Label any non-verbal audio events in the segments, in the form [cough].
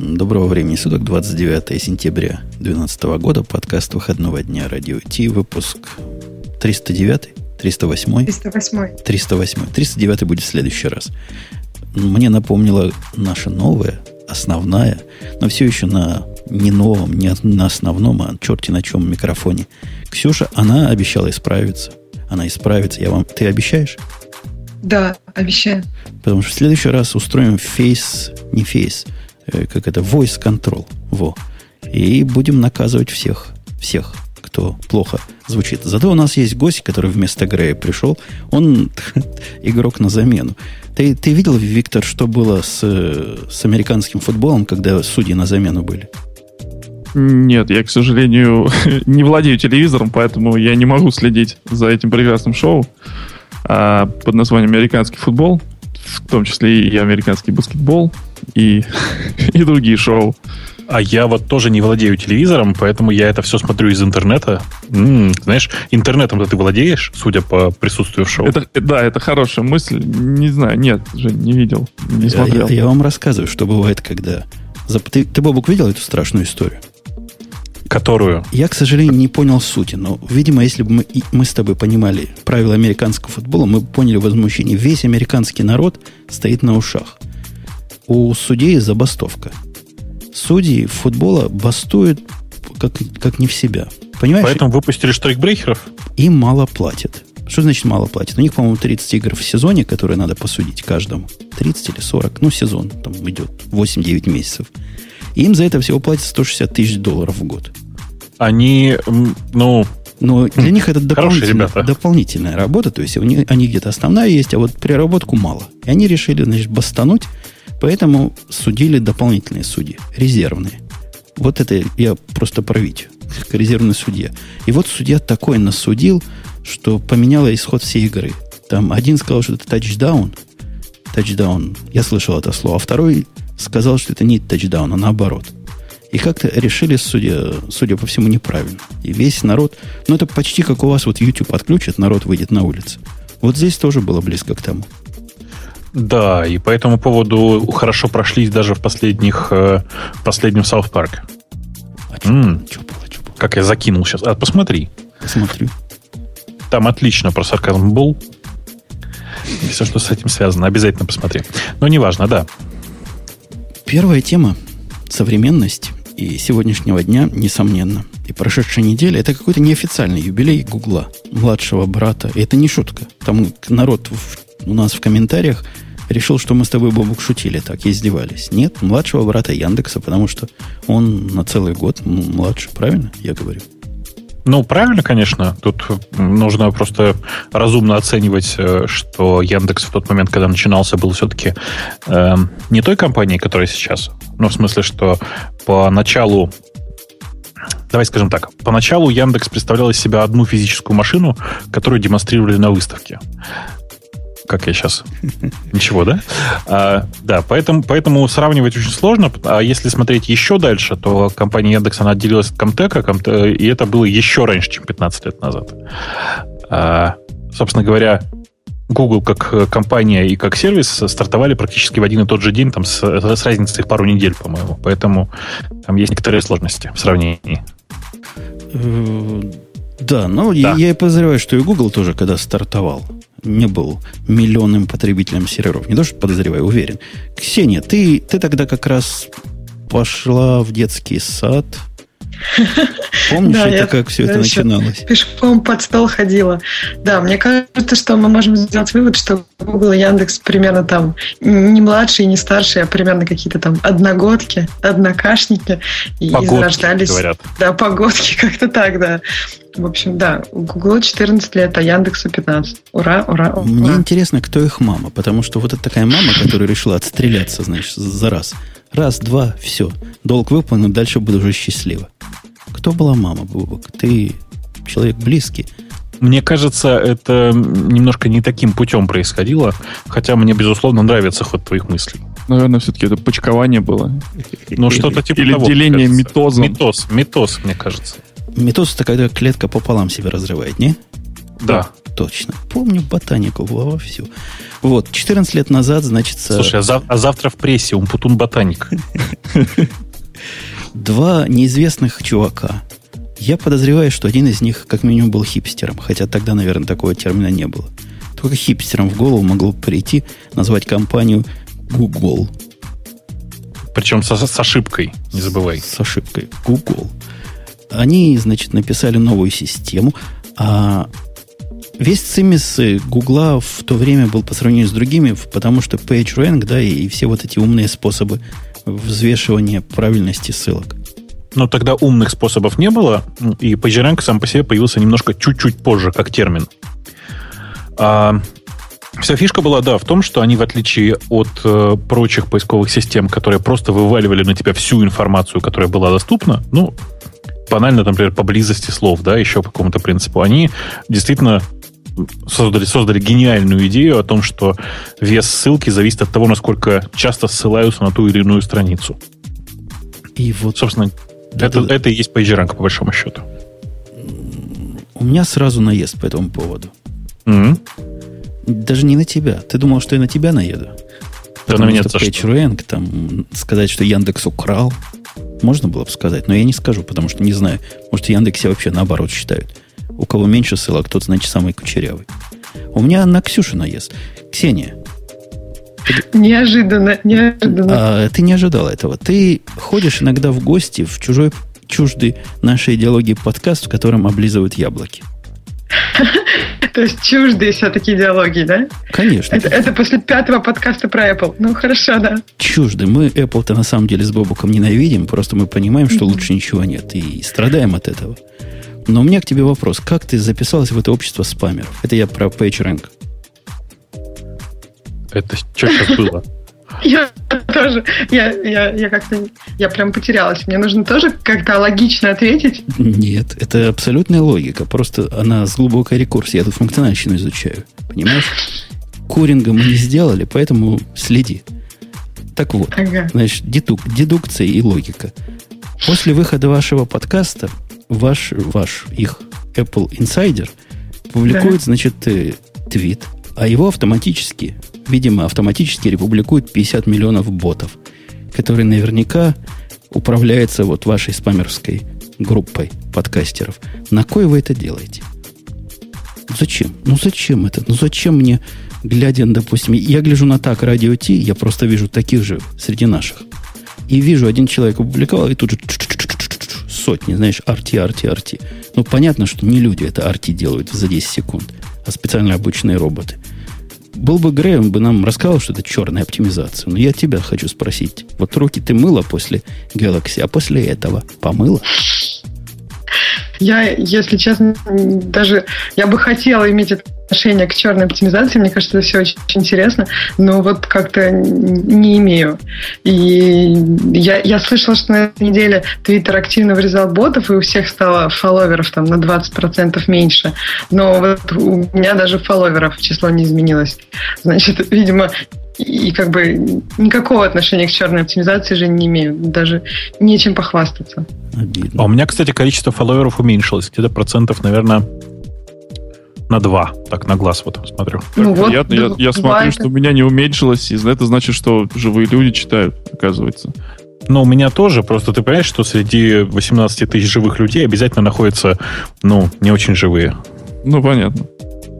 Доброго времени суток, 29 сентября 2012 года, подкаст выходного дня радио Ти, выпуск 309, 308, 308. 308. 309 будет в следующий раз. Мне напомнила наша новая, основная, но все еще на не новом, не на основном, а черти на чем микрофоне. Ксюша, она обещала исправиться. Она исправится. Я вам... Ты обещаешь? Да, обещаю. Потому что в следующий раз устроим фейс, не фейс, как это, voice control. Во. И будем наказывать всех, всех, кто плохо звучит. Зато у нас есть гость, который вместо Грея пришел. Он [laughs] игрок на замену. Ты, ты видел, Виктор, что было с, с американским футболом, когда судьи на замену были? Нет, я, к сожалению, [laughs] не владею телевизором, поэтому я не могу следить за этим прекрасным шоу а, под названием «Американский футбол», в том числе и американский баскетбол и, [laughs] и другие шоу. А я вот тоже не владею телевизором, поэтому я это все смотрю из интернета. М-м, знаешь, интернетом-то ты владеешь, судя по присутствию в шоу. Это, да, это хорошая мысль. Не знаю, нет, же не видел, не смотрел. Я, я, я вам рассказываю, что бывает, когда... Ты, ты, Бобук, видел эту страшную историю? Которую? Я, к сожалению, не понял сути, но, видимо, если бы мы, мы с тобой понимали правила американского футбола, мы бы поняли возмущение. Весь американский народ стоит на ушах – у судей забастовка. Судьи футбола бастуют как, как не в себя. Понимаешь? Поэтому выпустили штрейкбрейкеров? Им мало платят. Что значит мало платят? У них, по-моему, 30 игр в сезоне, которые надо посудить каждому. 30 или 40. Ну, сезон там идет 8-9 месяцев. И им за это всего платят 160 тысяч долларов в год. Они, ну... Но для них это дополнительная, дополнительная работа. То есть у них, они где-то основная есть, а вот переработку мало. И они решили, значит, бастануть Поэтому судили дополнительные судьи, резервные. Вот это я просто про Витю, как резервный судья. И вот судья такой насудил, что поменяло исход всей игры. Там один сказал, что это тачдаун. Тачдаун. Я слышал это слово. А второй сказал, что это не тачдаун, а наоборот. И как-то решили, судя, судя по всему, неправильно. И весь народ... Ну, это почти как у вас вот YouTube отключат, народ выйдет на улицу. Вот здесь тоже было близко к тому. Да, и по этому поводу хорошо прошлись даже в последних, э, последнем South Park. А М-м. что было, что было? Как я закинул сейчас. А, посмотри. Посмотрю. Там отлично про сарказм был. И все, что с этим связано. Обязательно посмотри. Но неважно, да. Первая тема – современность и сегодняшнего дня, несомненно. И прошедшая неделя – это какой-то неофициальный юбилей Гугла, младшего брата. И это не шутка. Там народ в у нас в комментариях решил, что мы с тобой, Бобук, шутили так, издевались. Нет, младшего брата Яндекса, потому что он на целый год младше, правильно я говорю? Ну, правильно, конечно. Тут нужно просто разумно оценивать, э, что Яндекс в тот момент, когда начинался, был все-таки э, не той компанией, которая сейчас. Ну, в смысле, что по началу Давай скажем так. Поначалу Яндекс представлял из себя одну физическую машину, которую демонстрировали на выставке как я сейчас. Ничего, да? А, да, поэтому, поэтому сравнивать очень сложно. А если смотреть еще дальше, то компания Яндекс, она отделилась от Комтека, и это было еще раньше, чем 15 лет назад. А, собственно говоря, Google как компания и как сервис стартовали практически в один и тот же день, там с, с разницей пару недель, по-моему. Поэтому там есть некоторые сложности в сравнении. Э, да, но да. я и подозреваю, что и Google тоже, когда стартовал, не был миллионным потребителем серверов. Не то, что подозреваю, уверен. Ксения, ты, ты тогда как раз пошла в детский сад. Помнишь, да, это как все это начиналось? Пешком под стол ходила. Да, мне кажется, что мы можем сделать вывод, что Google и Яндекс примерно там не младшие, не старшие, а примерно какие-то там одногодки, однокашники. И погодки, зарождались. Говорят. Да, погодки, [laughs] как-то так, да. В общем, да, у Google 14 лет, а Яндексу 15. Ура, ура, ура. Мне интересно, кто их мама, потому что вот это такая мама, которая решила отстреляться, значит, за раз. Раз, два, все. Долг выполнен, дальше буду уже счастлива. Кто была мама, Бубок? Ты человек близкий. Мне кажется, это немножко не таким путем происходило, хотя мне, безусловно, нравится ход твоих мыслей. Наверное, все-таки это почкование было. Ну, что-то типа Или того, деление митозом. Митоз, митоз, мне кажется. Митоз это когда клетка пополам себе разрывает, не? Да. точно. Помню ботанику во всю. Вот, 14 лет назад, значит... Слушай, а, зав- а завтра в прессе Умпутун Ботаник. [laughs] Два неизвестных чувака. Я подозреваю, что один из них как минимум был хипстером, хотя тогда, наверное, такого термина не было. Только хипстерам в голову могло прийти назвать компанию Google. Причем со, с ошибкой, не забывай. С ошибкой. Google. Они, значит, написали новую систему, а весь цимис Гугла в то время был по сравнению с другими, потому что PageRank, да, и все вот эти умные способы взвешивания правильности ссылок. Но тогда умных способов не было, и PageRank сам по себе появился немножко чуть-чуть позже, как термин. А, вся фишка была, да, в том, что они, в отличие от э, прочих поисковых систем, которые просто вываливали на тебя всю информацию, которая была доступна, ну, банально, например, по близости слов, да, еще по какому-то принципу, они действительно создали, создали гениальную идею о том, что вес ссылки зависит от того, насколько часто ссылаются на ту или иную страницу. И вот, собственно, да, это, да, это и есть PageRank, по большому счету. У меня сразу наезд по этому поводу. Mm-hmm. Даже не на тебя. Ты думал, что я на тебя наеду? Да Потому на меня что PageRank, там, сказать, что Яндекс украл, можно было бы сказать, но я не скажу, потому что не знаю. Может, в Яндексе вообще наоборот считают. У кого меньше ссылок, тот, значит, самый кучерявый. У меня на Ксюшу наезд. Ксения. Неожиданно, неожиданно. А, ты не ожидала этого. Ты ходишь иногда в гости в чужой, чуждый нашей идеологии подкаст, в котором облизывают яблоки. [laughs] То есть чуждые все-таки идеологии, да? Конечно. Это, это после пятого подкаста про Apple. Ну, хорошо, да. Чужды. Мы Apple-то на самом деле с Бобуком ненавидим, просто мы понимаем, что лучше ничего нет, и страдаем от этого. Но у меня к тебе вопрос. Как ты записалась в это общество спамеров? Это я про PageRank. Это что сейчас было? [laughs] Я тоже, я, я, я как-то, я прям потерялась. Мне нужно тоже как-то логично ответить. Нет, это абсолютная логика. Просто она с глубокой рекурсией. Я тут функциональщину изучаю. Понимаешь? Куринга мы не сделали, поэтому следи. Так вот, ага. значит, дедук, дедукция и логика. После выхода вашего подкаста ваш, ваш их Apple Insider публикует, да. значит, э, твит, а его автоматически видимо, автоматически републикует 50 миллионов ботов, которые наверняка управляются вот вашей спамерской группой подкастеров. На кой вы это делаете? Зачем? Ну зачем это? Ну зачем мне, глядя, допустим, я гляжу на так радио Ти, я просто вижу таких же среди наших. И вижу, один человек опубликовал, и тут же сотни, знаешь, RT, RT, RT. Ну, понятно, что не люди это RT делают за 10 секунд, а специально обычные роботы – был бы Грей, он бы нам рассказал, что это черная оптимизация. Но я тебя хочу спросить. Вот руки ты мыла после Galaxy, а после этого помыла? Я, если честно, даже я бы хотела иметь отношение к черной оптимизации. Мне кажется, это все очень интересно, но вот как-то не имею. И я, я слышала, что на этой неделе Твиттер активно вырезал ботов, и у всех стало фолловеров там на 20% меньше. Но вот у меня даже фолловеров число не изменилось. Значит, видимо, и как бы никакого отношения к черной оптимизации же не имею. Даже нечем похвастаться. А у меня, кстати, количество фолловеров уменьшилось. Где-то процентов, наверное, на 2. Так, на глаз вот смотрю. Ну, вот, приятно. Я, я смотрю, что у меня не уменьшилось, и это значит, что живые люди читают, оказывается. Ну, у меня тоже, просто ты понимаешь, что среди 18 тысяч живых людей обязательно находятся, ну, не очень живые. Ну, понятно.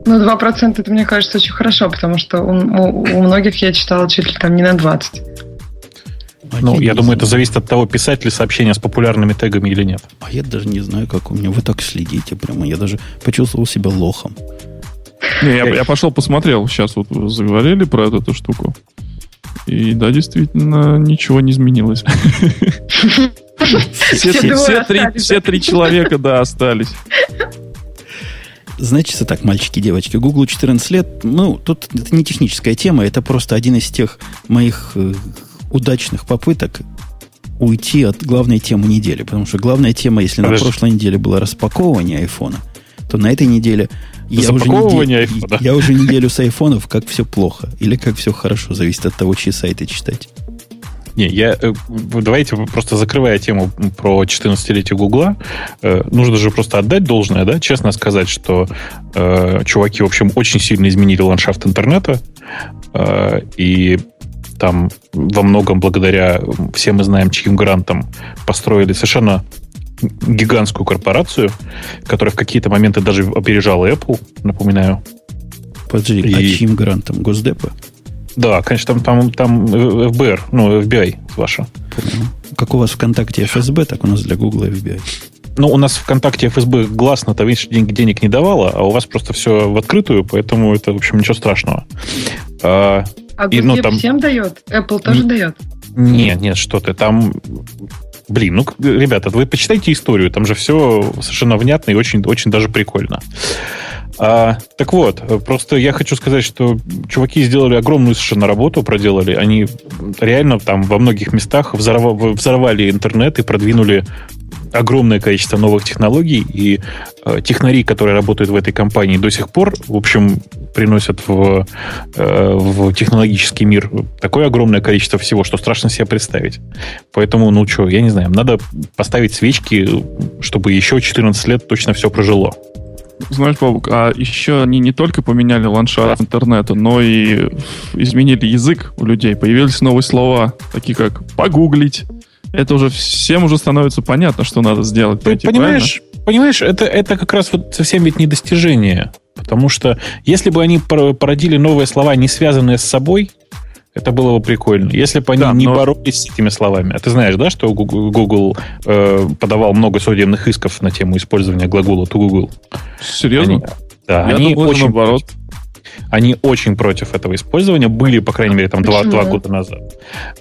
Ну, 2% это, мне кажется, очень хорошо, потому что у, у, у многих я читала чуть ли там не на 20. Ну, я думаю, это зависит от того, писать ли сообщения с популярными тегами или нет. А я даже не знаю, как у меня. Вы так следите прямо. Я даже почувствовал себя лохом. Не, я, я пошел посмотрел. Сейчас вот заговорили про эту, эту штуку. И да, действительно, ничего не изменилось. [laughs] Все три человека, да, остались. Значит, так, мальчики, девочки, Google 14 лет, ну, тут это не техническая тема, это просто один из тех моих э, удачных попыток уйти от главной темы недели. Потому что главная тема, если Подожди. на прошлой неделе было распаковывание айфона, то на этой неделе я уже, неделю, я уже неделю с айфонов, как все плохо или как все хорошо, зависит от того, чьи сайты читать. Не, я, э, давайте просто закрывая тему про 14-летие Гугла, э, нужно же просто отдать должное, да, честно сказать, что э, чуваки, в общем, очень сильно изменили ландшафт интернета, э, и там во многом благодаря, все мы знаем, чьим грантам построили совершенно гигантскую корпорацию, которая в какие-то моменты даже опережала Apple, напоминаю. Подожди, и... а чьим грантом? Госдепа? Да, конечно, там, там, там ФБР, ну, FBI ваша. Как у вас ВКонтакте ФСБ, так у нас для Гугла FBI. Ну, у нас ВКонтакте ФСБ гласно-то, денег, денег не давала, а у вас просто все в открытую, поэтому это, в общем, ничего страшного. А, а и, ну, там... всем дает? Apple тоже дает? Нет, нет, что ты, там... Блин, ну, ребята, вы почитайте историю, там же все совершенно внятно и очень, очень даже прикольно. А, так вот, просто я хочу сказать, что чуваки сделали огромную совершенно работу, проделали. Они реально там во многих местах взорвали, взорвали интернет и продвинули огромное количество новых технологий, и э, технари, которые работают в этой компании, до сих пор, в общем, приносят в, э, в технологический мир такое огромное количество всего, что страшно себе представить. Поэтому, ну что, я не знаю, надо поставить свечки, чтобы еще 14 лет точно все прожило. Знаешь, Бабук, а еще они не только поменяли ландшафт интернета, но и изменили язык у людей. Появились новые слова, такие как «погуглить». Это уже всем уже становится понятно, что надо сделать. Ты понимаешь, правильно? понимаешь, это, это как раз вот совсем ведь не достижение. Потому что если бы они породили новые слова, не связанные с собой, это было бы прикольно. Если бы они да, не но... боролись с этими словами. А ты знаешь, да, что Google э, подавал много судебных исков на тему использования глагола to Google? Серьезно? Они, да, Я они думал, очень наоборот. Они очень против этого использования. Были, по крайней мере, там два, два года назад.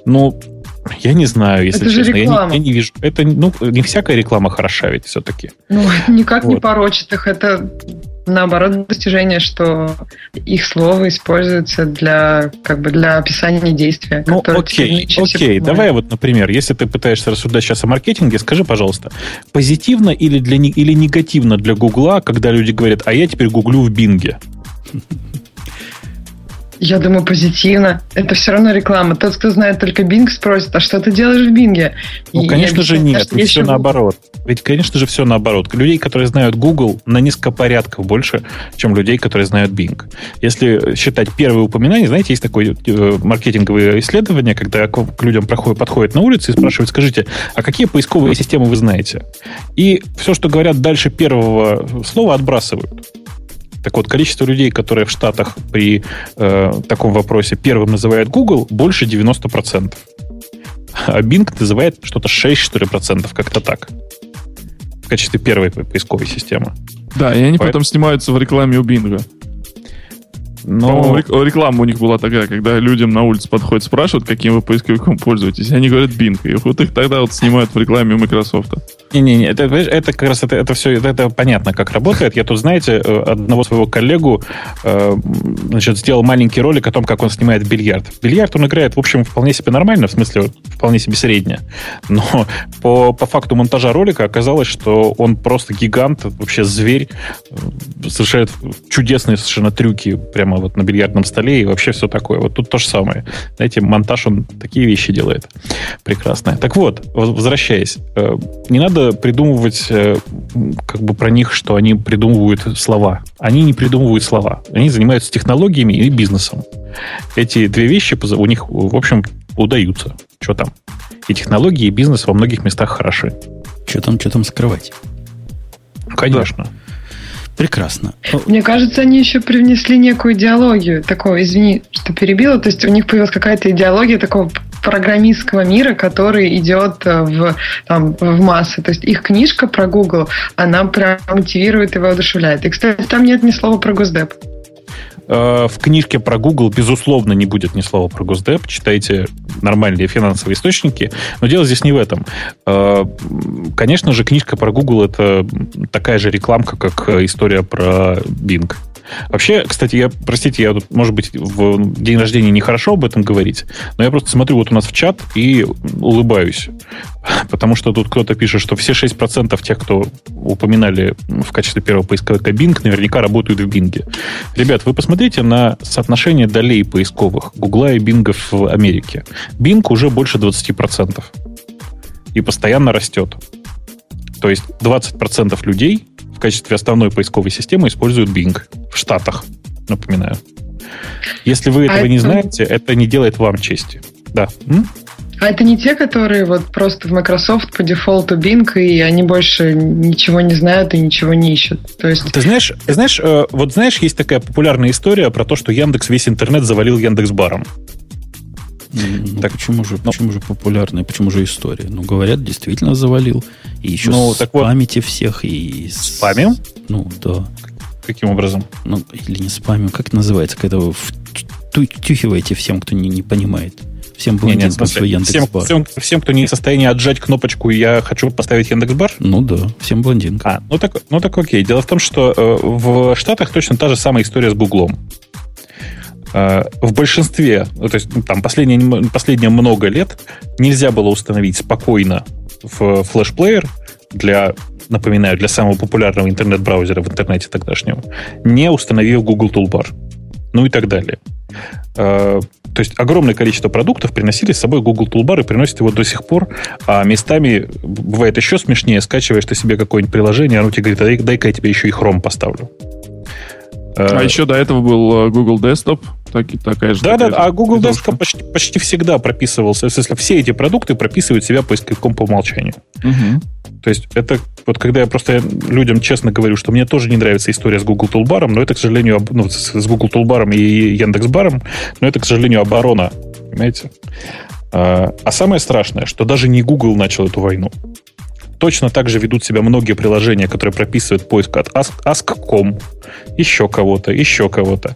Ну, я не знаю, если это честно. Я не, я не вижу. Это ну, не всякая реклама хороша ведь все-таки. Ну, никак вот. не порочит их. Это наоборот достижение, что их слово используется для как бы для описания действия. Ну, окей, окей. Давай вот, например, если ты пытаешься рассуждать сейчас о маркетинге, скажи, пожалуйста, позитивно или, для, или негативно для Гугла, когда люди говорят, а я теперь гуглю в Бинге? Я думаю, позитивно. Это все равно реклама. Тот, кто знает только Bing, спросит, а что ты делаешь в Bing? Ну, конечно же, нет. Ведь все наоборот. Ведь, конечно же, все наоборот. Людей, которые знают Google, на несколько порядков больше, чем людей, которые знают Bing. Если считать первые упоминания, знаете, есть такое э, маркетинговое исследование, когда к людям проходят, подходят на улице и спрашивают, скажите, а какие поисковые системы вы знаете? И все, что говорят дальше первого слова, отбрасывают. Так вот, количество людей, которые в Штатах при э, таком вопросе первым называют Google, больше 90%. А Bing называет что-то 6, что ли, процентов, как-то так. В качестве первой поисковой системы. Да, и они Поэтому... потом снимаются в рекламе у Bing. Но... Реклама у них была такая, когда людям на улице подходят, спрашивают, каким вы поисковиком пользуетесь, и они говорят Bing. И вот их тогда вот снимают в рекламе у Microsoft. Не-не-не, это, это как раз это, это все, это, это понятно, как работает. Я тут, знаете, э, одного своего коллегу э, значит, сделал маленький ролик о том, как он снимает бильярд. Бильярд он играет, в общем, вполне себе нормально, в смысле, вполне себе средне. Но по, по факту монтажа ролика оказалось, что он просто гигант, вообще зверь, э, совершает чудесные совершенно трюки прямо вот на бильярдном столе и вообще все такое. Вот тут то же самое. Знаете, монтаж, он такие вещи делает. Прекрасно. Так вот, возвращаясь, не надо надо придумывать э, как бы про них, что они придумывают слова. Они не придумывают слова. Они занимаются технологиями и бизнесом. Эти две вещи у них, в общем, удаются. Что там? И технологии, и бизнес во многих местах хороши. Что там, что там скрывать? Конечно. Да. Прекрасно. Мне кажется, они еще привнесли некую идеологию. Такого, извини, что перебила. То есть у них появилась какая-то идеология такого программистского мира, который идет э, в, там, в массы. То есть их книжка про Google, она прям мотивирует и воодушевляет. И, кстати, там нет ни слова про Госдеп. Э, в книжке про Google, безусловно, не будет ни слова про Госдеп. Читайте нормальные финансовые источники. Но дело здесь не в этом. Э, конечно же, книжка про Google это такая же рекламка, как история про Bing. Вообще, кстати, я, простите, я тут, может быть, в день рождения нехорошо об этом говорить, но я просто смотрю вот у нас в чат и улыбаюсь. Потому что тут кто-то пишет, что все 6% тех, кто упоминали в качестве первого поисковика Bing, наверняка работают в Bing. Ребят, вы посмотрите на соотношение долей поисковых Гугла и Bing в Америке. Bing уже больше 20%. И постоянно растет. То есть 20% людей в качестве основной поисковой системы используют Bing в Штатах, напоминаю. Если вы а этого это... не знаете, это не делает вам чести. Да. М? А это не те, которые вот просто в Microsoft по дефолту Bing, и они больше ничего не знают и ничего не ищут. То есть... Ты знаешь, знаешь, э, вот знаешь, есть такая популярная история про то, что Яндекс весь интернет завалил Яндекс Баром. Ну, так почему же, почему же популярная, почему же история? Ну, говорят, действительно завалил. И еще ну, так спамите вот, всех и... Спамим? Ну, да. Каким образом? Ну, или не спамим, как это называется, когда вы втюхиваете всем, кто не, не понимает. Всем блондинкам свой Яндекс.Бар. Всем, всем, всем, кто не в состоянии отжать кнопочку «Я хочу поставить Яндекс.Бар»? Ну да, всем блондинкам. А, ну так, ну так окей. Дело в том, что э, в Штатах точно та же самая история с Гуглом. Э, в большинстве, ну, то есть там последние, последние много лет нельзя было установить спокойно в флешплеер для, напоминаю, для самого популярного интернет-браузера в интернете тогдашнего, не установив Google Toolbar. Ну и так далее. Э, то есть огромное количество продуктов приносили с собой Google Toolbar и приносят его до сих пор, а местами бывает еще смешнее, скачиваешь ты себе какое-нибудь приложение, оно тебе говорит, дай-ка я тебе еще и Chrome поставлю. А еще до этого был э, Google Desktop, так, такая же. Да, да, а Google Desktop почти, почти всегда прописывался. Если все эти продукты прописывают себя поисковиком по умолчанию. Угу. То есть это вот когда я просто людям честно говорю, что мне тоже не нравится история с Google Toolbar, но это, к сожалению, ну, с Google Toolbar и Яндекс.Баром, но это, к сожалению, оборона. Понимаете? А, а самое страшное, что даже не Google начал эту войну. Точно так же ведут себя многие приложения, которые прописывают поиск от Ask.com, еще кого-то, еще кого-то.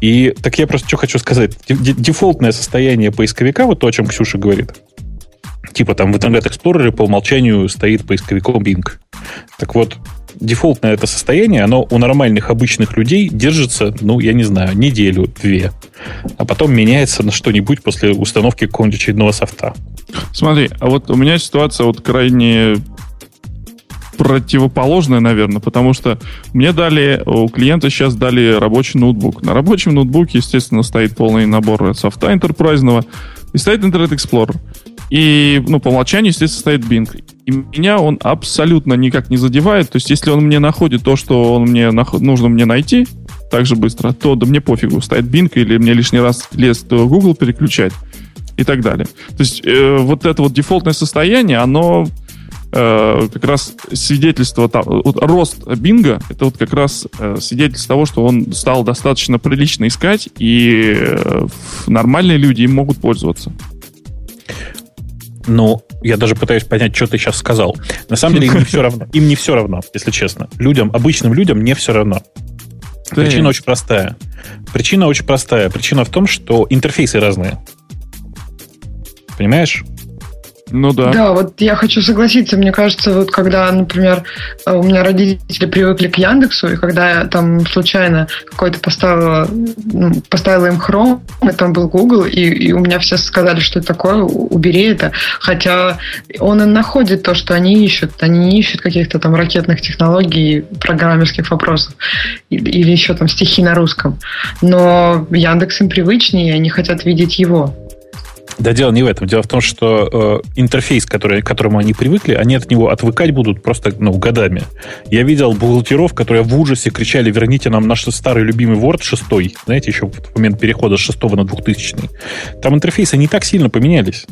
И так я просто что хочу сказать. Дефолтное состояние поисковика, вот то, о чем Ксюша говорит, типа там в Internet Explorer по умолчанию стоит поисковиком Bing. Так вот, дефолтное это состояние, оно у нормальных обычных людей держится, ну, я не знаю, неделю, две. А потом меняется на что-нибудь после установки какого-нибудь очередного софта. Смотри, а вот у меня ситуация вот крайне противоположная, наверное, потому что мне дали, у клиента сейчас дали рабочий ноутбук. На рабочем ноутбуке, естественно, стоит полный набор софта интерпрайзного, и стоит Internet Explorer. И, ну, по умолчанию, естественно, стоит Bing. И меня он абсолютно никак не задевает. То есть, если он мне находит то, что он мне нах... нужно мне найти, так же быстро, то да мне пофигу, стоит Bing или мне лишний раз лез в Google переключать и так далее. То есть, э, вот это вот дефолтное состояние, оно э, как раз свидетельство, там, вот рост Бинга, это вот как раз э, свидетельство того, что он стал достаточно прилично искать, и э, нормальные люди им могут пользоваться. Ну, я даже пытаюсь понять, что ты сейчас сказал. На самом деле им не все [laughs] равно. Им не все равно, если честно. Людям, обычным людям не все равно. Причина очень простая. Причина очень простая. Причина в том, что интерфейсы разные. Понимаешь? Ну да. Да, вот я хочу согласиться. Мне кажется, вот когда, например, э, у меня родители привыкли к Яндексу, и когда я там случайно какой-то поставила, ну, поставила им Chrome, и там был Google, и, и у меня все сказали, что это такое, убери это. Хотя он и находит то, что они ищут. Они не ищут каких-то там ракетных технологий, программерских вопросов или еще там стихи на русском. Но Яндекс им привычнее, и они хотят видеть его. Да, дело не в этом. Дело в том, что э, интерфейс, который, к которому они привыкли, они от него отвыкать будут просто ну, годами. Я видел бухгалтеров, которые в ужасе кричали, верните нам наш старый любимый Word 6, знаете, еще в момент перехода с 6 на 2000. Там интерфейсы не так сильно поменялись.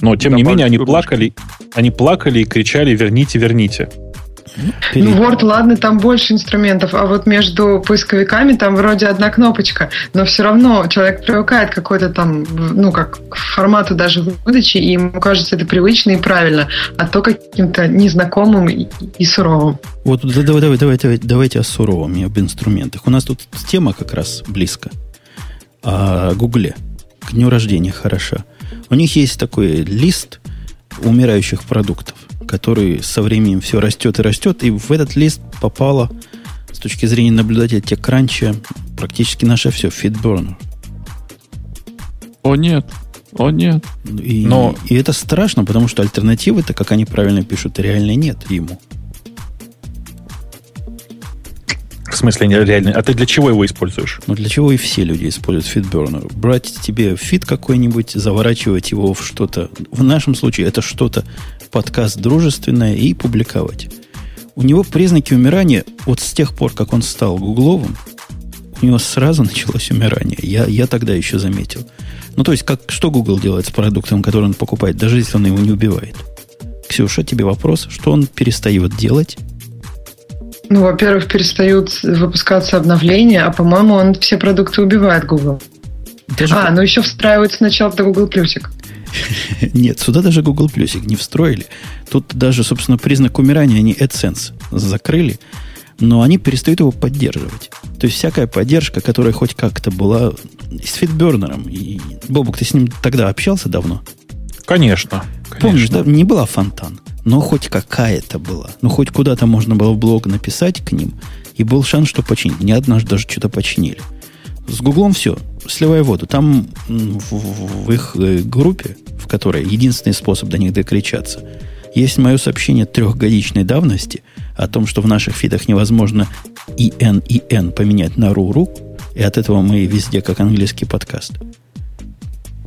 Но, тем не менее, они плакали, они плакали и кричали, верните, верните. Ну, Word, ладно, там больше инструментов, а вот между поисковиками там вроде одна кнопочка, но все равно человек привыкает к какой-то там, ну, как к формату даже выдачи, и ему кажется это привычно и правильно, а то каким-то незнакомым и, и суровым. Вот давай, давай, давай, давай, давайте о суровом и об инструментах. У нас тут тема как раз близко. О Гугле. К дню рождения хороша. У них есть такой лист умирающих продуктов который со временем все растет и растет, и в этот лист попало точки зрения наблюдателя TechCrunch практически наше все, FeedBurner. О нет, о нет. И, Но... и это страшно, потому что альтернативы-то, как они правильно пишут, реально нет ему. В смысле, реально? А ты для чего его используешь? Ну, для чего и все люди используют FeedBurner. Брать тебе фид какой-нибудь, заворачивать его в что-то. В нашем случае это что-то, подкаст дружественное, и публиковать. У него признаки умирания, вот с тех пор, как он стал гугловым, у него сразу началось умирание. Я, я тогда еще заметил. Ну, то есть, как, что Google делает с продуктом, который он покупает, даже если он его не убивает? Ксюша, тебе вопрос, что он перестает делать? Ну, во-первых, перестают выпускаться обновления, а, по-моему, он все продукты убивает Google. Даже... А, ну еще встраивается сначала до Google Плюсик. [laughs] Нет, сюда даже Google Плюсик не встроили. Тут даже, собственно, признак умирания они AdSense закрыли, но они перестают его поддерживать. То есть всякая поддержка, которая хоть как-то была с фитбернером. И, Бобук, ты с ним тогда общался давно? Конечно. Помнишь, да, не была фонтан но хоть какая-то была. Ну, хоть куда-то можно было в блог написать к ним, и был шанс, что починить. Не однажды даже что-то починили. С Гуглом все, сливай воду. Там в, в их э, группе, в которой единственный способ до них докричаться, есть мое сообщение трехгодичной давности о том, что в наших фидах невозможно ИН и Н поменять на РУ-РУ, и от этого мы везде как английский подкаст.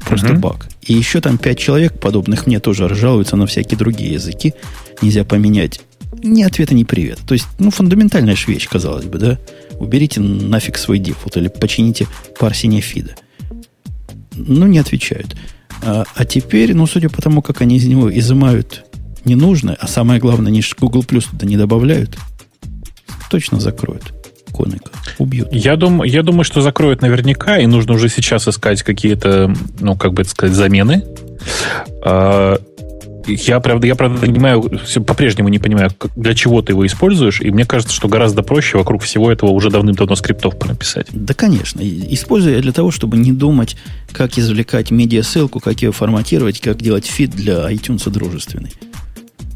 Просто угу. баг. И еще там пять человек, подобных мне, тоже жалуются на всякие другие языки. Нельзя поменять. Ни ответа, ни привет. То есть, ну, фундаментальная же вещь, казалось бы, да? Уберите нафиг свой дефолт или почините парсение фида. Ну, не отвечают. А, а теперь, ну, судя по тому, как они из него изымают ненужное, а самое главное, они же Google Plus туда не добавляют, точно закроют. Коника. Убьют. Я, дум, я думаю, что закроют наверняка, и нужно уже сейчас искать какие-то, ну, как бы это сказать, замены. Я, правда, я, правда, понимаю, по-прежнему не понимаю, для чего ты его используешь, и мне кажется, что гораздо проще вокруг всего этого уже давным-давно скриптов написать. Да, конечно. Использую я для того, чтобы не думать, как извлекать медиа-ссылку, как ее форматировать, как делать фид для iTunes дружественный.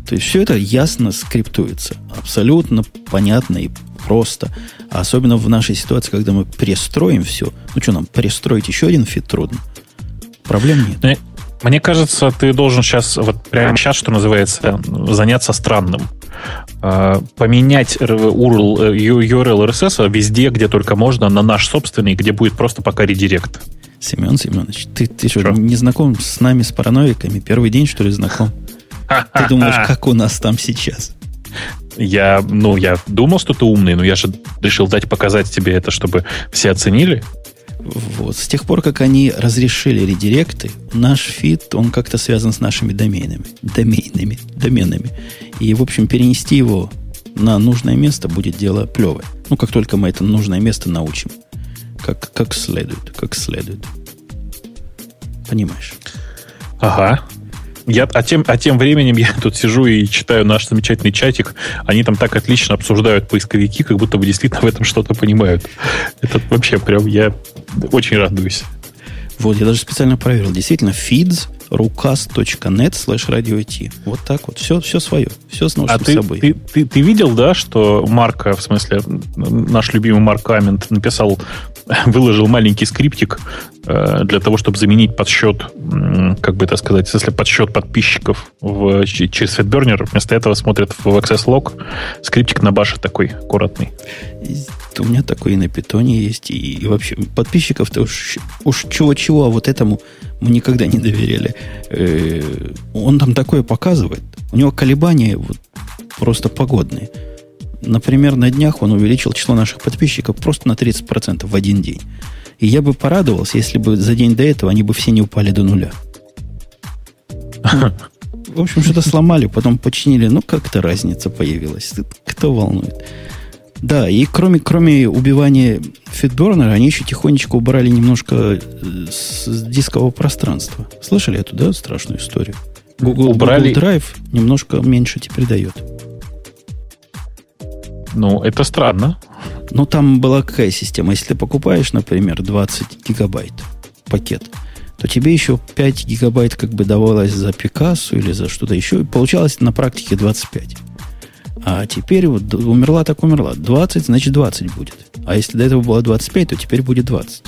То есть все это ясно скриптуется. Абсолютно понятно и просто. А особенно в нашей ситуации, когда мы перестроим все. Ну что нам, перестроить еще один фид трудно? Проблем нет. Мне, кажется, ты должен сейчас, вот прямо сейчас, что называется, заняться странным. А, поменять URL, URL RSS везде, где только можно, на наш собственный, где будет просто пока редирект. Семен Семенович, ты, ты что, что, не знаком с нами, с параноиками? Первый день, что ли, знаком? Ты думаешь, [laughs] как у нас там сейчас? Я, ну, я думал, что ты умный, но я же решил дать показать тебе это, чтобы все оценили. Вот. С тех пор, как они разрешили редиректы, наш фид, он как-то связан с нашими доменами. Доменами. Доменами. И, в общем, перенести его на нужное место будет дело плевое. Ну, как только мы это нужное место научим. Как, как следует. Как следует. Понимаешь? Ага. Я, а, тем, а тем временем я тут сижу и читаю наш замечательный чатик. Они там так отлично обсуждают поисковики, как будто бы действительно в этом что-то понимают. Это вообще прям я очень радуюсь. Вот, я даже специально проверил. Действительно, feeds rucast.net slash radio Вот так вот. Все, все свое. Все с а ты, собой. Ты, ты, ты видел, да, что Марка, в смысле, наш любимый Марк Амент написал, [laughs] выложил маленький скриптик э, для того, чтобы заменить подсчет, как бы это сказать, если подсчет подписчиков в, через FedBurner, вместо этого смотрят в Access Log, скриптик на баше такой аккуратный. У меня такой и на питоне есть, и, и вообще подписчиков-то уж, уж чего-чего, а вот этому мы никогда не доверяли. Э, он там такое показывает. У него колебания вот просто погодные. Например, на днях он увеличил число наших подписчиков просто на 30% в один день. И я бы порадовался, если бы за день до этого они бы все не упали до нуля. В общем, что-то сломали, потом починили. Ну, как-то разница появилась. Кто волнует? Да, и кроме, кроме убивания фитбернера, они еще тихонечко убрали немножко э, с дискового пространства. Слышали эту, да, страшную историю? Google, убрали... Google Drive немножко меньше теперь дает. Ну, это странно. Ну, там была какая система? Если ты покупаешь, например, 20 гигабайт пакет, то тебе еще 5 гигабайт как бы давалось за Пикассу или за что-то еще. И получалось на практике 25. А теперь вот умерла так умерла. 20, значит 20 будет. А если до этого было 25, то теперь будет 20.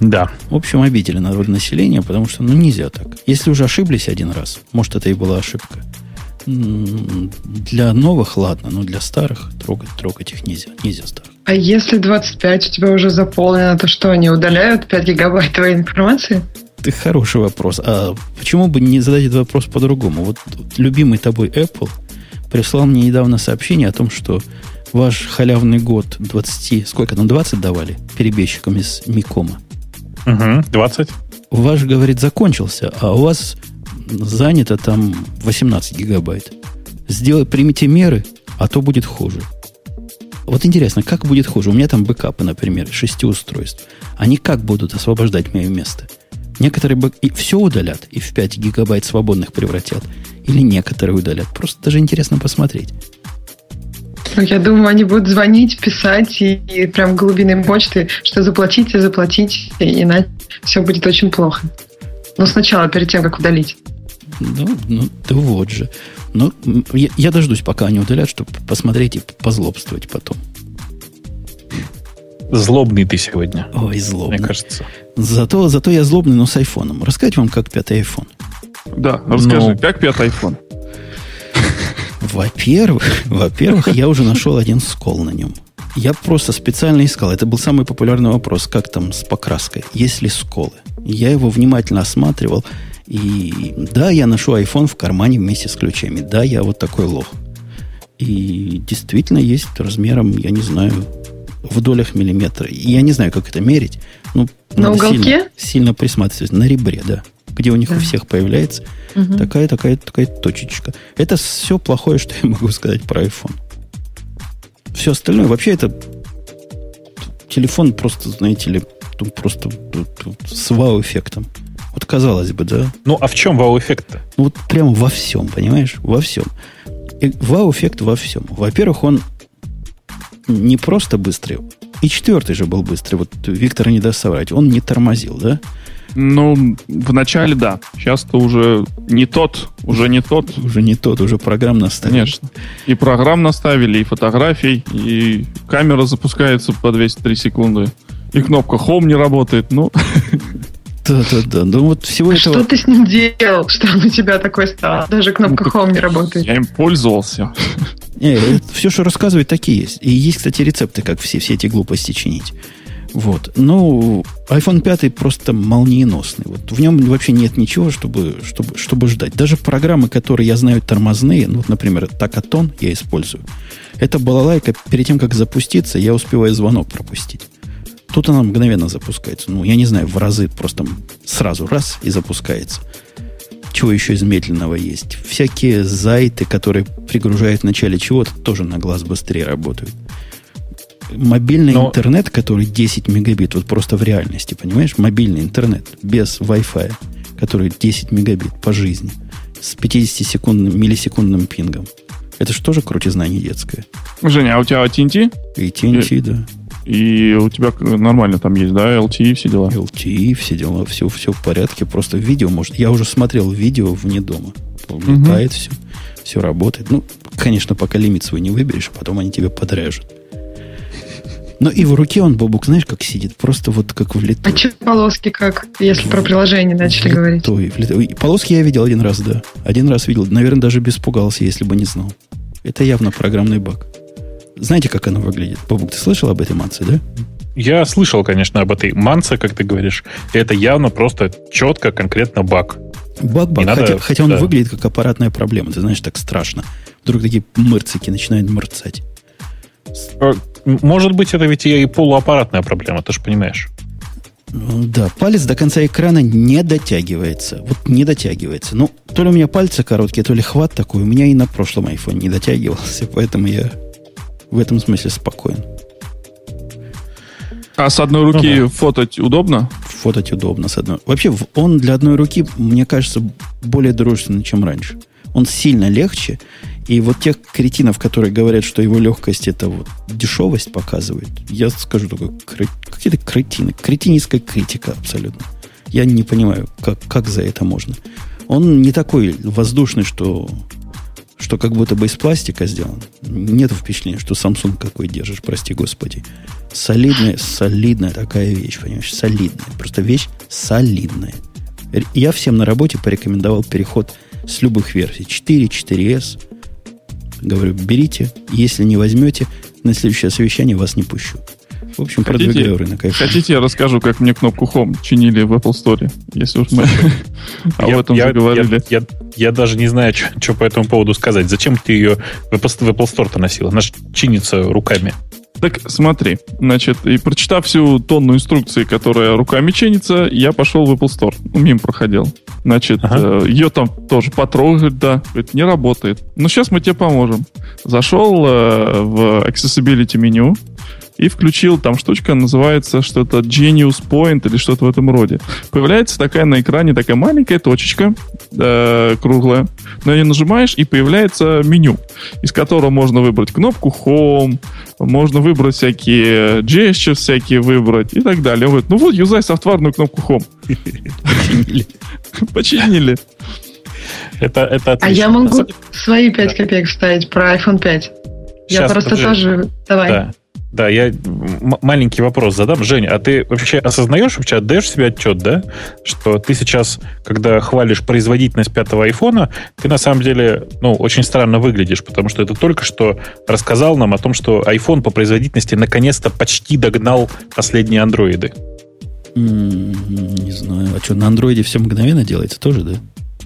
Да. В общем, обидели народ населения, потому что ну нельзя так. Если уже ошиблись один раз, может, это и была ошибка. Для новых, ладно, но для старых трогать, трогать их нельзя. Нельзя старых. А если 25 у тебя уже заполнено, то что, они удаляют 5 гигабайт твоей информации? Это хороший вопрос. А почему бы не задать этот вопрос по-другому? Вот любимый тобой Apple прислал мне недавно сообщение о том, что ваш халявный год 20, сколько там, 20 давали перебежчикам из Микома? Угу, 20. Ваш, говорит, закончился, а у вас занято там 18 гигабайт. Сделай, примите меры, а то будет хуже. Вот интересно, как будет хуже? У меня там бэкапы, например, шести устройств. Они как будут освобождать мое место? Некоторые бэк... и все удалят, и в 5 гигабайт свободных превратят. Или некоторые удалят. Просто даже интересно посмотреть. Ну, я думаю, они будут звонить, писать и, и прям глубиной почты, что заплатите, заплатите, иначе все будет очень плохо. Но сначала, перед тем, как удалить. Ну, ну да вот же. Но ну, я, я дождусь, пока они удалят, чтобы посмотреть и позлобствовать потом. Злобный ты сегодня. Ой, злобный. Мне кажется. Зато, зато я злобный, но с айфоном. Рассказать вам, как пятый iPhone. Да, расскажи, ну, как пятый iPhone? Во-первых, [laughs] во-первых, я уже нашел один скол на нем. Я просто специально искал. Это был самый популярный вопрос, как там с покраской. Есть ли сколы? Я его внимательно осматривал. И да, я ношу iPhone в кармане вместе с ключами. Да, я вот такой лох. И действительно есть размером, я не знаю, в долях миллиметра. И я не знаю, как это мерить. Ну, на уголке? Сильно, сильно присматриваться. На ребре, да. Где у них да. у всех появляется угу. такая, такая, такая точечка. Это все плохое, [laughs] что я могу сказать про iPhone. Все остальное, вообще это телефон просто, знаете ли, просто с вау-эффектом. Вот казалось бы, да. Ну, а в чем вау-эффект-то? Ну, вот прямо во всем, понимаешь? Во всем. И вау-эффект во всем. Во-первых, он не просто быстрый. И четвертый же был быстрый. Вот Виктор не даст соврать. Он не тормозил, да? Ну, в начале да. Сейчас-то уже не тот, уже не тот. Уже не тот, уже программ наставили. Конечно. И программ наставили, и фотографий, и камера запускается по 203 секунды, и кнопка Home не работает. Ну, [laughs] Да, да, да. Ну вот всего а этого... Что ты с ним делал, что он у тебя такой стал? Даже кнопка ну, Home не работает. Я им пользовался. Не, все, что рассказывают, такие есть. И есть, кстати, рецепты, как все, все эти глупости чинить. Вот. Ну, iPhone 5 просто молниеносный. Вот в нем вообще нет ничего, чтобы, чтобы, чтобы ждать. Даже программы, которые я знаю тормозные, ну, например, Такатон я использую. Это балалайка, перед тем, как запуститься, я успеваю звонок пропустить. Тут она мгновенно запускается. Ну, я не знаю, в разы просто сразу раз и запускается. Чего еще из медленного есть? Всякие зайты, которые пригружают в начале чего-то, тоже на глаз быстрее работают. Мобильный Но... интернет, который 10 мегабит, вот просто в реальности, понимаешь? Мобильный интернет без Wi-Fi, который 10 мегабит по жизни, с 50-секундным, миллисекундным пингом. Это же тоже крутизна не детская. Женя, а у тебя TNT? И TNT, и... да. И у тебя нормально там есть, да, LTE, все дела? LTE, все дела, все, все в порядке. Просто видео может... Я уже смотрел видео вне дома. Летает угу. все, все работает. Ну, конечно, пока лимит свой не выберешь, а потом они тебе подряжут. Но и в руке он, Бобук, знаешь, как сидит? Просто вот как влитой. А что полоски как, если в... про приложение начали влитой, говорить? Влитой. Полоски я видел один раз, да. Один раз видел. Наверное, даже беспугался, если бы не знал. Это явно программный баг. Знаете, как оно выглядит? Бабук, ты слышал об этой манце, да? Я слышал, конечно, об этой манце, как ты говоришь. Это явно просто четко, конкретно баг. Баг-баг, хотя, надо, хотя он да. выглядит как аппаратная проблема. Ты знаешь, так страшно. Вдруг такие мырцики начинают мырцать. Э, может быть, это ведь и полуаппаратная проблема, ты же понимаешь. Да, палец до конца экрана не дотягивается. Вот не дотягивается. Ну, то ли у меня пальцы короткие, то ли хват такой. У меня и на прошлом iPhone не дотягивался, [laughs] поэтому я в этом смысле спокоен. А с одной руки ну, да. фототь удобно? Фототь удобно с одной. Вообще, он для одной руки, мне кажется, более дружественный, чем раньше. Он сильно легче. И вот тех кретинов, которые говорят, что его легкость это вот дешевость показывает, я скажу только какие-то кретины. Кретинистская критика абсолютно. Я не понимаю, как, как за это можно. Он не такой воздушный, что что как будто бы из пластика сделан. Нет впечатления, что Samsung какой держишь, прости господи. Солидная, солидная такая вещь, понимаешь, солидная. Просто вещь солидная. Я всем на работе порекомендовал переход с любых версий. 4, 4S. Говорю, берите. Если не возьмете, на следующее совещание вас не пущу. В общем, хотите, продвигаю рынок. Хотите, я расскажу, как мне кнопку Home чинили в Apple Store, если уж мы [laughs] об этом заговорили. Я даже не знаю, что по этому поводу сказать. Зачем ты ее в Apple Store-то носил? Она же чинится руками. Так смотри, значит, и прочитав всю тонну инструкций, которая руками чинится, я пошел в Apple Store. Ну, мимо проходил. Значит, ага. э, ее там тоже потрогать, да, говорит, не работает. Ну, сейчас мы тебе поможем. Зашел э, в Accessibility меню, и включил, там штучка называется что-то Genius Point или что-то в этом роде. Появляется такая на экране такая маленькая точечка, э, круглая. На нее нажимаешь, и появляется меню, из которого можно выбрать кнопку Home, можно выбрать всякие gestures, всякие выбрать и так далее. Он говорит, ну вот, юзай софтварную кнопку Home. Починили. Починили. Это, это отлично. А я могу свои 5 копеек вставить про iPhone 5. Я просто тоже... Давай. Да. Я маленький вопрос задам. Женя, а ты вообще осознаешь, вообще отдаешь себе отчет, да, что ты сейчас, когда хвалишь производительность пятого айфона, ты на самом деле, ну, очень странно выглядишь, потому что это только что рассказал нам о том, что iPhone по производительности наконец-то почти догнал последние андроиды. Не знаю. А что, на андроиде все мгновенно делается тоже, да?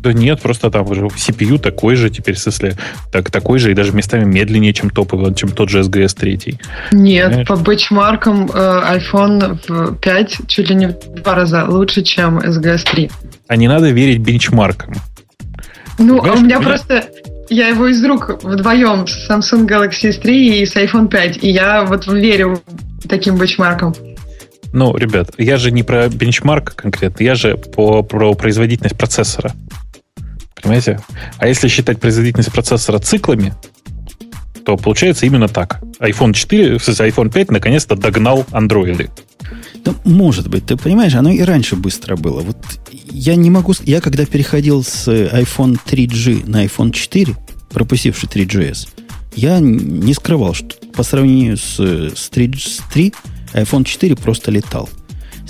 Да нет, просто там уже CPU такой же теперь, в смысле, так, такой же и даже местами медленнее, чем топовый, чем тот же SGS 3. Нет, Понимаешь? по бэчмаркам э, iPhone 5 чуть ли не в два раза лучше, чем SGS 3. А не надо верить бенчмаркам. Ну, Понимаешь, а у меня меня... просто я его из рук вдвоем с Samsung Galaxy S3 и с iPhone 5, и я вот верю таким бенчмаркам. Ну, ребят, я же не про бенчмарк конкретно, я же по, про производительность процессора. Понимаете? А если считать производительность процессора циклами, то получается именно так. iPhone 4, в смысле, iPhone 5 наконец-то догнал андроиды. Да, может быть, ты понимаешь, оно и раньше быстро было. Вот я не могу... Я когда переходил с iPhone 3G на iPhone 4, пропустивший 3GS, я не скрывал, что по сравнению с, с 3, с 3 iPhone 4 просто летал.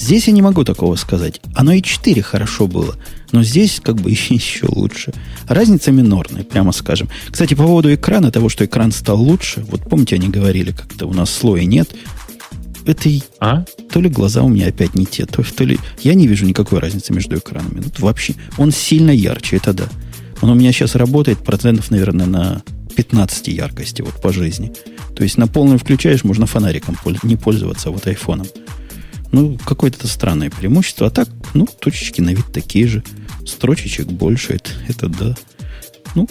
Здесь я не могу такого сказать. Оно и 4 хорошо было. Но здесь как бы [laughs] еще лучше. Разница минорная, прямо скажем. Кстати, по поводу экрана, того, что экран стал лучше, вот помните, они говорили, как-то у нас слоя нет. Это а? то ли глаза у меня опять не те, то, то ли... Я не вижу никакой разницы между экранами. Ну, вообще, он сильно ярче, это да. Он у меня сейчас работает процентов, наверное, на 15 яркости вот по жизни. То есть на полную включаешь, можно фонариком не пользоваться, а вот айфоном. Ну, какое-то странное преимущество. А так, ну, точечки на вид такие же. Строчечек больше, это, это да. Ну.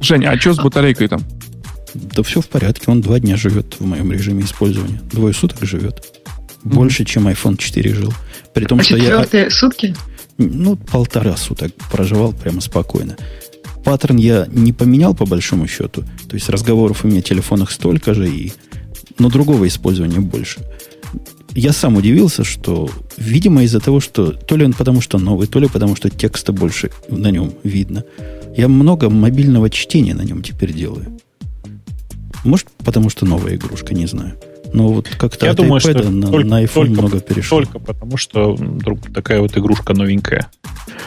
Женя, а что с батарейкой там? Да все в порядке. Он два дня живет в моем режиме использования. Двое суток живет. Больше, mm-hmm. чем iPhone 4 жил. При том, а что я... сутки? Ну, полтора суток проживал прямо спокойно. Паттерн я не поменял по большому счету. То есть разговоров у меня в телефонах столько же, и... но другого использования больше я сам удивился, что, видимо, из-за того, что то ли он потому что новый, то ли потому что текста больше на нем видно, я много мобильного чтения на нем теперь делаю. Может, потому что новая игрушка, не знаю. Но вот как-то Я от думаю, iPad что на, только, на iPhone только, много перешло. Только потому, что такая вот игрушка новенькая.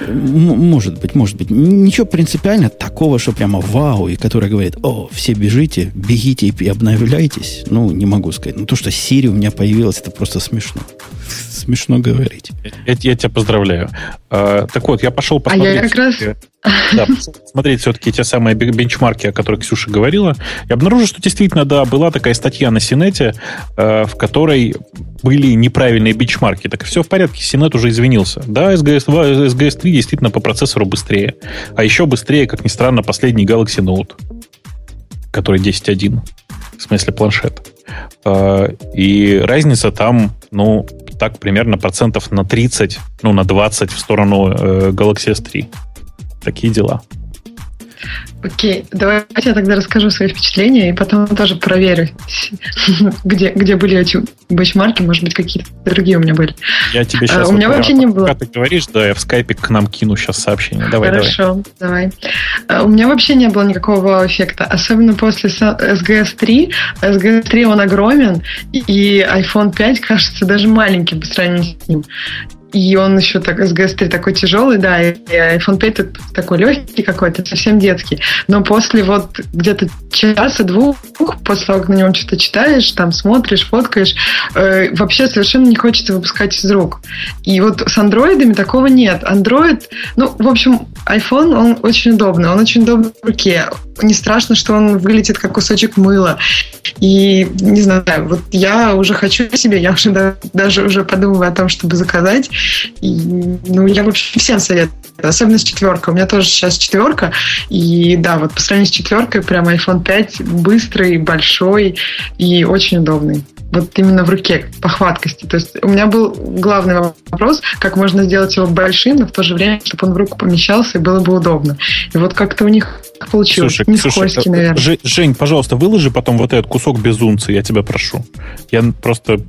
может быть, может быть. Ничего принципиально такого, что прямо вау, и который говорит, о, все бежите, бегите и обновляйтесь. Ну, не могу сказать. Но то, что Siri у меня появилась, это просто смешно. Смешно говорить. Я, я тебя поздравляю. А, так вот, я пошел посмотреть. А я как раз... Да, смотреть все-таки те самые бенчмарки, о которых Ксюша говорила. Я обнаружил, что действительно, да, была такая статья на Синете, э, в которой были неправильные бенчмарки. Так все в порядке, Синет уже извинился. Да, SGS, 2, SGS 3 действительно по процессору быстрее. А еще быстрее, как ни странно, последний Galaxy Note, который 10.1. В смысле планшет. Э, и разница там, ну, так примерно процентов на 30, ну, на 20 в сторону э, Galaxy S3. Такие дела. Окей, давайте я тогда расскажу свои впечатления и потом тоже проверю, [laughs] где, где были эти бэчмарки, может быть, какие-то другие у меня были. Я тебе сейчас... А, у меня вообще не было. Пока ты говоришь, да, я в скайпе к нам кину сейчас сообщение. Давай, Хорошо, давай. давай. А, у меня вообще не было никакого эффекта, особенно после SGS 3. SGS 3 он огромен, и iPhone 5 кажется даже маленьким по сравнению с ним. И он еще так, SGS3 такой тяжелый, да, и iPhone 5 такой легкий какой-то, совсем детский. Но после вот где-то часа-двух, после того, как на нем что-то читаешь, там смотришь, фоткаешь, э, вообще совершенно не хочется выпускать из рук. И вот с андроидами такого нет. Android, ну, в общем, iPhone, он очень удобный, он очень удобный в руке. Не страшно, что он вылетит как кусочек мыла. И, не знаю, вот я уже хочу себе, я уже да, даже уже подумываю о том, чтобы заказать. И, ну, я, в общем, всем советую. Особенно с четверкой. У меня тоже сейчас четверка. И да, вот по сравнению с четверкой, прям iPhone 5 быстрый, большой и очень удобный вот именно в руке, по хваткости. То есть у меня был главный вопрос, как можно сделать его большим, но в то же время, чтобы он в руку помещался и было бы удобно. И вот как-то у них получилось. Слушай, Не слушай, скользкий, наверное. Ж, Жень, пожалуйста, выложи потом вот этот кусок безумца, я тебя прошу. Я просто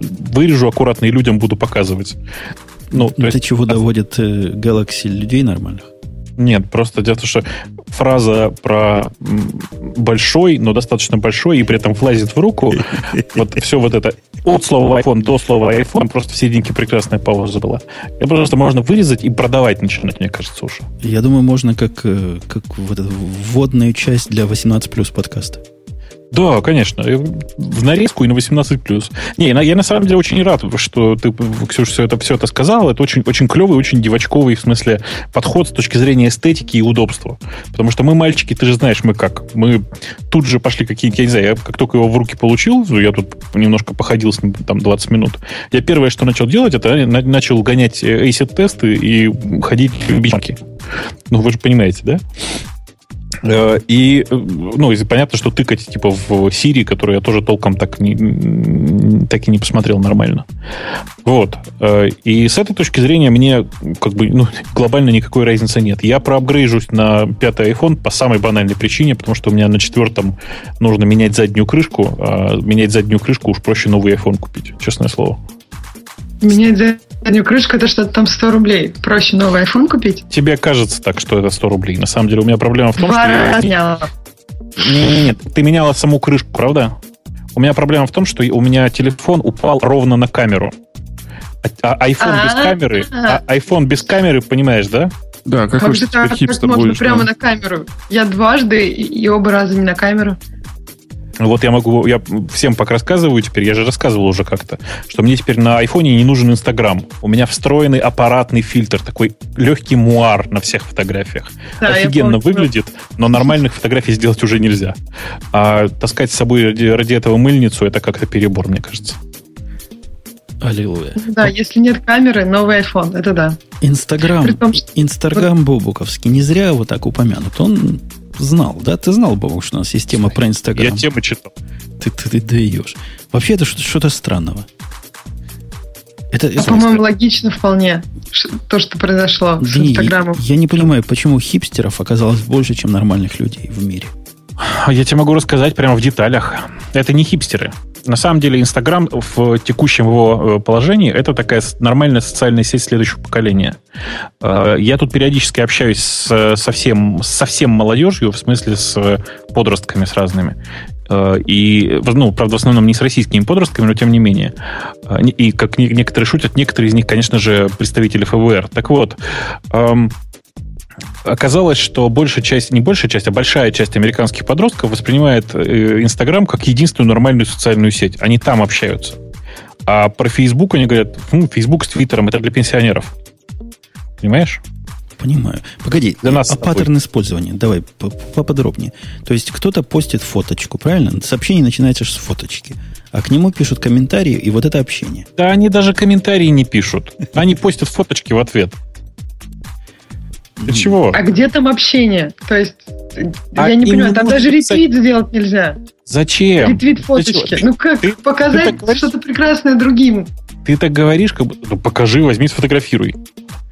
вырежу аккуратно и людям буду показывать. Ну, Это есть... чего доводит э, Galaxy людей нормальных? Нет, просто дело в том, что фраза про большой, но достаточно большой, и при этом влазит в руку, [laughs] вот все вот это от слова iPhone до слова iPhone, просто в серединке прекрасная пауза была. Это просто можно вырезать и продавать начинать, мне кажется, уже. Я думаю, можно как, э, как вот эту вводную часть для 18 плюс подкаста. Да, конечно. В нарезку и на 18+. Не, я на самом деле очень рад, что ты, Ксюша, все это, все это сказал. Это очень, очень клевый, очень девочковый, в смысле, подход с точки зрения эстетики и удобства. Потому что мы, мальчики, ты же знаешь, мы как? Мы тут же пошли какие-нибудь, я не знаю, я как только его в руки получил, я тут немножко походил с ним там 20 минут, я первое, что начал делать, это начал гонять ACID-тесты и ходить в бичмарки. Ну, вы же понимаете, да? Э, и, э, ну, и понятно, что тыкать типа в Siri, которую я тоже толком так, не, так и не посмотрел нормально. Вот. Э, и с этой точки зрения мне как бы ну, [laughs] глобально никакой разницы нет. Я проапгрейжусь на пятый iPhone по самой банальной причине, потому что у меня на четвертом нужно менять заднюю крышку, а менять заднюю крышку уж проще новый iPhone купить, честное слово. Менять заднюю крышку, это что-то там 100 рублей. Проще новый iPhone купить? Тебе кажется так, что это 100 рублей. На самом деле у меня проблема в том, Два что... Я... Нет, нет, ты меняла саму крышку, правда? У меня проблема в том, что у меня телефон упал ровно на камеру. А, а iPhone без а. камеры, а iPhone без камеры, понимаешь, да? Да, как, как же так, хипстер можно будешь, прямо да? на камеру? Я дважды и оба раза не на камеру. Вот я могу, я всем пока рассказываю теперь, я же рассказывал уже как-то, что мне теперь на айфоне не нужен Инстаграм. У меня встроенный аппаратный фильтр, такой легкий муар на всех фотографиях. Да, Офигенно выглядит, но нормальных фотографий сделать уже нельзя. А таскать с собой ради, ради этого мыльницу, это как-то перебор, мне кажется. Аллилуйя. Да, если нет камеры, новый iPhone, это да. Инстаграм, Инстаграм Бобуковский не зря вот так упомянут. Он знал, да? Ты знал, Бобок, что у нас система про Инстаграм. Я темы читал. Ты, ты, ты даешь. Вообще это что-то странного. Это, а, по-моему, логично вполне то, что произошло да с Инстаграмом. Я, я не понимаю, почему хипстеров оказалось больше, чем нормальных людей в мире. Я тебе могу рассказать прямо в деталях. Это не хипстеры. На самом деле Инстаграм в текущем его э, положении это такая нормальная социальная сеть следующего поколения. Э, я тут периодически общаюсь с совсем, совсем молодежью, в смысле с подростками, с разными. Э, и, ну, правда, в основном не с российскими подростками, но тем не менее. И, как некоторые шутят, некоторые из них, конечно же, представители ФВР. Так вот, эм, оказалось, что большая часть, не большая часть, а большая часть американских подростков воспринимает э, Инстаграм как единственную нормальную социальную сеть. Они там общаются. А про Фейсбук они говорят, ну, Фейсбук с Твиттером это для пенсионеров. Понимаешь? Понимаю. Погоди, для нас а паттерн использования? Давай поподробнее. То есть кто-то постит фоточку, правильно? Сообщение начинается с фоточки. А к нему пишут комментарии, и вот это общение. Да, они даже комментарии не пишут. Они постят фоточки в ответ. Для чего? А где там общение? То есть, а я не понимаю, там даже ретвит сделать нельзя. Зачем? Ретвит фоточки. Ну как, ты, показать ты что-то прекрасное другим. Ты так говоришь, как бы, ну покажи, возьми, сфотографируй.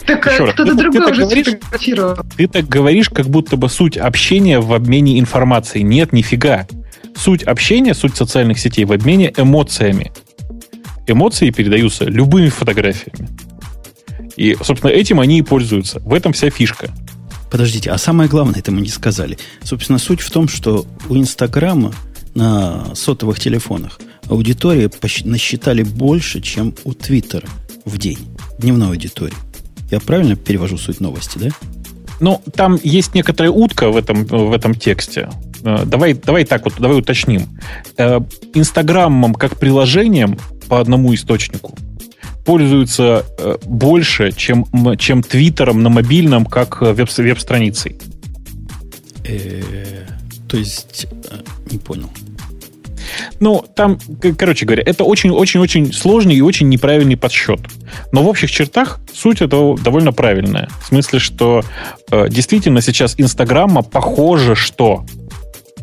Так Еще кто-то другой ты уже говоришь, сфотографировал. Ты так говоришь, как будто бы суть общения в обмене информацией. Нет, нифига. Суть общения, суть социальных сетей в обмене эмоциями. Эмоции передаются любыми фотографиями. И, собственно, этим они и пользуются. В этом вся фишка. Подождите, а самое главное, это мы не сказали. Собственно, суть в том, что у Инстаграма на сотовых телефонах аудитория насчитали больше, чем у Твиттера в день, дневной аудитории. Я правильно перевожу суть новости, да? Ну, там есть некоторая утка в этом, в этом тексте. Э, давай, давай так вот, давай уточним. Э, Инстаграмом как приложением по одному источнику пользуются э, больше, чем, чем Твиттером на мобильном, как веб, веб-страницей. То есть, не понял. Ну, там, короче говоря, это очень-очень-очень сложный и очень неправильный подсчет. Но в общих чертах суть этого довольно правильная. В смысле, что э, действительно сейчас Инстаграма похоже, что э,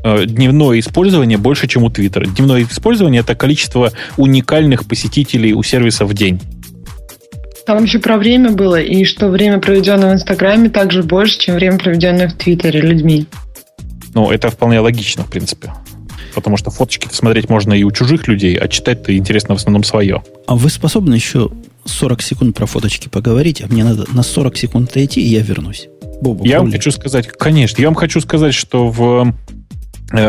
дневное использование больше, чем у Твиттера. Дневное использование это количество уникальных посетителей у сервиса в день. Там еще про время было, и что время, проведенное в Инстаграме, также больше, чем время, проведенное в Твиттере людьми. Ну, это вполне логично, в принципе потому что фоточки смотреть можно и у чужих людей, а читать-то интересно в основном свое. А вы способны еще 40 секунд про фоточки поговорить, а мне надо на 40 секунд отойти, и я вернусь. Бобу, я вам хочу сказать, конечно, я вам хочу сказать, что в э,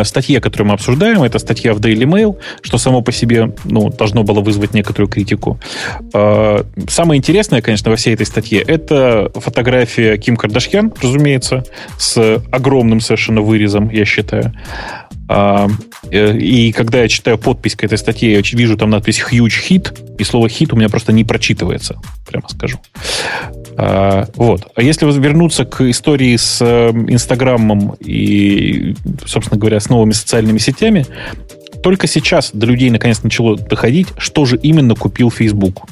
статье, которую мы обсуждаем, это статья в Daily Mail, что само по себе ну, должно было вызвать некоторую критику. Э, самое интересное, конечно, во всей этой статье, это фотография Ким Кардашьян, разумеется, с огромным совершенно вырезом, я считаю. А, э, и когда я читаю подпись к этой статье, я вижу там надпись «huge hit», и слово «hit» у меня просто не прочитывается, прямо скажу. А, вот. А если вернуться к истории с э, Инстаграмом и, собственно говоря, с новыми социальными сетями, только сейчас до людей наконец начало доходить, что же именно купил Facebook.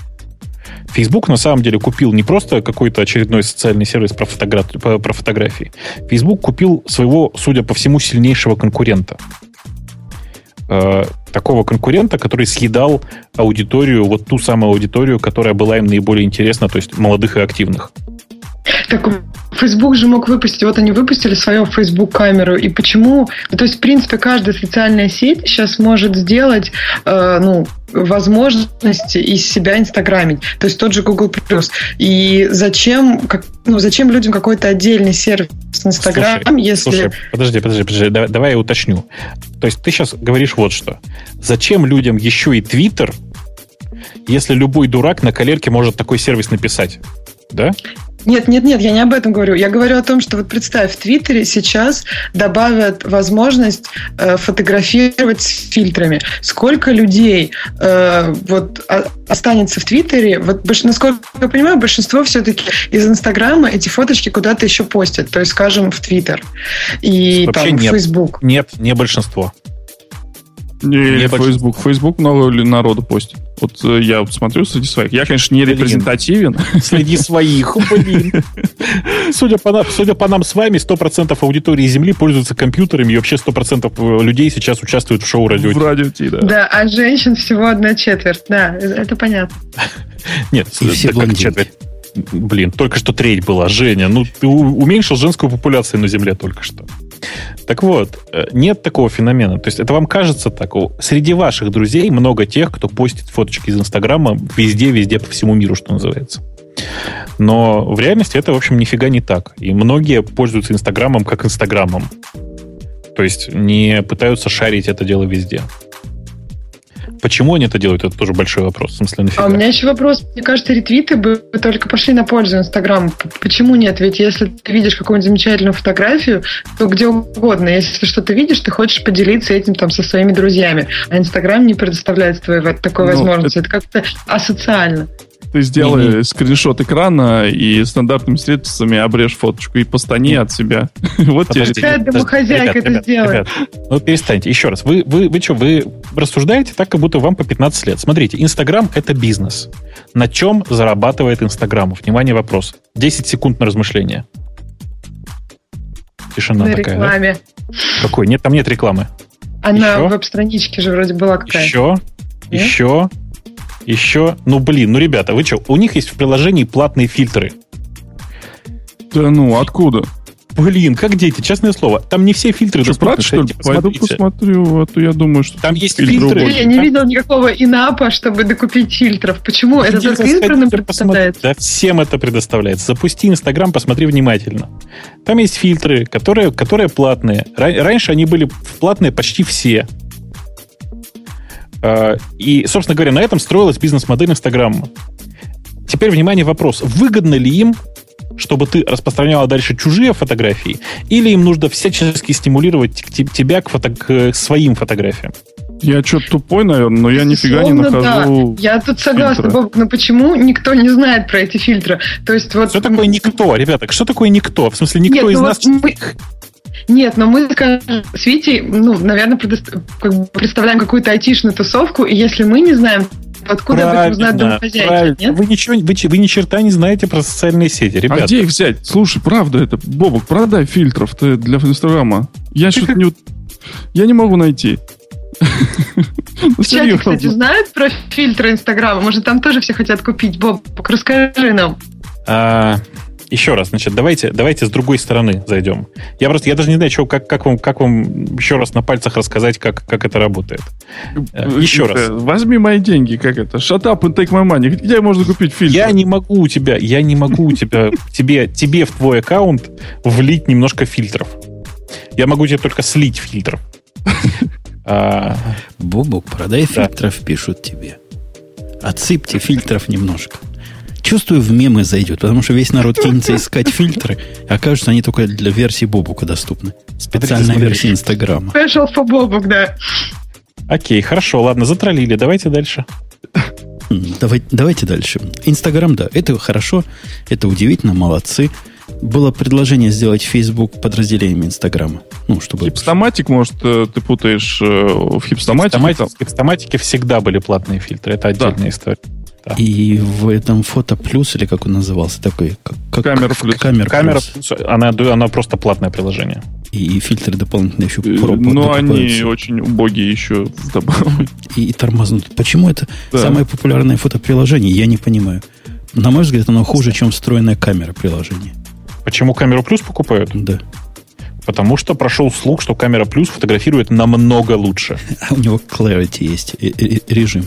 Facebook на самом деле купил не просто какой-то очередной социальный сервис про, фотограф... про фотографии. Facebook купил своего, судя по всему, сильнейшего конкурента. Э, такого конкурента, который съедал аудиторию, вот ту самую аудиторию, которая была им наиболее интересна, то есть молодых и активных. Так Facebook же мог выпустить, вот они выпустили свою Facebook камеру, и почему, то есть, в принципе, каждая социальная сеть сейчас может сделать, э, ну, возможности из себя инстаграмить. То есть тот же Google+. И зачем, как, ну, зачем людям какой-то отдельный сервис Инстаграм, слушай, если... Слушай, подожди, подожди, подожди, давай, давай я уточню. То есть ты сейчас говоришь вот что. Зачем людям еще и Твиттер, если любой дурак на калерке может такой сервис написать? Да? Нет, нет, нет, я не об этом говорю. Я говорю о том, что вот представь, в Твиттере сейчас добавят возможность э, фотографировать с фильтрами. Сколько людей э, вот а, останется в Твиттере? Вот, насколько я понимаю, большинство все-таки из Инстаграма эти фоточки куда-то еще постят. То есть, скажем, в Твиттер и Вообще там, нет. в Фейсбук. Нет, не большинство. Не, не Facebook. Facebook много народу постит. Вот э, я вот смотрю среди своих. Я, конечно, не репрезентативен. Среди своих, блин. [laughs] Судя по, судя по нам с вами, 100% аудитории Земли пользуются компьютерами, и вообще 100% э, людей сейчас участвуют в шоу радио. В радио да. Да, а женщин всего одна четверть. Да, это понятно. [laughs] Нет, и все как четверть. Блин, только что треть была. Женя, ну ты уменьшил женскую популяцию на Земле только что. Так вот, э, нет такого феномена. То есть это вам кажется так. Среди ваших друзей много тех, кто постит фоточки из Инстаграма везде, везде, по всему миру, что называется. Но в реальности это, в общем, нифига не так. И многие пользуются Инстаграмом как Инстаграмом. То есть не пытаются шарить это дело везде. Почему они это делают, это тоже большой вопрос. В смысле, нафига? А у меня еще вопрос. Мне кажется, ретвиты бы только пошли на пользу Инстаграму. Почему нет? Ведь если ты видишь какую-нибудь замечательную фотографию, то где угодно. Если что-то видишь, ты хочешь поделиться этим там со своими друзьями. А Инстаграм не предоставляет такой ну, возможности. Это, это как-то асоциально. Ты сделай mm-hmm. скриншот экрана и стандартными средствами обрежь фоточку и постани mm-hmm. от себя. [laughs] вот тебе. Какая домохозяйка это сделает? Ну, перестаньте. Еще раз. Вы, вы, вы что, вы рассуждаете так, как будто вам по 15 лет. Смотрите, Инстаграм — это бизнес. На чем зарабатывает Инстаграм? Внимание, вопрос. 10 секунд на размышление. Тишина на такая. рекламе. Да? Какой? Нет, там нет рекламы. Она Еще? в веб-страничке же вроде была какая-то. Еще? Нет? Еще? Еще, ну блин, ну ребята, вы что, у них есть в приложении платные фильтры. Да ну, откуда? Блин, как дети, честное слово. Там не все фильтры что, доступны. что ли? Пойду посмотрю, а то я думаю, что... Там есть фильтры. Я не видел никакого инапа, чтобы докупить фильтров. Почему? Это только избранным предоставляется? Да всем это предоставляется. Запусти Инстаграм, посмотри внимательно. Там есть фильтры, которые, которые платные. Раньше они были платные почти все. А, и, собственно говоря, на этом строилась бизнес-модель Инстаграма. Теперь, внимание, вопрос. Выгодно ли им чтобы ты распространяла дальше чужие фотографии, или им нужно всячески стимулировать тебя к, фото к своим фотографиям? Я что-то тупой, наверное, но я нифига не нахожу. Да. Я тут согласна. Бог, но почему никто не знает про эти фильтры? То есть вот... Что такое никто, ребята? Что такое никто? В смысле, никто Нет, из ну нас... Мы... Нет, но мы с Витей, ну, наверное, предо... как бы представляем какую-то айтишную тусовку, и если мы не знаем, Откуда правильно, об этом знают домохозяйки, нет? Вы, ничего, вы, вы ни черта не знаете про социальные сети, а ребята. А где их взять? Слушай, правда это, Бобок, продай фильтров ты для Инстаграма. Я что-то не... Я не могу найти. [laughs] В чате, кстати, знают про фильтры Инстаграма? Может, там тоже все хотят купить? Бобок, расскажи нам. Еще раз, значит, давайте, давайте с другой стороны зайдем. Я просто, я даже не знаю, что, как, как, вам, как вам еще раз на пальцах рассказать, как, как это работает. Э, еще раз. Возьми мои деньги, как это? Shut up and take my money. Где можно купить фильтр? Я не могу у тебя, я не могу у тебя, тебе, тебе в твой аккаунт влить немножко фильтров. Я могу тебе только слить фильтров. [laughs] А, Бобок, продай фильтров, пишут тебе. Отсыпьте фильтров немножко. Чувствую, в мемы зайдет, потому что весь народ кинется искать фильтры, а окажется, они только для версии Бобука доступны. Специальная версия Инстаграма. Special for Бобук, да. Окей, хорошо, ладно, затроллили. Давайте дальше. Давай, давайте дальше. Инстаграм, да, это хорошо, это удивительно, молодцы. Было предложение сделать Facebook подразделением Инстаграма. Ну, чтобы... Хипстоматик, может, э, ты путаешь э, в хипстоматике? В хипстоматике всегда были платные фильтры, это отдельная да. история. И в этом фото плюс, или как он назывался, такой, как, камера плюс. Камера, камера плюс. Она, она просто платное приложение. И фильтры дополнительные еще про, Но они очень убогие еще и, и тормознут. Почему это да. самое популярное фотоприложение, я не понимаю. На мой взгляд, оно хуже, чем встроенная камера приложения. Почему камеру плюс покупают? Да. Потому что прошел слух, что камера плюс фотографирует намного лучше. А [laughs] у него clarity есть, режим.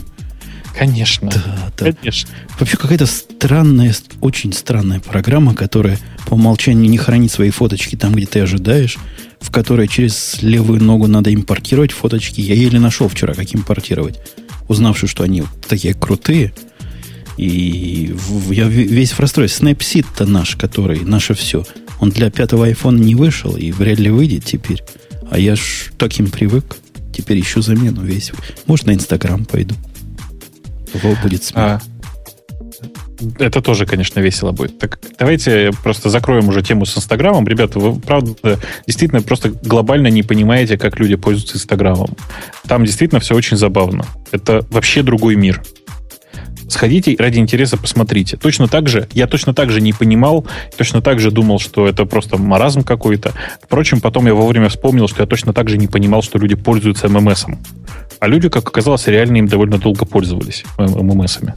Конечно. Да, да. Конечно. Вообще какая-то странная, очень странная программа, которая по умолчанию не хранит свои фоточки там, где ты ожидаешь, в которой через левую ногу надо импортировать фоточки. Я еле нашел вчера, как импортировать, узнавши, что они такие крутые. И я весь в расстройстве. Snapseed-то наш, который, наше все, он для пятого iPhone не вышел и вряд ли выйдет теперь. А я ж таким привык. Теперь ищу замену весь. Может, на Инстаграм пойду. Смех. А, это тоже, конечно, весело будет. Так давайте просто закроем уже тему с Инстаграмом. Ребята, вы, правда, действительно просто глобально не понимаете, как люди пользуются Инстаграмом. Там действительно все очень забавно. Это вообще другой мир. Сходите ради интереса посмотрите. Точно так же, я точно так же не понимал, точно так же думал, что это просто маразм какой-то. Впрочем, потом я вовремя вспомнил, что я точно так же не понимал, что люди пользуются ММСом. А люди, как оказалось, реально им довольно долго пользовались ММСами.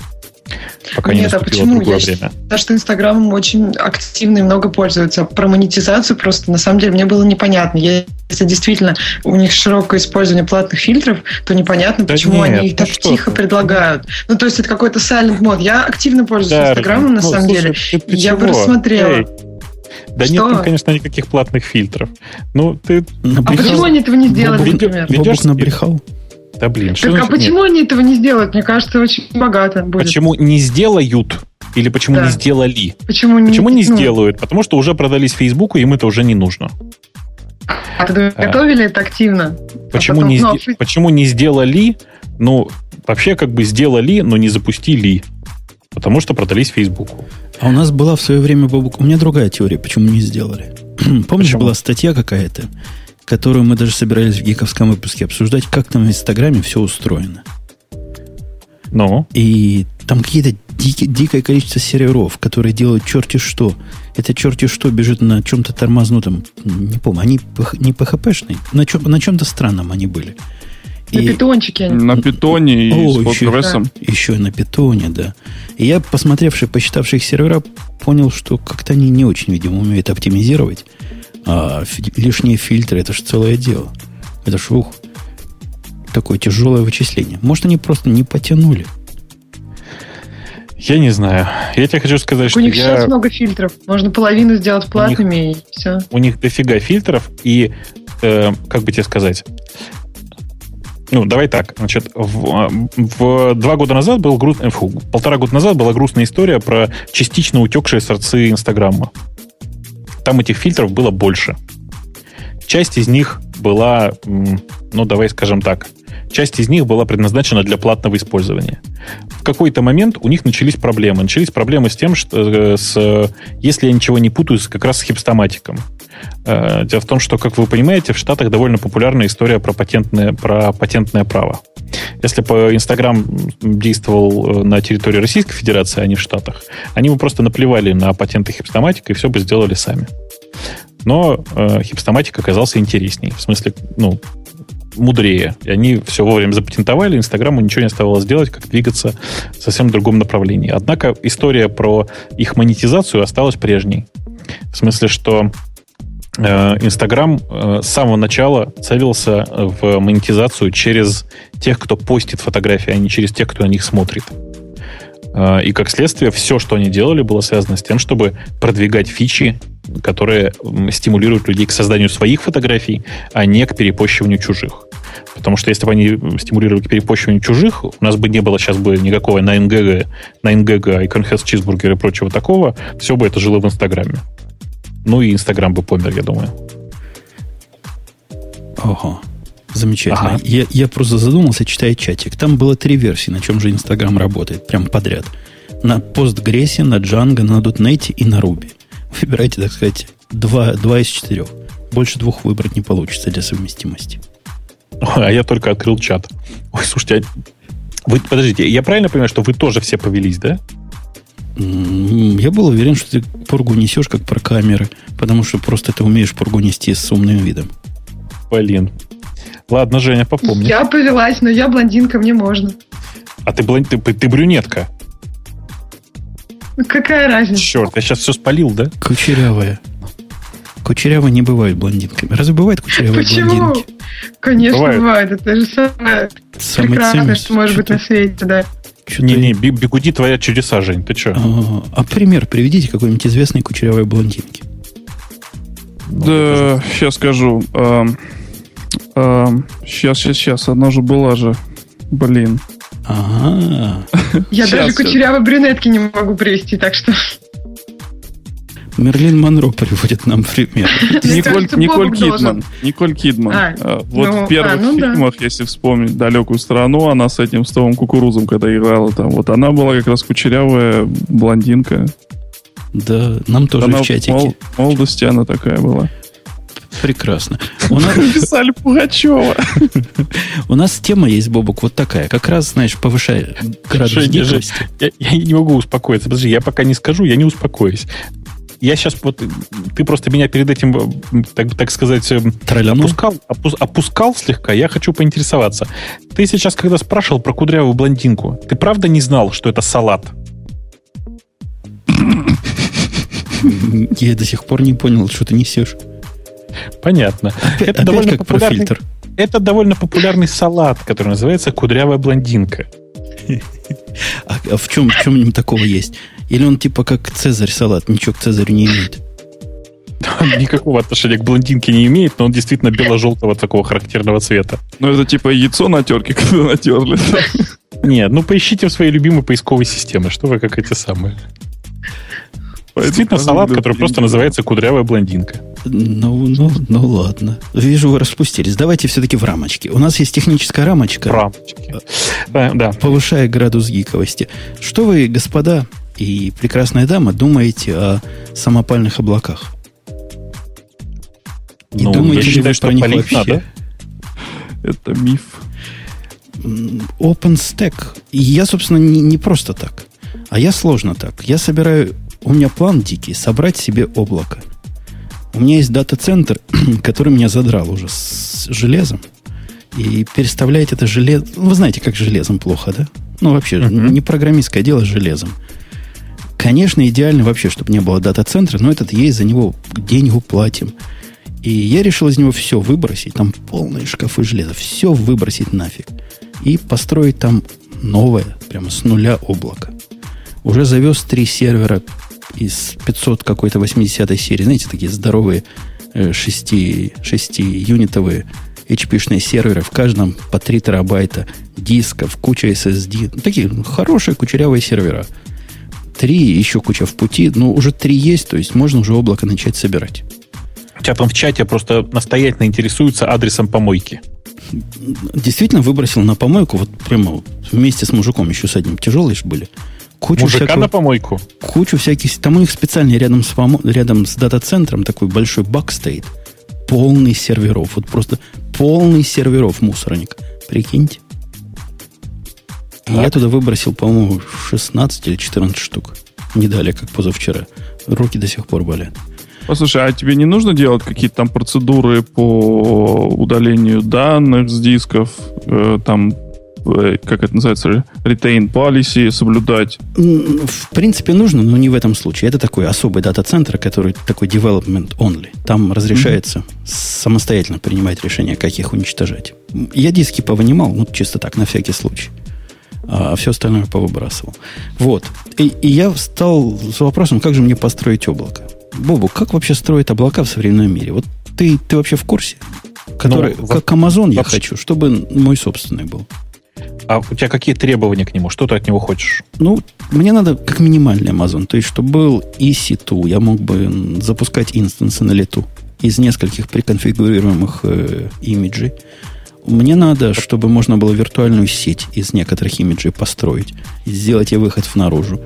Пока Нет, не а почему? Я время. считаю, что Инстаграмом очень активно и много пользуются. Про монетизацию просто, на самом деле, мне было непонятно. Если действительно у них широкое использование платных фильтров, то непонятно, да почему нет, они их ну так что тихо ты? предлагают. Ну, то есть это какой-то silent мод. Я активно пользуюсь да, Инстаграмом, на ну, самом слушай, деле. Я чего? бы рассмотрела. Эй. Да что? нет там, конечно, никаких платных фильтров. Ну, ты... Набрехал. А почему они этого не сделали, Бобук, например? Бобук набрехал. Да блин, что Так а почему нет? они этого не сделают? Мне кажется, очень богато будет. Почему не сделают? Или почему да. не сделали? Почему не, почему не ну... сделают? Потому что уже продались Фейсбуку, им это уже не нужно. А ты а. готовили это активно? Почему, а потом, не, ну, почему не сделали? Ну, вообще как бы сделали, но не запустили. Потому что продались Фейсбуку. А у нас была в свое время, Бабук, у меня другая теория, почему не сделали. [clears throat] Помнишь, почему? была статья какая-то, которую мы даже собирались в гиковском выпуске обсуждать, как там в Инстаграме все устроено. Ну? И там какие-то дикие, дикое количество серверов, которые делают черти что. Это черти что бежит на чем-то тормознутом. Не помню, они не PHP-шные, на, чем, на чем-то странном они были. На и... питончике. На питоне и О, с еще, еще на питоне, да. И я, посмотревший, посчитавший их сервера, понял, что как-то они не очень, видимо, умеют оптимизировать. А лишние фильтры это же целое дело. Это ж ух, такое тяжелое вычисление. Может, они просто не потянули. Я не знаю. Я тебе хочу сказать, у что У них я... сейчас много фильтров. Можно половину сделать платными них, и все. У них дофига фильтров, и, э, как бы тебе сказать, ну, давай так. Значит, в, в два года назад был груз, э, фу, полтора года назад была грустная история про частично утекшие сорцы Инстаграма. Там этих фильтров было больше. Часть из них была, ну, давай скажем так, часть из них была предназначена для платного использования. В какой-то момент у них начались проблемы. Начались проблемы с тем, что э, с, если я ничего не путаю, как раз с хипстоматиком. Э, дело в том, что, как вы понимаете, в Штатах довольно популярная история про патентное, про патентное право. Если бы Инстаграм действовал э, на территории Российской Федерации, а не в Штатах, они бы просто наплевали на патенты хипстоматика и все бы сделали сами. Но э, хипстоматик оказался интересней. В смысле, ну, мудрее. И они все вовремя запатентовали, Инстаграму ничего не оставалось делать, как двигаться в совсем другом направлении. Однако история про их монетизацию осталась прежней. В смысле, что э, Инстаграм э, с самого начала целился в монетизацию через тех, кто постит фотографии, а не через тех, кто на них смотрит. Э, и как следствие, все, что они делали, было связано с тем, чтобы продвигать фичи которые стимулируют людей к созданию своих фотографий, а не к перепощиванию чужих. Потому что если бы они стимулировали к перепощиванию чужих, у нас бы не было сейчас бы никакого 9GG, 9GG, Iconhead Cheeseburger и прочего такого. Все бы это жило в Инстаграме. Ну и Инстаграм бы помер, я думаю. Ого. Замечательно. Ага. Я, я просто задумался, читая чатик. Там было три версии, на чем же Инстаграм работает, прям подряд. На Postgres, на Django, на .NET и на Ruby выбирайте, так сказать, два, два из четырех. Больше двух выбрать не получится для совместимости. А я только открыл чат. Ой, слушайте, а вы, подождите, я правильно понимаю, что вы тоже все повелись, да? Я был уверен, что ты пургу несешь как про камеры, потому что просто ты умеешь пургу нести с умным видом. Блин. Ладно, Женя, попомни. Я повелась, но я блондинка, мне можно. А ты, блон... ты, ты брюнетка. Ну, какая разница? Черт, я сейчас все спалил, да? Кучерявая. Кучерявые не бывают блондинками. Разве бывают кучерявые Почему? блондинки? Конечно, бывает. бывает. Это же самое, самое прекрасное, что может быть на свете, да. Не-не, бегуди твоя чудеса, Жень, ты что? А, а пример приведите какой-нибудь известной кучерявой блондинки. Да, сейчас скажу. А, а, сейчас, сейчас, сейчас. Одна же была же. Блин. Ага. Я даже кучерявой брюнетки не могу привести, так что... Мерлин Монро приводит нам пример. [laughs] Николь, Николь Кидман. Николь Кидман. А, вот ну, в первых а, ну фильмах, да. если вспомнить «Далекую страну», она с этим, с Томом Кукурузом, когда играла там, вот она была как раз кучерявая блондинка. Да, нам тоже она в чатике. Мол, молодости она такая была. Прекрасно. У нас... Написали Пугачева. [laughs] У нас тема есть, Бобок, вот такая. Как раз, знаешь, повышая градус гиковости. Я, я не могу успокоиться. Подожди, я пока не скажу, я не успокоюсь. Я сейчас вот... Ты просто меня перед этим, так, так сказать, опускал, опус, опускал слегка. Я хочу поинтересоваться. Ты сейчас, когда спрашивал про кудрявую блондинку, ты правда не знал, что это салат? Я до сих пор не понял, что ты несешь. Понятно. Опять, это, опять довольно как популярный, фильтр. это довольно популярный салат, который называется кудрявая блондинка. [laughs] А, а в чем, в чем в нем такого есть? Или он типа как Цезарь салат, ничего к Цезарю не имеет? Никакого отношения к блондинке не имеет, но он действительно бело-желтого такого характерного цвета. Ну, это типа яйцо на терке, [laughs] когда натерли. [laughs] Нет, ну поищите в своей любимой поисковой системе, что вы как эти самые. Действительно салат, который просто называется кудрявая блондинка. Ну, ну, ну ладно. Вижу, вы распустились. Давайте все-таки в рамочке. У нас есть техническая рамочка. Рамочки. Да, да. Повышая градус гиковости. Что вы, господа и прекрасная дама, думаете о самопальных облаках? И ну, думаете я считаю, что про них вообще? Надо. Это миф. OpenStack. Я, собственно, не, не просто так. А я сложно так. Я собираю у меня план дикий собрать себе облако. У меня есть дата-центр, [clears throat] который меня задрал уже с железом. И переставлять это железо... Вы знаете, как железом плохо, да? Ну, вообще, uh-huh. не программистское дело с железом. Конечно, идеально вообще, чтобы не было дата-центра, но этот есть, за него деньги платим. И я решил из него все выбросить, там полные шкафы железа, все выбросить нафиг. И построить там новое, прямо с нуля облако. Уже завез три сервера из 500 какой-то 80 серии, знаете, такие здоровые 6, 6-юнитовые HP-шные серверы, в каждом по 3 терабайта дисков, куча SSD. Ну, такие хорошие кучерявые сервера. Три, еще куча в пути. Ну, уже три есть, то есть можно уже облако начать собирать. У тебя там в чате просто настоятельно интересуются адресом помойки. Действительно выбросил на помойку, вот прямо вместе с мужиком еще с одним. Тяжелые же были. Кучу Мужика всякого, на помойку? Кучу всяких... Там у них специально рядом с, помо, рядом с дата-центром такой большой бак стоит. Полный серверов. Вот просто полный серверов мусорник. Прикиньте. И я туда выбросил, по-моему, 16 или 14 штук. Не далее, как позавчера. Руки до сих пор болят. Послушай, а тебе не нужно делать какие-то там процедуры по удалению данных с дисков, э, там как это называется, retain policy соблюдать? В принципе, нужно, но не в этом случае. Это такой особый дата-центр, который такой development only. Там разрешается mm-hmm. самостоятельно принимать решение, как их уничтожать. Я диски повынимал, ну, чисто так, на всякий случай. А все остальное повыбрасывал. Вот. И, и я встал с вопросом, как же мне построить облако. Бобу, как вообще строить облака в современном мире? Вот ты, ты вообще в курсе? Который, ну, как Amazon я хочу, чтобы мой собственный был. А у тебя какие требования к нему? Что ты от него хочешь? Ну, мне надо как минимальный Amazon. То есть, чтобы был EC2. Я мог бы запускать инстансы на лету из нескольких приконфигурируемых э, имиджей. Мне надо, чтобы можно было виртуальную сеть из некоторых имиджей построить сделать ей выход в наружу.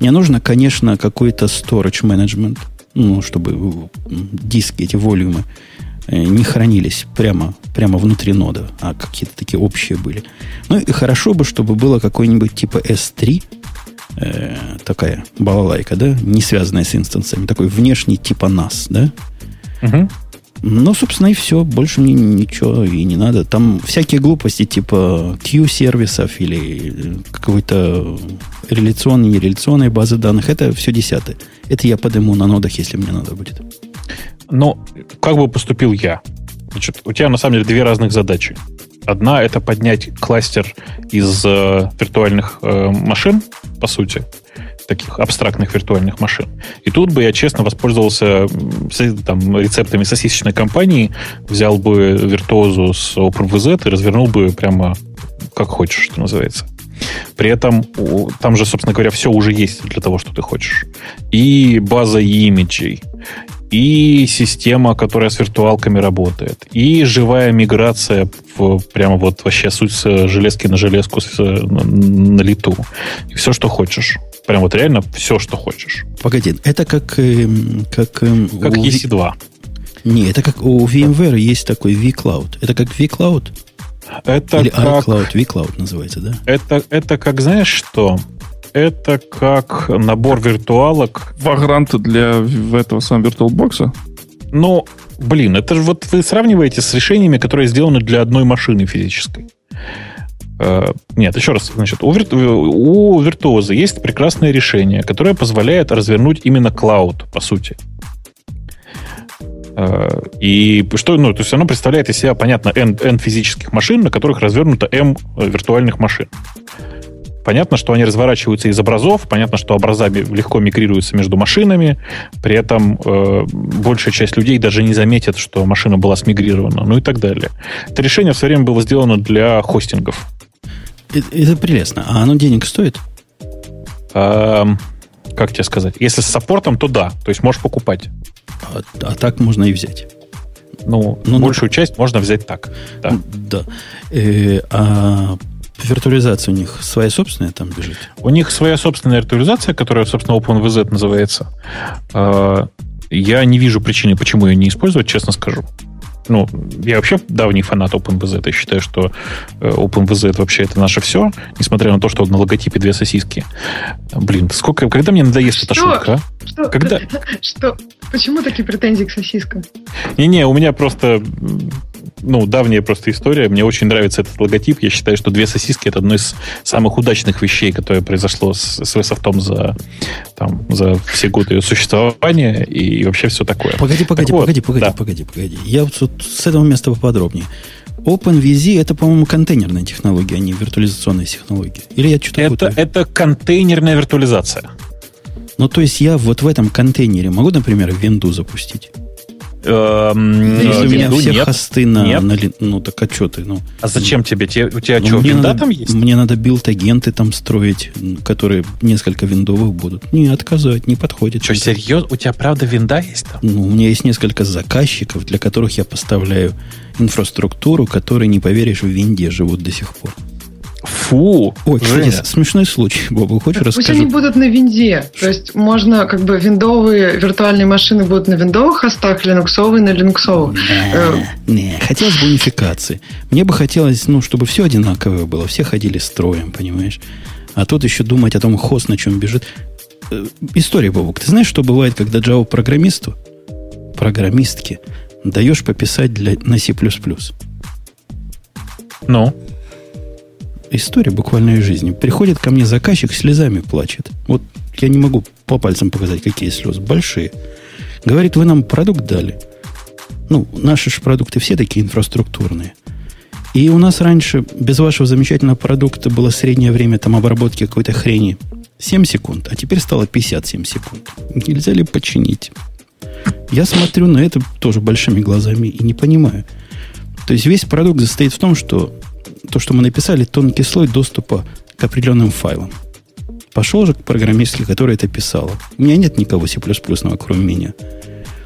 Мне нужно, конечно, какой-то storage management, ну, чтобы диски, эти волюмы не хранились прямо, прямо внутри нода, а какие-то такие общие были. Ну и хорошо бы, чтобы было какой-нибудь типа S3, э, такая балалайка, да, не связанная с инстансами, такой внешний типа NAS, да? Угу. Ну, собственно, и все. Больше мне ничего и не надо. Там всякие глупости типа Q-сервисов или какой-то реляционной, нереляционной базы данных. Это все десятое. Это я подниму на нодах, если мне надо будет. Но как бы поступил я? Значит, у тебя на самом деле две разных задачи. Одна это поднять кластер из э, виртуальных э, машин, по сути, таких абстрактных виртуальных машин. И тут бы я честно воспользовался там, рецептами сосисочной компании, взял бы виртуозу с OpenVZ и развернул бы прямо как хочешь, что называется. При этом там же, собственно говоря, все уже есть для того, что ты хочешь. И база имиджей, и система, которая с виртуалками работает, и живая миграция в, прямо вот вообще суть с железки на железку с, на, на лету. И все, что хочешь. Прям вот реально все, что хочешь. Погоди, это как... Э, как э, как у... EC2. Не, это как у VMware есть такой vCloud. Это как vCloud? Это Или как... iCloud, vCloud называется, да? Это, это как, знаешь что? Это как набор виртуалок. Вагранты для этого самого VirtualBox? Ну, блин, это же вот вы сравниваете с решениями, которые сделаны для одной машины физической. Uh, нет, еще раз, значит, у, вирту, у виртуоза есть прекрасное решение, которое позволяет развернуть именно клауд, по сути. Uh, и что, ну, то есть оно представляет из себя, понятно, N, N физических машин, на которых развернуто M виртуальных машин. Понятно, что они разворачиваются из образов, понятно, что образа легко мигрируются между машинами, при этом э, большая часть людей даже не заметит, что машина была смигрирована, ну и так далее. Это решение все время было сделано для хостингов. Это, это прелестно. А оно денег стоит? А, как тебе сказать? Если с саппортом, то да. То есть можешь покупать. А, а так можно и взять. Ну, ну большую ну, часть можно взять так. Да. да. Э, а Виртуализация у них своя собственная там бежит? У них своя собственная виртуализация, которая, собственно, OpenVZ называется. А, я не вижу причины, почему ее не использовать, честно скажу. Ну, я вообще давний фанат OpenVZ. Я считаю, что э, OpenVZ вообще это наше все, несмотря на то, что на логотипе две сосиски. Блин, сколько, когда мне надоест что? эта шутка? А? Что? Когда? [laughs] Что? Почему такие претензии к сосискам? Не-не, у меня просто ну, давняя просто история. Мне очень нравится этот логотип. Я считаю, что две сосиски это одно из самых удачных вещей, которое произошло с, с Весофтом за, там, за все годы ее существования и вообще все такое. Погоди, погоди, так погоди, вот, погоди, да. погоди, погоди. Я вот с этого места поподробнее. OpenVZ это, по-моему, контейнерная технология, а не виртуализационная технология. Или я что-то это, это контейнерная виртуализация. Ну, то есть я вот в этом контейнере могу, например, винду запустить? Эм, Если у меня все нет, хосты на, нет. на... Ну, так а что ты? Ну, а зачем тебе? тебе у тебя ну, что, винда надо, там есть? Мне надо build-агенты там строить, которые несколько виндовых будут. Не, отказывать, не подходит. Что, серьезно? У тебя правда винда есть там? Ну, у меня есть несколько заказчиков, для которых я поставляю инфраструктуру, которые, не поверишь, в винде живут до сих пор. Фу! Ой, кстати, Женя. смешной случай, Боба, хочешь так расскажу? Пусть они будут на винде. То есть можно, как бы, виндовые виртуальные машины будут на виндовых хостах, линуксовые на линуксовых. Не, не, хотелось бы унификации. Мне бы хотелось, ну, чтобы все одинаковое было, все ходили строем, понимаешь? А тут еще думать о том, хост на чем бежит. Э, история, Бобук. Ты знаешь, что бывает, когда Java программисту, программистке, даешь пописать для, на C++? Ну? История буквально из жизни. Приходит ко мне заказчик, слезами плачет. Вот я не могу по пальцам показать, какие слезы. Большие. Говорит, вы нам продукт дали. Ну, наши же продукты все такие инфраструктурные. И у нас раньше без вашего замечательного продукта было среднее время там обработки какой-то хрени 7 секунд, а теперь стало 57 секунд. Нельзя ли починить? Я смотрю на это тоже большими глазами и не понимаю. То есть весь продукт состоит в том, что то, что мы написали, тонкий слой доступа к определенным файлам. Пошел же к программистке, которая это писала. У меня нет никого C++, кроме меня.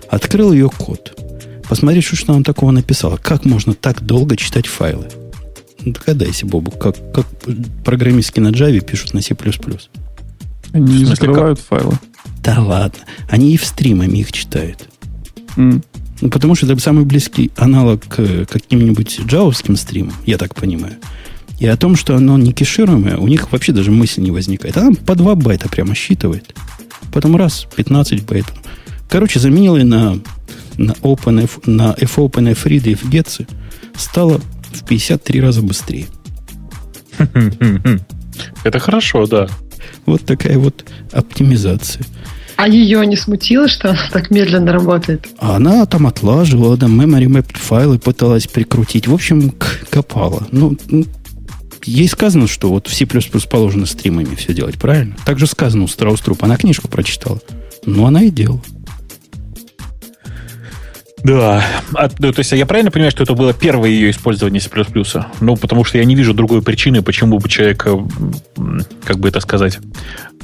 Открыл ее код. Посмотри, что, что она такого написала. Как можно так долго читать файлы? Ну, догадайся, Бобу, как, как программистки на Java пишут на C++. Они не закрывают как? файлы. Да ладно. Они и в стримами их читают. Mm. Ну, потому что это самый близкий аналог к каким-нибудь джавовским стримам, я так понимаю. И о том, что оно не кешируемое, у них вообще даже мысли не возникает. Она по 2 байта прямо считывает. Потом раз, 15 байтов. Короче, заменила на, на, OpenF, на FOpenFread и FGETS стало в 53 раза быстрее. Это хорошо, да. Вот такая вот оптимизация. А ее не смутило, что она так медленно работает? Она там отлаживала, да, memory map файлы пыталась прикрутить. В общем, копала. Ну, ей сказано, что вот в C++ положено стримами все делать, правильно? Так же сказано у Страус Труп. Она книжку прочитала. Ну, она и делала. Да. А, ну, то есть я правильно понимаю, что это было первое ее использование C++? Ну, потому что я не вижу другой причины, почему бы человек, как бы это сказать,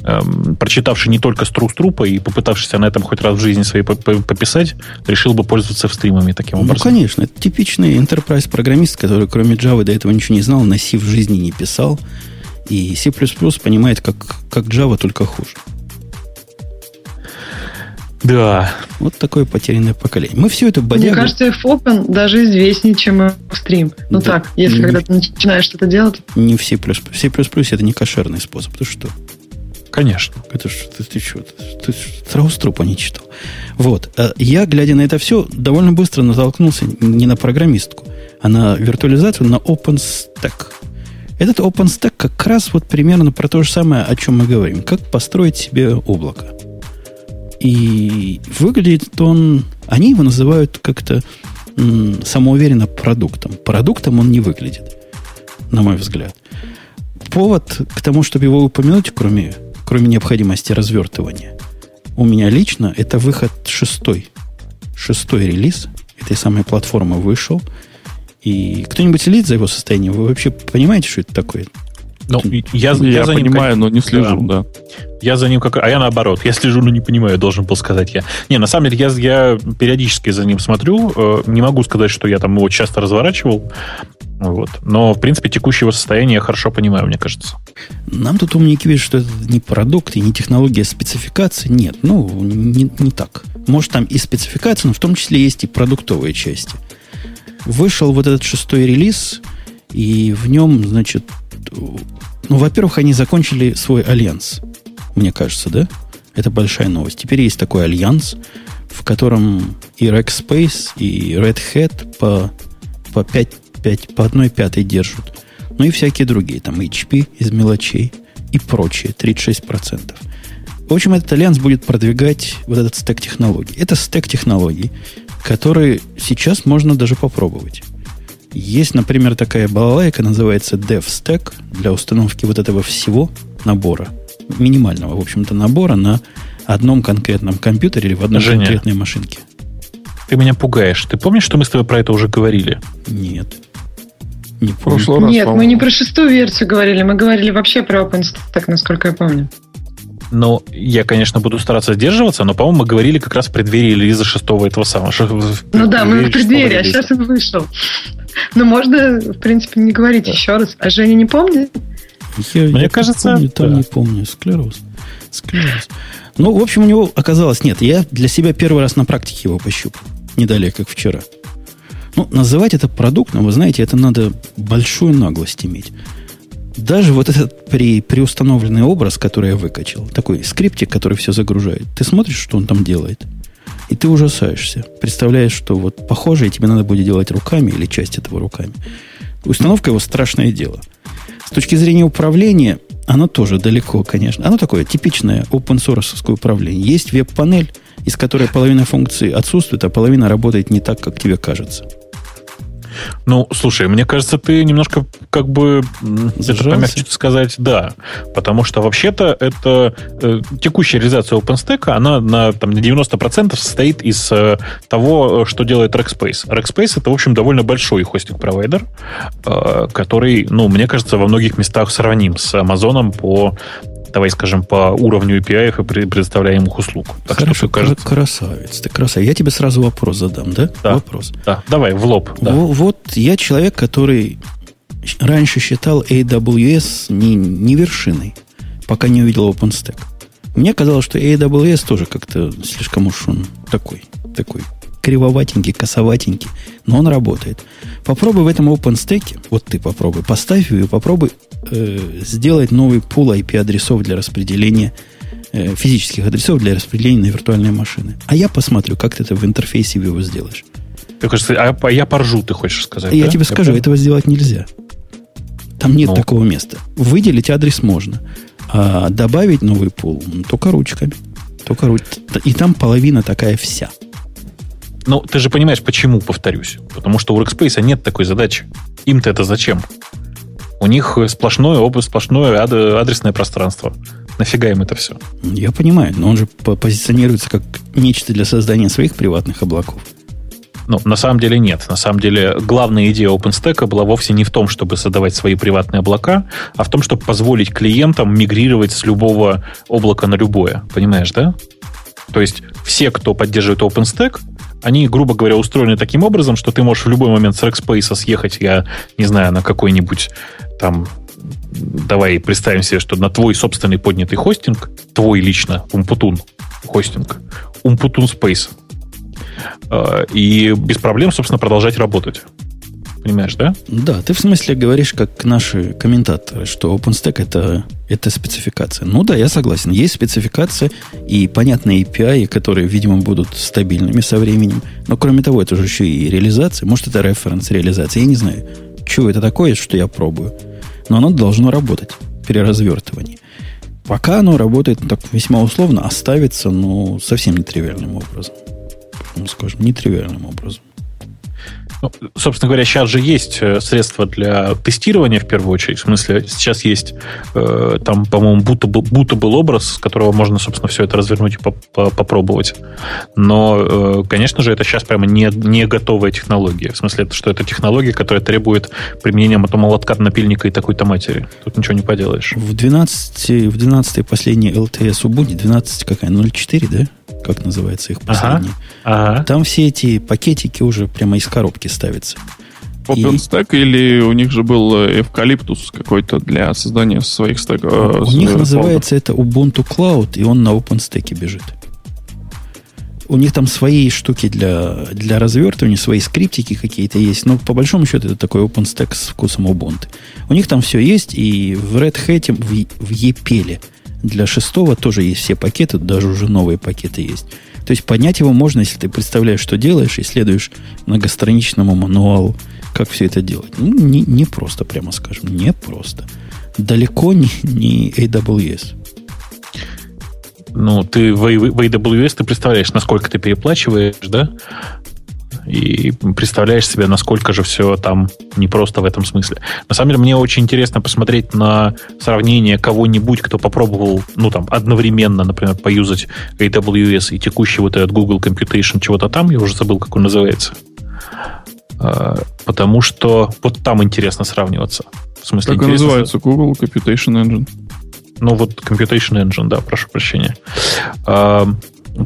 эм, прочитавший не только стру трупа и попытавшийся на этом хоть раз в жизни своей пописать, решил бы пользоваться стримами таким ну, образом. Ну, конечно. Это типичный enterprise программист, который кроме Java до этого ничего не знал, на C в жизни не писал. И C++ понимает, как, как Java, только хуже. Да. Вот такое потерянное поколение. Мы все это бодягу... Мне кажется, F-Open даже известнее, чем F-Stream. Ну да. так, если не, когда ты начинаешь что-то делать. Не в C++. В C++ это не кошерный способ. Ты что? Конечно. Это что, ты, ты что? Ты, ты сразу трупа не читал. Вот. А я, глядя на это все, довольно быстро натолкнулся не на программистку, а на виртуализацию на OpenStack. Этот OpenStack как раз вот примерно про то же самое, о чем мы говорим. Как построить себе облако. И выглядит он... Они его называют как-то самоуверенно продуктом. Продуктом он не выглядит, на мой взгляд. Повод к тому, чтобы его упомянуть, кроме, кроме необходимости развертывания, у меня лично это выход шестой. Шестой релиз этой самой платформы вышел. И кто-нибудь следит за его состоянием? Вы вообще понимаете, что это такое? Ну, я, я, я за понимаю, ним, но не слежу, да. да. Я за ним как... А я наоборот. Я слежу, но не понимаю, должен был сказать я. Не, на самом деле, я, я периодически за ним смотрю. Э, не могу сказать, что я там его часто разворачивал. Вот. Но, в принципе, текущего состояния я хорошо понимаю, мне кажется. Нам тут умники пишут, что это не продукт и не технология спецификации. Нет, ну, не, не так. Может, там и спецификация, но в том числе есть и продуктовые части. Вышел вот этот шестой релиз, и в нем, значит, ну, во-первых, они закончили свой альянс, мне кажется, да? Это большая новость. Теперь есть такой альянс, в котором и Rackspace, и Red Hat по, по 5, 5, по 1 пятой держат. Ну и всякие другие, там HP из мелочей и прочие, 36%. В общем, этот альянс будет продвигать вот этот стек технологий. Это стек технологий, который сейчас можно даже попробовать. Есть, например, такая балалайка, называется DevStack для установки вот этого всего набора, минимального, в общем-то, набора на одном конкретном компьютере или в одной Женя, конкретной машинке. Ты меня пугаешь. Ты помнишь, что мы с тобой про это уже говорили? Нет. Не прошлый раз. Нет, мы не про шестую версию говорили, мы говорили вообще про OpenStack, насколько я помню. Ну, я, конечно, буду стараться сдерживаться, но, по-моему, мы говорили как раз в преддверии релиза шестого этого самого. Ну да, мы в преддверии, а сейчас он вышел. Но можно, в принципе, не говорить еще раз. А Женя не помнит? Я, Мне я кажется, помню, да. не помню. Склероз. Склероз. Ну, в общем, у него оказалось нет. Я для себя первый раз на практике его пощупал. Не далее, как вчера. Ну, называть это продуктом, вы знаете, это надо большую наглость иметь. Даже вот этот при, приустановленный образ, который я выкачал, такой скриптик, который все загружает, ты смотришь, что он там делает, и ты ужасаешься. Представляешь, что вот похоже, и тебе надо будет делать руками или часть этого руками. Установка его страшное дело. С точки зрения управления, оно тоже далеко, конечно. Оно такое типичное open source управление. Есть веб-панель, из которой половина функций отсутствует, а половина работает не так, как тебе кажется. Ну, слушай, мне кажется, ты немножко как бы, Зажался. это помягче сказать, да. Потому что вообще-то это э, текущая реализация OpenStack, она на, там, на 90% состоит из э, того, что делает Rackspace. Rackspace это, в общем, довольно большой хостинг-провайдер, э, который, ну, мне кажется, во многих местах сравним с Amazon по давай скажем, по уровню API и предоставляемых услуг. Так Хорошо, что, кажется... красавец. Ты красавец. Я тебе сразу вопрос задам, да? Да. Вопрос. Да, давай, в лоб. Да. Вот я человек, который раньше считал AWS не, не вершиной, пока не увидел OpenStack. Мне казалось, что AWS тоже как-то слишком уж он такой, такой кривоватенький, косоватенький, но он работает. Попробуй в этом OpenStack, вот ты попробуй, поставь его и попробуй э, сделать новый пул IP-адресов для распределения э, физических адресов для распределения на виртуальные машины. А я посмотрю, как ты это в интерфейсе его сделаешь. Ты хочешь сказать, а я поржу, ты хочешь сказать? Я да? тебе скажу, я этого сделать нельзя. Там нет ну. такого места. Выделить адрес можно. А добавить новый пул ну, только ручками. Только руч... И там половина такая вся. Ну, ты же понимаешь, почему, повторюсь. Потому что у Workspace нет такой задачи. Им-то это зачем? У них сплошное область, сплошное адресное пространство. Нафига им это все? Я понимаю, но он же позиционируется как нечто для создания своих приватных облаков. Ну, на самом деле нет. На самом деле главная идея OpenStack была вовсе не в том, чтобы создавать свои приватные облака, а в том, чтобы позволить клиентам мигрировать с любого облака на любое. Понимаешь, да? То есть все, кто поддерживает OpenStack, они, грубо говоря, устроены таким образом, что ты можешь в любой момент с Rackspace съехать, я не знаю, на какой-нибудь там давай представим себе, что на твой собственный поднятый хостинг, твой лично, Умпутун хостинг, Умпутун Space, э, и без проблем, собственно, продолжать работать. Понимаешь, да? Да, ты в смысле говоришь, как наши комментаторы, что OpenStack это, это спецификация. Ну да, я согласен. Есть спецификация и понятные API, которые, видимо, будут стабильными со временем. Но кроме того, это же еще и реализация. Может, это референс реализации. Я не знаю, что это такое, что я пробую. Но оно должно работать при развертывании. Пока оно работает так весьма условно, оставится, ну, совсем нетривиальным образом. Ну, скажем, нетривиальным образом. Ну, собственно говоря, сейчас же есть э, средства для тестирования в первую очередь. В смысле, сейчас есть э, там, по-моему, будто будто был образ, с которого можно, собственно, все это развернуть и попробовать. Но, э, конечно же, это сейчас прямо не, не готовая технология. В смысле, что это технология, которая требует применения мотомолотка, напильника и такой-то матери. Тут ничего не поделаешь. В 12, в 12 последней LTS Ubuntu 12 какая? 0.4, да? Как называется их последний. Ага, ага. Там все эти пакетики уже прямо из коробки ставятся. OpenStack и... или у них же был эвкалиптус какой-то для создания своих стеков? Э, у них называется это Ubuntu Cloud, и он на OpenStack бежит. У них там свои штуки для, для развертывания, свои скриптики какие-то есть, но по большому счету это такой OpenStack с вкусом Ubuntu. У них там все есть, и в Red Hat, в, в EPL Для шестого тоже есть все пакеты, даже уже новые пакеты есть. То есть поднять его можно, если ты представляешь, что делаешь, и следуешь многостраничному мануалу, как все это делать. Ну, не, не просто, прямо скажем, не просто. Далеко не, не AWS. Ну, ты в, в AWS ты представляешь, насколько ты переплачиваешь, да? И представляешь себе, насколько же все там непросто в этом смысле. На самом деле, мне очень интересно посмотреть на сравнение кого-нибудь, кто попробовал, ну, там, одновременно, например, поюзать AWS и текущий вот этот Google Computation чего-то там, я уже забыл, как он называется. А, потому что вот там интересно сравниваться. В смысле, как он называется? Google Computation Engine. Ну, вот Computation Engine, да, прошу прощения.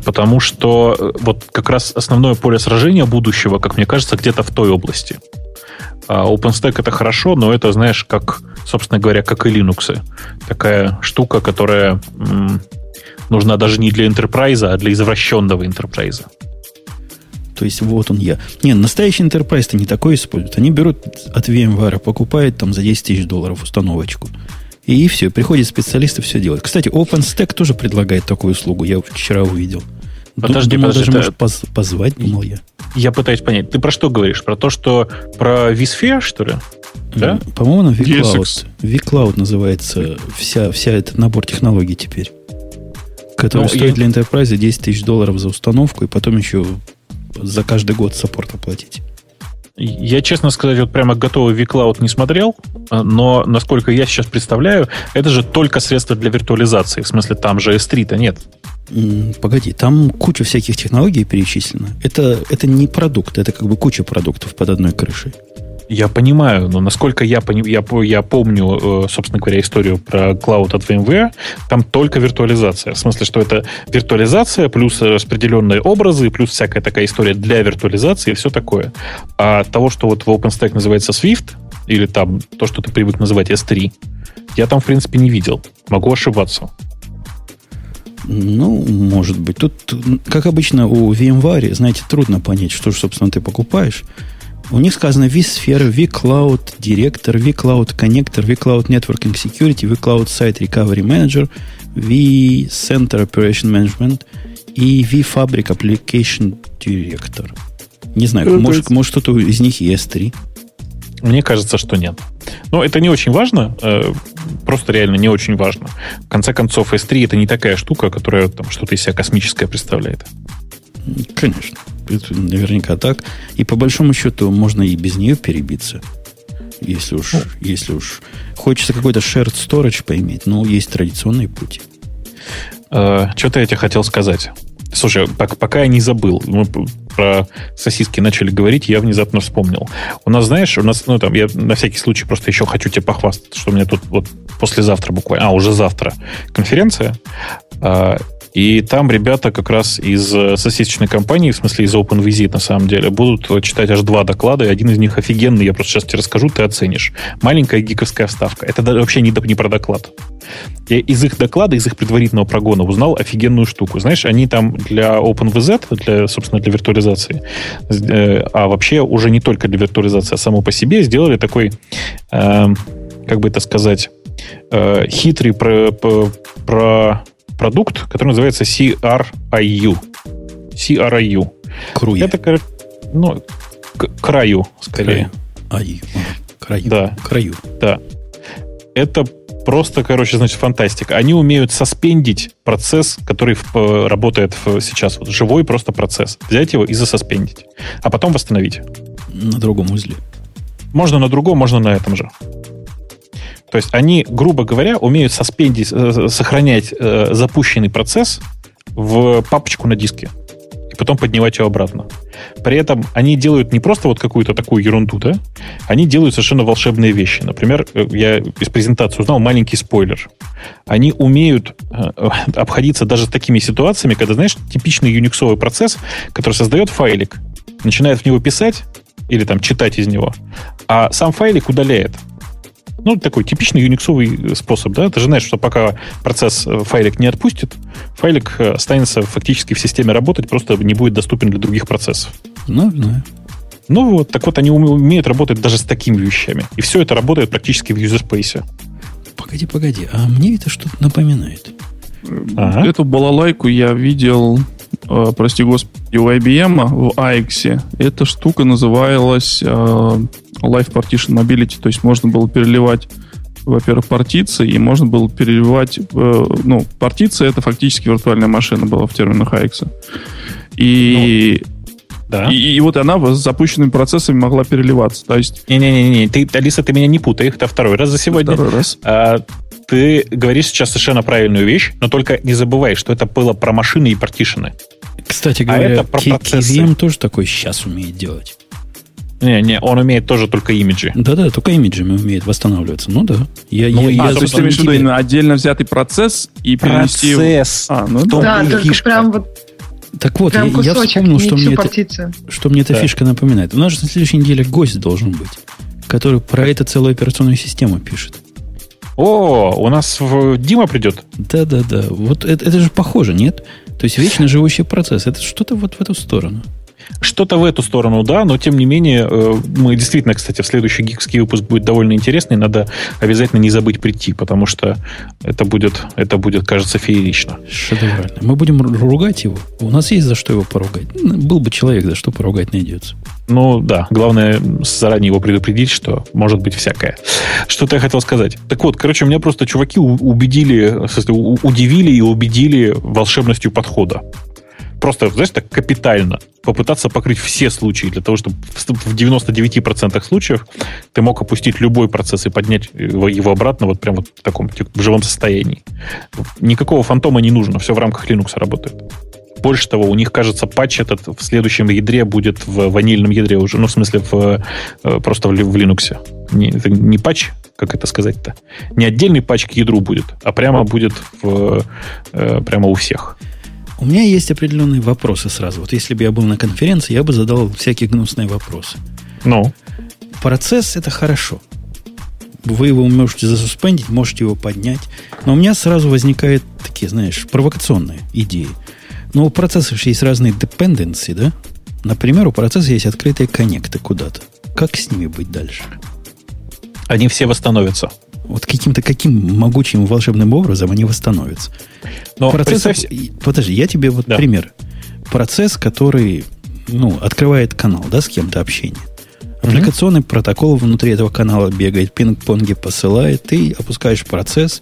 Потому что э, вот как раз основное поле сражения будущего, как мне кажется, где-то в той области. А OpenStack это хорошо, но это, знаешь, как, собственно говоря, как и Linux. Такая штука, которая м, нужна даже не для enterprise, а для извращенного enterprise. То есть вот он я. Не, настоящий enterprise-то не такой используют. Они берут от VMware, покупают там за 10 тысяч долларов установочку. И все, приходит специалист и все делает. Кстати, OpenStack тоже предлагает такую услугу. Я вчера увидел. Подожди, думал, подожди, даже это... поз- позвать, думал я. Я пытаюсь понять. Ты про что говоришь? Про то, что про vSphere, что ли? Да? По-моему, на vCloud. vCloud называется вся, вся этот набор технологий теперь. Который ну, стоит я... для Enterprise 10 тысяч долларов за установку, и потом еще за каждый год саппорт оплатить. Я, честно сказать, вот прямо готовый vCloud не смотрел, но, насколько я сейчас представляю, это же только средство для виртуализации. В смысле, там же S3-то нет. Погоди, там куча всяких технологий перечислена. Это, это не продукт, это как бы куча продуктов под одной крышей. Я понимаю, но насколько я, я, я помню, э, собственно говоря, историю про клауд от VMware, там только виртуализация. В смысле, что это виртуализация плюс распределенные образы, плюс всякая такая история для виртуализации и все такое. А того, что вот в OpenStack называется Swift, или там то, что ты привык называть S3, я там, в принципе, не видел. Могу ошибаться. Ну, может быть. Тут, как обычно, у VMware, знаете, трудно понять, что же, собственно, ты покупаешь. У них сказано vSphere, vCloud Director, vCloud Connector, vCloud Networking Security, vCloud Site Recovery Manager, vCenter Operation Management и vFabric Application Director. Не знаю, ну, может, есть... может кто-то из них и S3. Мне кажется, что нет. Но это не очень важно, э, просто реально не очень важно. В конце концов, S3 это не такая штука, которая там что-то из себя космическое представляет. Конечно. Это наверняка так. И по большому счету можно и без нее перебиться. Если уж, ну, если уж хочется какой-то shared storage поиметь, но есть традиционные пути. Э, что-то я тебе хотел сказать. Слушай, пока я не забыл, мы про сосиски начали говорить, я внезапно вспомнил. У нас, знаешь, у нас, ну там, я на всякий случай просто еще хочу тебе похвастать, что у меня тут вот послезавтра буквально, а, уже завтра конференция, а, и там ребята как раз из э, сосисочной компании, в смысле из OpenVisit на самом деле, будут читать аж два доклада, и один из них офигенный, я просто сейчас тебе расскажу, ты оценишь. Маленькая гиковская вставка. Это вообще не, не про доклад. Я из их доклада, из их предварительного прогона узнал офигенную штуку. Знаешь, они там для OpenVZ, для, собственно, для виртуализации, э, а вообще уже не только для виртуализации, а само по себе сделали такой, э, как бы это сказать, э, хитрый про, про продукт, который называется CRIU. CRIU. Круя. Это, ну, к краю, скорее. Краю. Краю. Да. Краю. Да. Это просто, короче, значит, фантастика. Они умеют соспендить процесс, который в, работает в, сейчас. Вот живой просто процесс. Взять его и засоспендить. А потом восстановить. На другом узле. Можно на другом, можно на этом же. То есть они, грубо говоря, умеют соспендить, э, сохранять э, запущенный процесс в папочку на диске и потом поднимать ее обратно. При этом они делают не просто вот какую-то такую ерунду, да? Они делают совершенно волшебные вещи. Например, э, я из презентации узнал маленький спойлер. Они умеют обходиться даже с такими ситуациями, когда, знаешь, типичный юниксовый процесс, который создает файлик, начинает в него писать или там читать из него, а сам файлик удаляет. Ну, такой типичный юниксовый способ, да? Ты же знаешь, что пока процесс э, файлик не отпустит, файлик э, останется фактически в системе работать, просто не будет доступен для других процессов. Ну, знаю. Ну вот, так вот они умеют работать даже с такими вещами. И все это работает практически в юзерспейсе. Погоди, погоди, а мне это что-то напоминает. Ага. Эту балалайку я видел, э, прости господи, у IBM в AX. Эта штука называлась э, Live Partition Mobility, то есть можно было переливать во-первых, партиции, и можно было переливать... Э, ну, партиция — это фактически виртуальная машина была в терминах AX. И... Ну. Да. И, и вот она с запущенными процессами могла переливаться. То есть... Не-не-не, ты, Алиса, ты меня не путай. Это второй раз за сегодня. Второй раз. А, ты говоришь сейчас совершенно правильную вещь, но только не забывай, что это было про машины и партишины. Кстати говоря, а это про KVM тоже такой сейчас умеет делать. Не, не, он умеет тоже только имиджи. Да-да, только имиджами умеет восстанавливаться. Ну да. Я, ну, я, а, я, то есть ты имеешь в виду именно отдельно взятый процесс и перенести Процесс. А, ну да. Да, только прям вот так вот, Прям я, я вспомнил, что мне, это, что мне эта да. фишка напоминает. У нас же на следующей неделе гость должен быть, который про это целую операционную систему пишет. О, у нас в Дима придет. Да, да, да. Вот это, это же похоже, нет? То есть вечно живущий процесс. Это что-то вот в эту сторону. Что-то в эту сторону, да, но тем не менее, э, мы действительно, кстати, в следующий гикский выпуск будет довольно интересный, надо обязательно не забыть прийти, потому что это будет, это будет кажется, феерично. Шедеврально. Мы будем ругать его. У нас есть за что его поругать. Был бы человек, за что поругать найдется. Ну да, главное заранее его предупредить, что может быть всякое. Что-то я хотел сказать. Так вот, короче, меня просто чуваки убедили, удивили и убедили волшебностью подхода просто, знаешь, так капитально попытаться покрыть все случаи для того, чтобы в 99% случаев ты мог опустить любой процесс и поднять его, его обратно вот прямо вот в таком в живом состоянии. Никакого фантома не нужно, все в рамках Linux работает. Больше того, у них, кажется, патч этот в следующем ядре будет в ванильном ядре уже, ну, в смысле, в, э, просто в, в Linux. Не, это не патч, как это сказать-то? Не отдельный патч к ядру будет, а прямо будет в, э, прямо у всех. У меня есть определенные вопросы сразу. Вот если бы я был на конференции, я бы задал всякие гнусные вопросы. Ну? Процесс – это хорошо. Вы его можете засуспендить, можете его поднять. Но у меня сразу возникают такие, знаешь, провокационные идеи. Но у процессов есть разные dependency, да? Например, у процесса есть открытые коннекты куда-то. Как с ними быть дальше? Они все восстановятся. Вот каким-то каким могучим волшебным образом они восстановятся. Но Процесс... Представь... Подожди, я тебе вот да. пример. Процесс, который ну, открывает канал, да, с кем-то общение. Аппликационный mm-hmm. протокол внутри этого канала бегает, пинг-понги посылает, ты опускаешь процесс,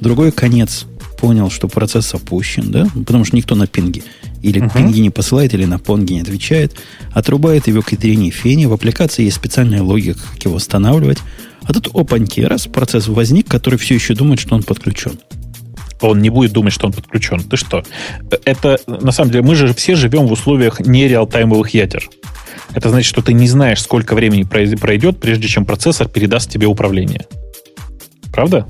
другой конец понял, что процесс опущен, да, потому что никто на пинге или uh-huh. пинги не посылает, или на понги не отвечает, отрубает его к ядрине фене, в аппликации есть специальная логика, как его устанавливать, а тут опаньки, раз процесс возник, который все еще думает, что он подключен. Он не будет думать, что он подключен. Ты что? Это, на самом деле, мы же все живем в условиях нереалтаймовых ядер. Это значит, что ты не знаешь, сколько времени пройдет, прежде чем процессор передаст тебе управление. Правда?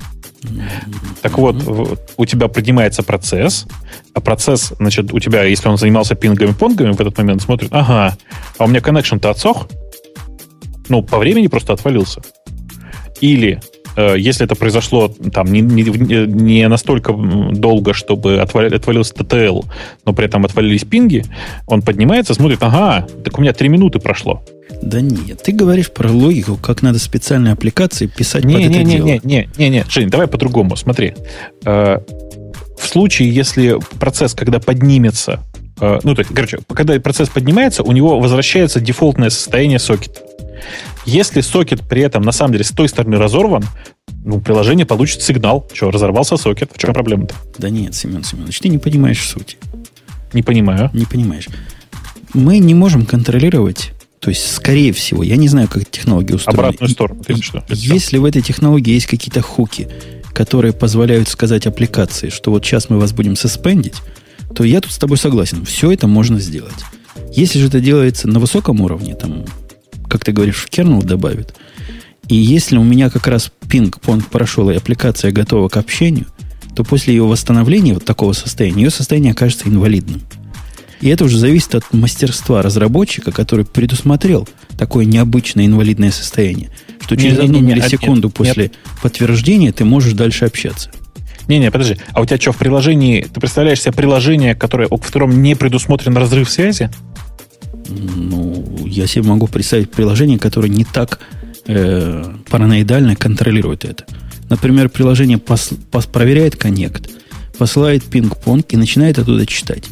Так вот, у тебя поднимается процесс, а процесс, значит, у тебя, если он занимался пингами-понгами, в этот момент смотрит, ага, а у меня коннекшн-то отсох, ну, по времени просто отвалился. Или э, если это произошло там не, не, не настолько долго, чтобы отвали, отвалился TTL, но при этом отвалились пинги, он поднимается, смотрит, ага, так у меня три минуты прошло. Да нет, ты говоришь про логику, как надо специальные аппликации писать не, под не, это не, дело. Не, не, не, не, Жень, давай по-другому, смотри. Э, в случае, если процесс, когда поднимется, э, ну, есть, короче, когда процесс поднимается, у него возвращается дефолтное состояние сокета. Если сокет при этом на самом деле с той стороны разорван, ну, приложение получит сигнал, что разорвался сокет. В чем проблема-то? Да нет, Семен Семенович, ты не понимаешь суть. Не понимаю. Не понимаешь. Мы не можем контролировать то есть, скорее всего, я не знаю, как технология устроена. Обратную сторону. И, что? Если в этой технологии есть какие-то хуки, которые позволяют сказать аппликации, что вот сейчас мы вас будем суспендить, то я тут с тобой согласен. Все это можно сделать. Если же это делается на высоком уровне, там как ты говоришь, в kernel добавит. И если у меня как раз пинг-понг прошел, и аппликация готова к общению, то после ее восстановления вот такого состояния, ее состояние окажется инвалидным. И это уже зависит от мастерства разработчика, который предусмотрел такое необычное инвалидное состояние, что через не, одну не, не, миллисекунду нет, после нет. подтверждения ты можешь дальше общаться. Не-не, подожди. А у тебя что, в приложении... Ты представляешь себе приложение, которое, в котором не предусмотрен разрыв связи? Ну, я себе могу представить приложение, которое не так э, параноидально контролирует это. Например, приложение пос, пос, проверяет коннект, посылает пинг-понг и начинает оттуда читать.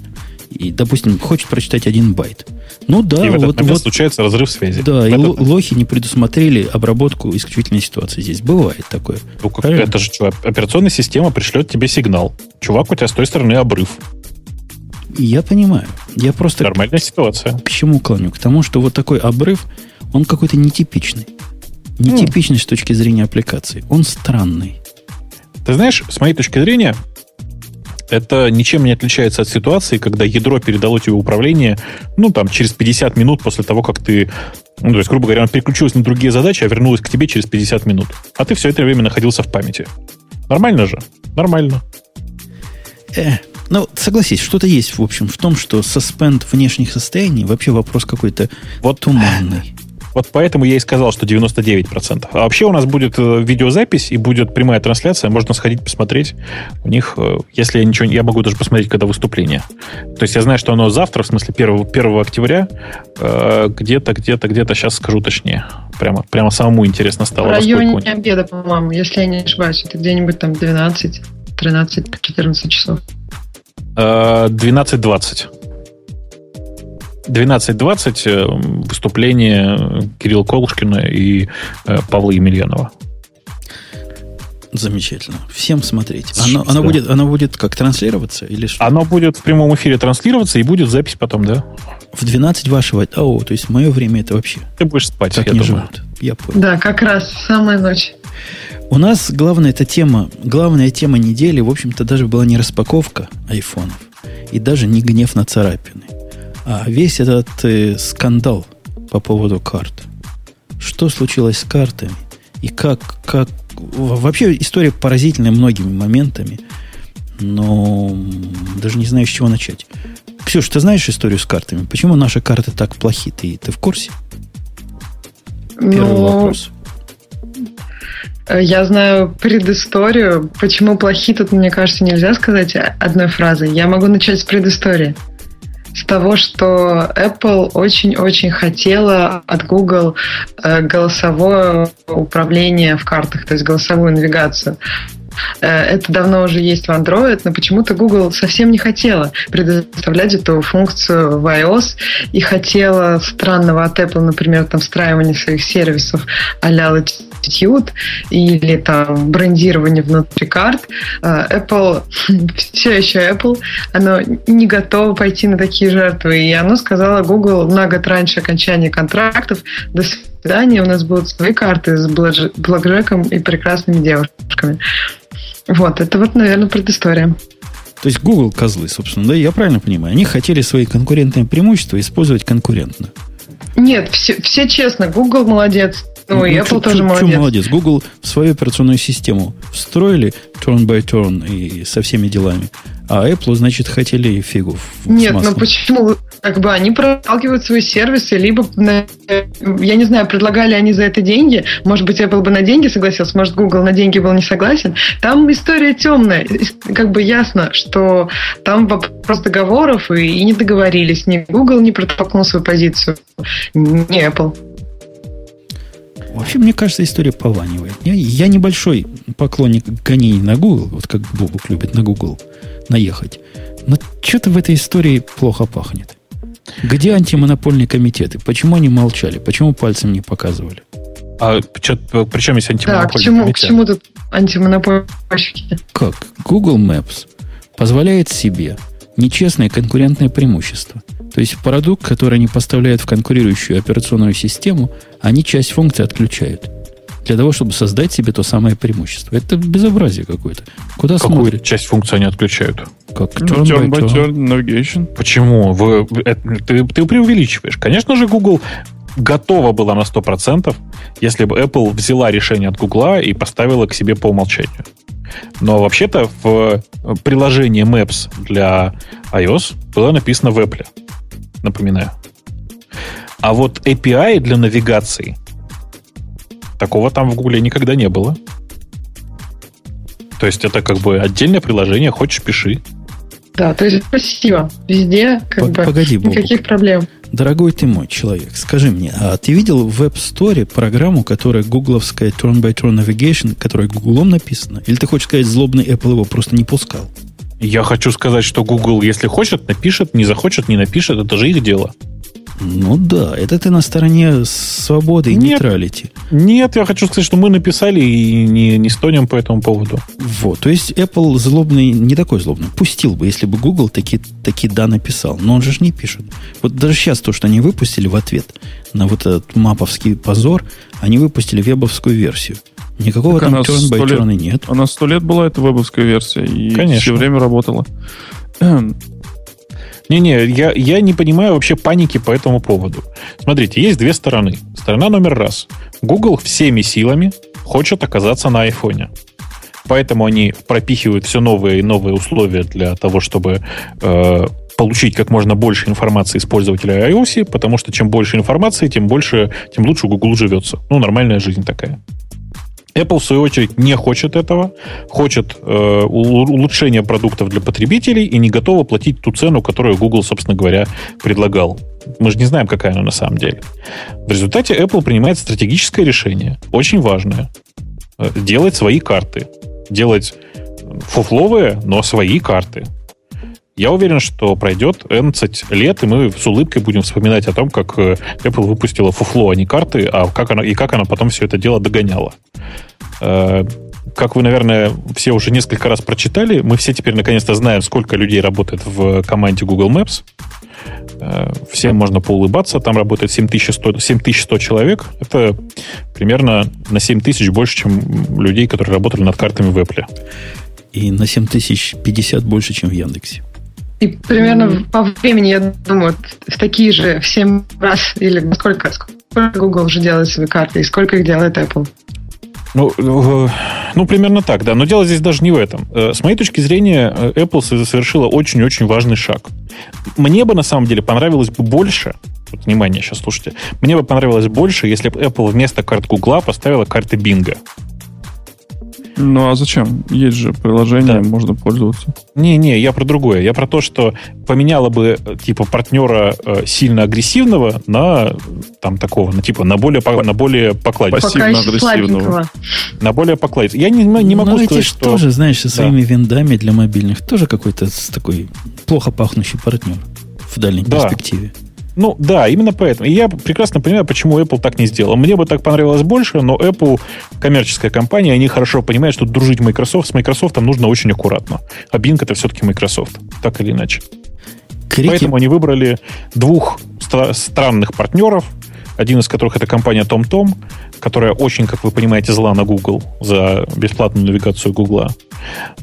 И, допустим, хочет прочитать один байт. Ну да, и в этот вот, вот случается разрыв связи. Да, и этот... лохи не предусмотрели обработку исключительной ситуации здесь. Бывает такое. Ну, как, это же что, операционная система пришлет тебе сигнал. Чувак, у тебя с той стороны обрыв. Я понимаю. Я просто... Нормальная ситуация. К чему клоню? К тому, что вот такой обрыв, он какой-то нетипичный. Нетипичный mm. с точки зрения аппликации. Он странный. Ты знаешь, с моей точки зрения, это ничем не отличается от ситуации, когда ядро передало тебе управление, ну, там, через 50 минут после того, как ты, ну, то есть, грубо говоря, оно переключилось на другие задачи, а вернулось к тебе через 50 минут. А ты все это время находился в памяти. Нормально же? Нормально. Э, ну, согласись, что-то есть, в общем, в том, что суспенд внешних состояний вообще вопрос какой-то вот туманный. Вот поэтому я и сказал, что 99%. А вообще у нас будет э, видеозапись и будет прямая трансляция. Можно сходить посмотреть. У них, э, если я ничего... Я могу даже посмотреть, когда выступление. То есть я знаю, что оно завтра, в смысле 1, 1 октября. Э, где-то, где-то, где-то, сейчас скажу точнее. Прямо, прямо самому интересно стало. В районе обеда, по-моему, если я не ошибаюсь. Это где-нибудь там 12, 13, 14 часов. 12.20. 12.20 э, выступление Кирилла Колушкина и э, Павла Емельянова. Замечательно. Всем смотреть. Оно, оно, будет, оно будет как транслироваться или что? Оно будет в прямом эфире транслироваться и будет запись потом, да? В 12 вашего... О, то есть мое время это вообще... Ты будешь спать, так я не думаю. живут. Я понял. Да, как раз самая ночь. У нас главная эта тема, главная тема недели, в общем-то, даже была не распаковка айфонов и даже не гнев на царапины, весь этот э, скандал по поводу карт. Что случилось с картами? И как, как... Вообще история поразительная многими моментами, но даже не знаю, с чего начать. Ксюш, ты знаешь историю с картами? Почему наши карты так плохи? Ты, ты в курсе? Первый ну, вопрос. Я знаю предысторию. Почему плохи, тут, мне кажется, нельзя сказать одной фразой. Я могу начать с предыстории с того, что Apple очень-очень хотела от Google э, голосовое управление в картах, то есть голосовую навигацию. Э, это давно уже есть в Android, но почему-то Google совсем не хотела предоставлять эту функцию в iOS и хотела странного от Apple, например, там встраивания своих сервисов а-ля или там брендирование внутри карт. Э, Apple, [laughs] все еще Apple, оно не готово пойти на такие жертвы. И оно сказала Google на год раньше окончания контрактов, до свидания, у нас будут свои карты с Блэкджеком и прекрасными девушками. Вот, это вот, наверное, предыстория. То есть Google козлы, собственно, да, я правильно понимаю. Они хотели свои конкурентные преимущества использовать конкурентно. Нет, все, все честно, Google молодец. Ну, ну и Apple чё, тоже чё, молодец. Чё молодец. Google в свою операционную систему встроили turn by turn и со всеми делами. А Apple, значит, хотели фигу. Нет, ну почему? Как бы они проталкивают свои сервисы, либо, я не знаю, предлагали они за это деньги. Может быть, Apple бы на деньги согласился, может, Google на деньги был не согласен. Там история темная. Как бы ясно, что там вопрос договоров и, и не договорились. Ни Google не протолкнул свою позицию, ни Apple. Вообще, мне кажется, история пованивает. Я, я небольшой поклонник гонений на Google, вот как Бобук любит на Google наехать. Но что-то в этой истории плохо пахнет. Где антимонопольные комитеты? Почему они молчали? Почему пальцем не показывали? А при чем есть антимонопольные да, к чему, комитеты? к чему тут антимонопольщики? Как? Google Maps позволяет себе нечестное конкурентное преимущество. То есть продукт, который они поставляют в конкурирующую операционную систему, они часть функций отключают для того, чтобы создать себе то самое преимущество. Это безобразие какое-то. Куда Какую смотрят? часть функций они отключают? Как? Turn, turn by turn, navigation. Почему? Вы, это, ты, ты преувеличиваешь. Конечно же, Google готова была на 100%, если бы Apple взяла решение от Google и поставила к себе по умолчанию. Но вообще-то в приложении Maps для iOS было написано в Apple. Напоминаю. А вот API для навигации Такого там в Гугле никогда не было. То есть это как бы отдельное приложение, хочешь пиши. Да, то есть спасибо. Везде как бы Погоди, никаких Бобук. проблем. Дорогой ты мой человек, скажи мне, а ты видел в Web Store программу, которая гугловская Turn by Turn Navigation, которая гуглом написана? Или ты хочешь сказать, злобный Apple его просто не пускал? Я хочу сказать, что Google, если хочет, напишет, не захочет, не напишет. Это же их дело. Ну да, это ты на стороне свободы и нейтралити. Нет, я хочу сказать, что мы написали и не, не стонем по этому поводу. Вот, то есть Apple злобный, не такой злобный, пустил бы, если бы Google такие, такие да написал. Но он же ж не пишет. Вот даже сейчас то, что они выпустили в ответ на вот этот маповский позор, они выпустили вебовскую версию. Никакого так там turn by turn нет. Она сто лет была, эта вебовская версия, и Конечно. все время работала. Не-не, я, я не понимаю вообще паники по этому поводу. Смотрите, есть две стороны. Сторона номер раз. Google всеми силами хочет оказаться на айфоне. Поэтому они пропихивают все новые и новые условия для того, чтобы э, получить как можно больше информации из пользователя iOS, потому что чем больше информации, тем больше, тем лучше Google живется. Ну, нормальная жизнь такая. Apple, в свою очередь, не хочет этого, хочет э, улучшения продуктов для потребителей и не готова платить ту цену, которую Google, собственно говоря, предлагал. Мы же не знаем, какая она на самом деле. В результате Apple принимает стратегическое решение, очень важное. Э, делать свои карты. Делать фуфловые, но свои карты. Я уверен, что пройдет 11 лет, и мы с улыбкой будем вспоминать о том, как э, Apple выпустила фуфло, а не карты, а как она, и как она потом все это дело догоняла. Э, как вы, наверное, все уже несколько раз прочитали, мы все теперь наконец-то знаем, сколько людей работает в команде Google Maps. Э, всем можно поулыбаться. Там работает 7100, 7100 человек. Это примерно на 7000 больше, чем людей, которые работали над картами в Apple. И на 7050 больше, чем в Яндексе. И примерно по времени, я думаю, в такие же в 7 раз или сколько, сколько Google уже делает свои карты и сколько их делает Apple? Ну, э, ну, примерно так, да. Но дело здесь даже не в этом. Э, с моей точки зрения, э, Apple совершила очень-очень важный шаг. Мне бы, на самом деле, понравилось бы больше, вот, внимание, сейчас слушайте, мне бы понравилось больше, если бы Apple вместо карт Google поставила карты Bing. Ну а зачем? Есть же приложение, да. можно пользоваться. Не-не, я про другое. Я про то, что поменяла бы типа партнера э, сильно агрессивного на там такого, на типа на более на более покладистого. На более покладистого. Я не, не могу ну, сказать, что... тоже, знаешь, со своими да. виндами для мобильных тоже какой-то такой плохо пахнущий партнер в дальней да. перспективе. Ну да, именно поэтому. И я прекрасно понимаю, почему Apple так не сделал. Мне бы так понравилось больше, но Apple коммерческая компания, они хорошо понимают, что дружить Microsoft с Microsoft нужно очень аккуратно. А Bing это все-таки Microsoft, так или иначе. Крики... Поэтому они выбрали двух стра- странных партнеров, один из которых это компания TomTom, которая очень, как вы понимаете, зла на Google за бесплатную навигацию Google.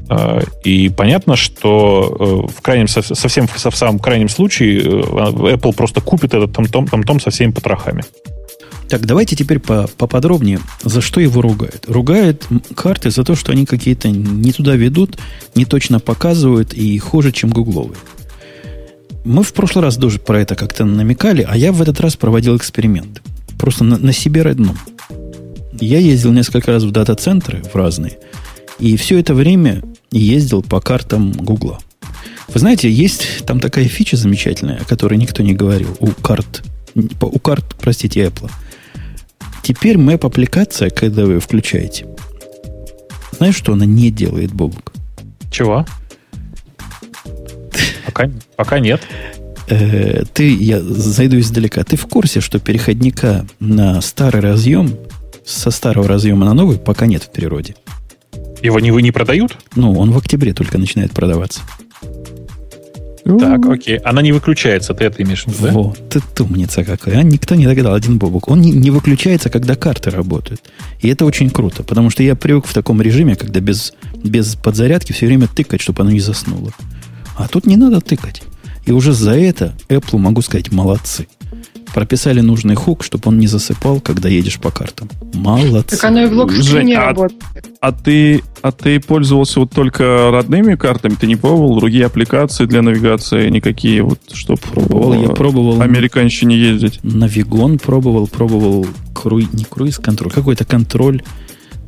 А, и понятно, что э, в крайнем, совсем в самом крайнем случае э, Apple просто купит этот TomTom, TomTom со всеми потрохами. Так, давайте теперь по поподробнее, за что его ругают. Ругают карты за то, что они какие-то не туда ведут, не точно показывают и хуже, чем гугловые. Мы в прошлый раз тоже про это как-то намекали, а я в этот раз проводил эксперимент. Просто на, на себе родном. Я ездил несколько раз в дата-центры, в разные, и все это время ездил по картам Гугла. Вы знаете, есть там такая фича замечательная, о которой никто не говорил, у карт, у карт, простите, Apple. Теперь мэп-аппликация, когда вы включаете, знаешь, что она не делает, Бобук? Чего? Пока, пока нет. Э, ты, я зайду издалека. Ты в курсе, что переходника на старый разъем со старого разъема на новый пока нет в природе? Его не, вы не продают? Ну, он в октябре только начинает продаваться. Так, окей. Она не выключается, ты это имеешь в виду, да? Вот, ты умница какой. А никто не догадал, один бобок. Он не, не выключается, когда карты работают. И это очень круто, потому что я привык в таком режиме, когда без, без подзарядки все время тыкать, чтобы она не заснула. А тут не надо тыкать. И уже за это Apple, могу сказать, молодцы. Прописали нужный хук, чтобы он не засыпал, когда едешь по картам. Молодцы. Так оно и в локскрине а, работает. А ты, а ты пользовался вот только родными картами? Ты не пробовал другие аппликации для навигации? Никакие вот, чтобы пробовал, я пробовал американщине ездить? Navigon пробовал, пробовал круй, не круиз-контроль, какой-то контроль.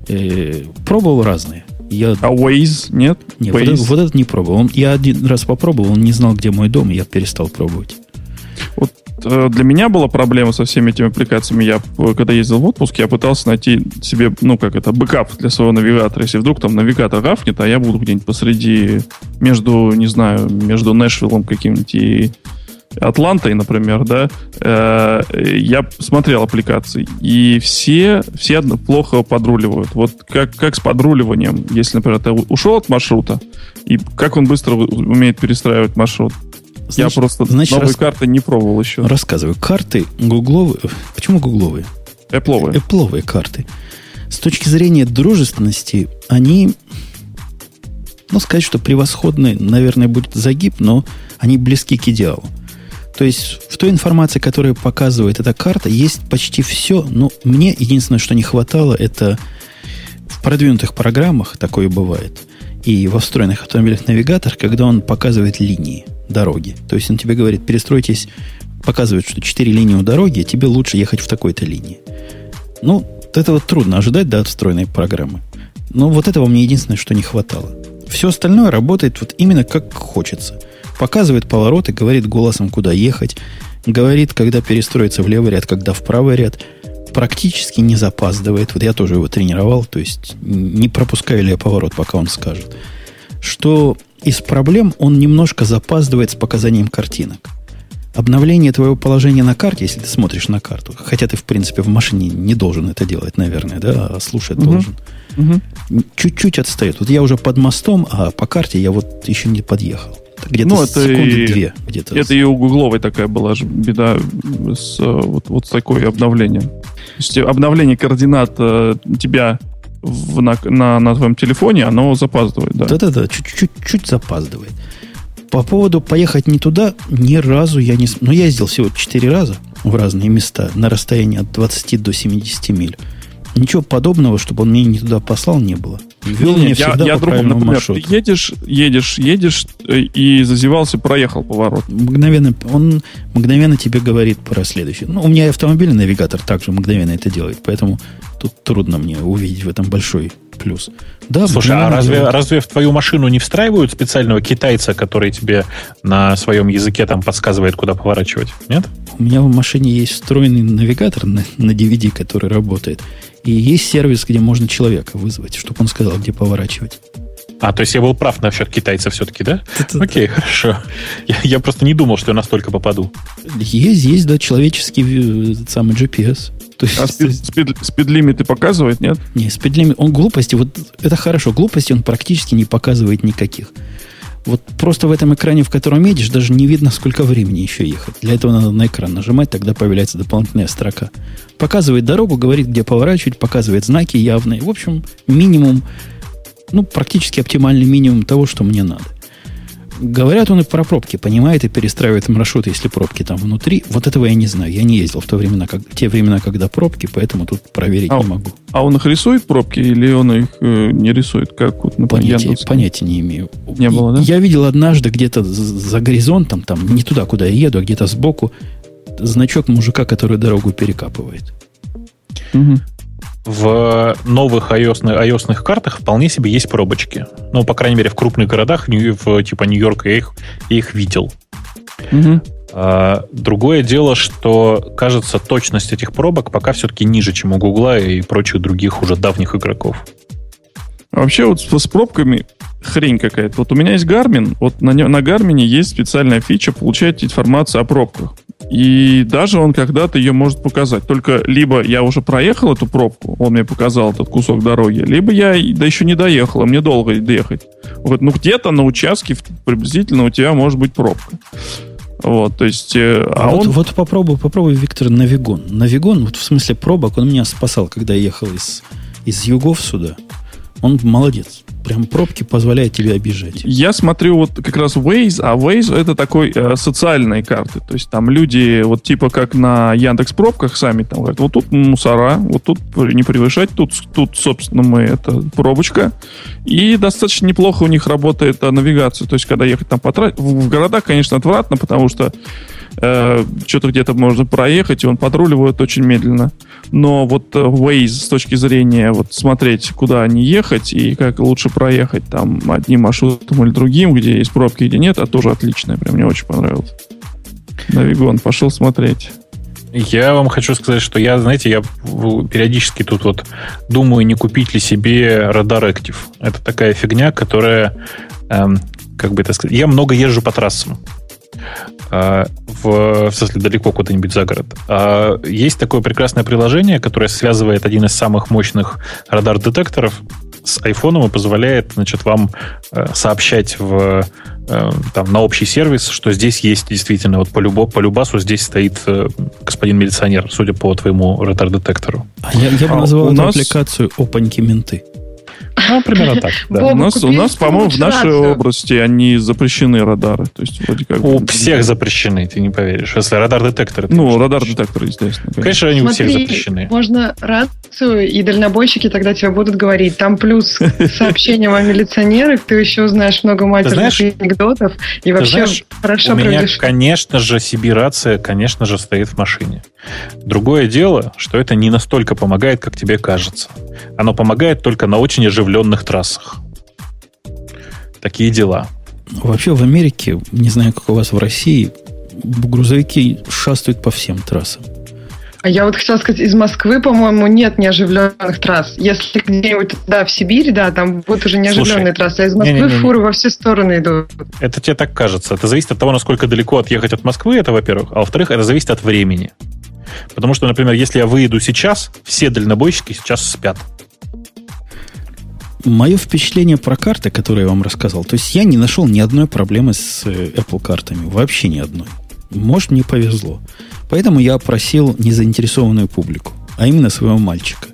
Э, пробовал разные. Я... А Waze нет? Нет, Waze? Вот, вот этот не пробовал. Он, я один раз попробовал, он не знал, где мой дом, и я перестал пробовать. Вот для меня была проблема со всеми этими аппликациями. Я, когда ездил в отпуск, я пытался найти себе, ну, как это, бэкап для своего навигатора. Если вдруг там навигатор гавкнет, а я буду где-нибудь посреди, между, не знаю, между Нэшвиллом каким-нибудь и Атлантой, например, да, э, я смотрел аппликации, и все, все плохо подруливают. Вот как, как с подруливанием, если, например, ты ушел от маршрута, и как он быстро умеет перестраивать маршрут. Значит, я просто значит, новые рас... карты не пробовал еще. Рассказываю. Карты гугловые. Почему гугловые? Эпловые. Эпловые карты. С точки зрения дружественности, они, ну, сказать, что превосходны, наверное, будет загиб, но они близки к идеалу. То есть в той информации, которую показывает эта карта, есть почти все. Но мне единственное, что не хватало, это в продвинутых программах такое бывает. И во встроенных автомобильных навигаторах, когда он показывает линии дороги. То есть он тебе говорит, перестройтесь, показывает, что 4 линии у дороги, тебе лучше ехать в такой-то линии. Ну, этого трудно ожидать, да, от встроенной программы. Но вот этого мне единственное, что не хватало. Все остальное работает вот именно как хочется – Показывает повороты, говорит голосом, куда ехать. Говорит, когда перестроиться в левый ряд, когда в правый ряд. Практически не запаздывает. Вот я тоже его тренировал, то есть не пропускаю ли я поворот, пока он скажет. Что из проблем он немножко запаздывает с показанием картинок. Обновление твоего положения на карте, если ты смотришь на карту, хотя ты, в принципе, в машине не должен это делать, наверное, да, а слушать угу. должен. Угу. Чуть-чуть отстает. Вот я уже под мостом, а по карте я вот еще не подъехал. Где-то ну, это секунды и, две. Где-то. Это и у Гугловой такая была же беда с, вот, вот с такой обновлением. То есть обновление координат э, тебя в, на, на, на твоем телефоне, оно запаздывает, да. Да-да-да, чуть-чуть запаздывает. По поводу поехать не туда, ни разу я не... Ну, я ездил всего четыре раза в разные места на расстоянии от 20 до 70 миль. Ничего подобного, чтобы он меня не туда послал, не было. Вел меня всегда я, я по другом, например, маршруту. Ты едешь, едешь, едешь э, и зазевался, проехал поворот. Мгновенно, он мгновенно тебе говорит про следующее. Ну, у меня автомобильный навигатор также мгновенно это делает, поэтому тут трудно мне увидеть в этом большой плюс. Да, Слушай, а разве, разве в твою машину не встраивают специального китайца, который тебе на своем языке там подсказывает, куда поворачивать? Нет? У меня в машине есть встроенный навигатор на, на DVD, который работает. И есть сервис, где можно человека вызвать, чтобы он сказал, где поворачивать. А, то есть я был прав насчет китайца все-таки, да? Окей, хорошо. Я, я просто не думал, что я настолько попаду. Есть, есть, да, человеческий э, самый GPS. То есть, а спид, спид, спидлимиты показывает, нет? Не, спидлимит, он глупости, вот это хорошо, глупости он практически не показывает никаких. Вот просто в этом экране, в котором едешь, даже не видно, сколько времени еще ехать. Для этого надо на экран нажимать, тогда появляется дополнительная строка. Показывает дорогу, говорит, где поворачивать, показывает знаки явные. В общем, минимум, ну, практически оптимальный минимум того, что мне надо. Говорят, он и про пробки понимает и перестраивает маршруты, если пробки там внутри. Вот этого я не знаю. Я не ездил в то времена, как, те времена, когда пробки, поэтому тут проверить а, не могу. А он их рисует, пробки, или он их э, не рисует? Как вот, например, понятия, понятия не имею. Не было, да? Я видел однажды где-то за горизонтом, там не туда, куда я еду, а где-то сбоку, значок мужика, который дорогу перекапывает. Угу в новых iOS, iOS картах вполне себе есть пробочки. Ну, по крайней мере, в крупных городах, в, типа Нью-Йорка, я их, я их видел. Угу. А, другое дело, что, кажется, точность этих пробок пока все-таки ниже, чем у Гугла и прочих других уже давних игроков. Вообще вот с, с пробками хрень какая-то. Вот у меня есть Garmin, вот на, на Garmin есть специальная фича получать информацию о пробках. И даже он когда-то ее может показать. Только либо я уже проехал эту пробку, он мне показал этот кусок дороги, либо я да еще не доехал, а мне долго доехать. Вот, ну где-то на участке приблизительно у тебя может быть пробка. Вот, то есть... Э, а, а вот, он... вот попробуй, попробуй, Виктор, Навигон. Навигон, вот в смысле пробок, он меня спасал, когда я ехал из, из югов сюда. Он молодец. Прям пробки позволяют тебе обижать. Я смотрю вот как раз Waze, а Waze это такой э, социальные карты. То есть там люди вот типа как на Яндекс пробках сами там говорят, вот тут мусора, вот тут не превышать, тут, тут собственно, мы это пробочка. И достаточно неплохо у них работает а, навигация. То есть когда ехать там по трассе, в, в городах, конечно, отвратно, потому что э, что-то где-то можно проехать, и он подруливает очень медленно. Но вот э, Waze с точки зрения вот смотреть, куда не ехать и как лучше проехать там одним маршрутом или другим, где есть пробки, где нет, это тоже отличное, прям мне очень понравилось. Навигон, пошел смотреть. Я вам хочу сказать, что я, знаете, я периодически тут вот думаю, не купить ли себе радар Active. Это такая фигня, которая, эм, как бы это сказать, я много езжу по трассам. Э, в, в смысле, далеко куда-нибудь за город. Э, есть такое прекрасное приложение, которое связывает один из самых мощных радар-детекторов с айфоном и позволяет значит, вам э, сообщать в Э, там, на общий сервис, что здесь есть действительно, вот по, любо, по любасу здесь стоит э, господин милиционер, судя по твоему ретар-детектору. А я, я бы а назвал эту нас... аппликацию «Опаньки менты». Ну, примерно так. Да. У нас, у нас по-моему, в нашей области они запрещены радары. То есть, вроде как... У всех запрещены, ты не поверишь. Если радар-детекторы. Ну, радар-детекторы, естественно. Конечно, конечно они Смотри, у всех запрещены. можно рацию, и дальнобойщики тогда тебе будут говорить. Там плюс [laughs] сообщение о милиционерах, ты еще узнаешь много матерных анекдотов. И вообще хорошо У меня, конечно же, CB-рация, конечно же, стоит в машине. Другое дело, что это не настолько помогает, как тебе кажется. Оно помогает только на очень оживленных трассах. Такие дела. Вообще в Америке, не знаю, как у вас в России, грузовики шастают по всем трассам. А я вот хотела сказать, из Москвы, по-моему, нет неоживленных трасс. Если где-нибудь да, в Сибири, да, там будут уже неоживленные Слушай, трассы, а из Москвы не, не, не, фуры во все стороны идут. Это тебе так кажется. Это зависит от того, насколько далеко отъехать от Москвы, это во-первых. А во-вторых, это зависит от времени. Потому что, например, если я выеду сейчас, все дальнобойщики сейчас спят. Мое впечатление про карты, которые я вам рассказал, то есть я не нашел ни одной проблемы с э, Apple картами. Вообще ни одной. Может, мне повезло. Поэтому я опросил незаинтересованную публику, а именно своего мальчика,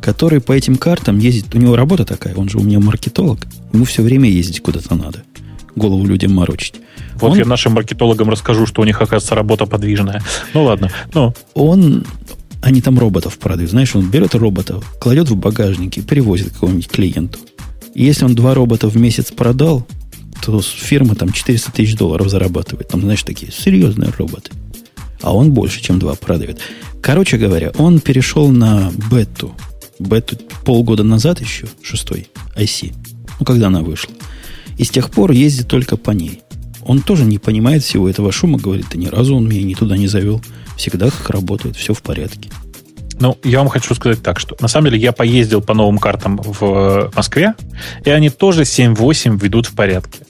который по этим картам ездит. У него работа такая, он же у меня маркетолог. Ему все время ездить куда-то надо. Голову людям морочить. Вот он, я нашим маркетологам расскажу, что у них, оказывается, работа подвижная. Ну ладно. Ну. Он они там роботов продают. Знаешь, он берет роботов, кладет в багажник и привозит какому-нибудь клиенту. И если он два робота в месяц продал, то фирма там 400 тысяч долларов зарабатывает. Там, знаешь, такие серьезные роботы. А он больше, чем два продает. Короче говоря, он перешел на бету. Бету полгода назад еще, шестой, IC. Ну, когда она вышла. И с тех пор ездит только по ней. Он тоже не понимает всего этого шума, говорит, да ни разу он меня ни туда не завел. Всегда как работает, все в порядке. Ну, я вам хочу сказать так, что на самом деле я поездил по новым картам в э, Москве, и они тоже 7-8 ведут в порядке.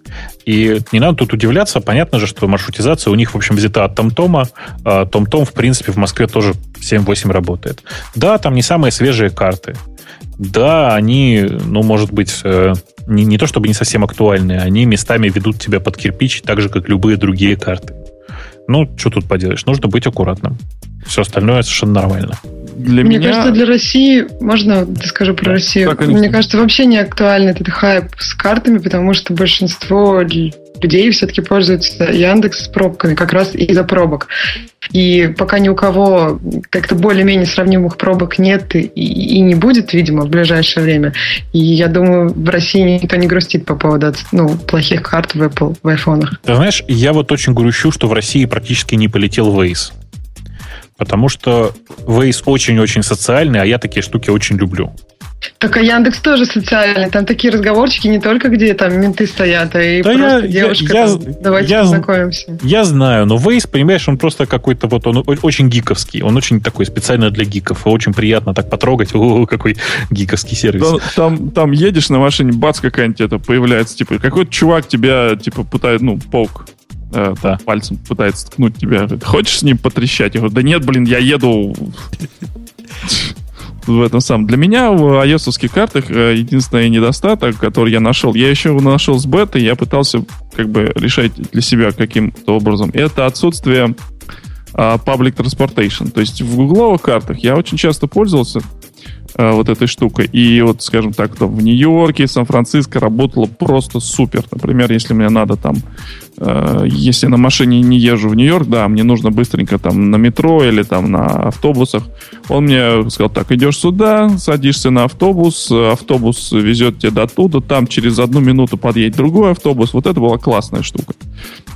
И не надо тут удивляться, понятно же, что маршрутизация у них, в общем, взята от TomTom. А TomTom, в принципе, в Москве тоже 7-8 работает. Да, там не самые свежие карты. Да, они, ну, может быть, э, не, не то чтобы не совсем актуальные, они местами ведут тебя под кирпич, так же, как любые другие карты. Ну, что тут поделаешь? Нужно быть аккуратным. Все остальное совершенно нормально. Для Мне меня... кажется, для России, можно ты скажу про Россию? Да, Мне кажется, вообще не актуальный этот хайп с картами, потому что большинство людей все-таки пользуются Яндекс с пробками, как раз из-за пробок. И пока ни у кого как-то более-менее сравнимых пробок нет и, и не будет, видимо, в ближайшее время. И я думаю, в России никто не грустит по поводу ну, плохих карт в Apple, в айфонах. Ты знаешь, я вот очень грущу, что в России практически не полетел Waze. Потому что Waze очень-очень социальный, а я такие штуки очень люблю. Так а Яндекс тоже социальный. Там такие разговорчики не только, где там менты стоят, а и да просто я, девушка. Я, там, давайте я, познакомимся. Я знаю, но Вейс, понимаешь, он просто какой-то вот, он очень гиковский. Он очень такой специально для гиков. И очень приятно так потрогать. О, какой гиковский сервис. Там, там, там едешь на машине, бац, какая-нибудь это появляется. Типа, какой-то чувак тебя, типа, пытает, ну, паук э, да, пальцем пытается ткнуть тебя. Хочешь с ним потрещать? Я говорю, да нет, блин, я еду [laughs] в этом самом. Для меня в ios картах э, единственный недостаток, который я нашел, я еще его нашел с бетой, я пытался как бы решать для себя каким-то образом, это отсутствие uh, public transportation. То есть в гугловых картах я очень часто пользовался uh, вот этой штукой. И вот, скажем так, там, в Нью-Йорке, Сан-Франциско работало просто супер. Например, если мне надо там Э, если на машине не езжу в Нью-Йорк, да, мне нужно быстренько там на метро или там на автобусах. Он мне сказал, так, идешь сюда, садишься на автобус, автобус везет тебя до туда, там через одну минуту подъедет другой автобус. Вот это была классная штука.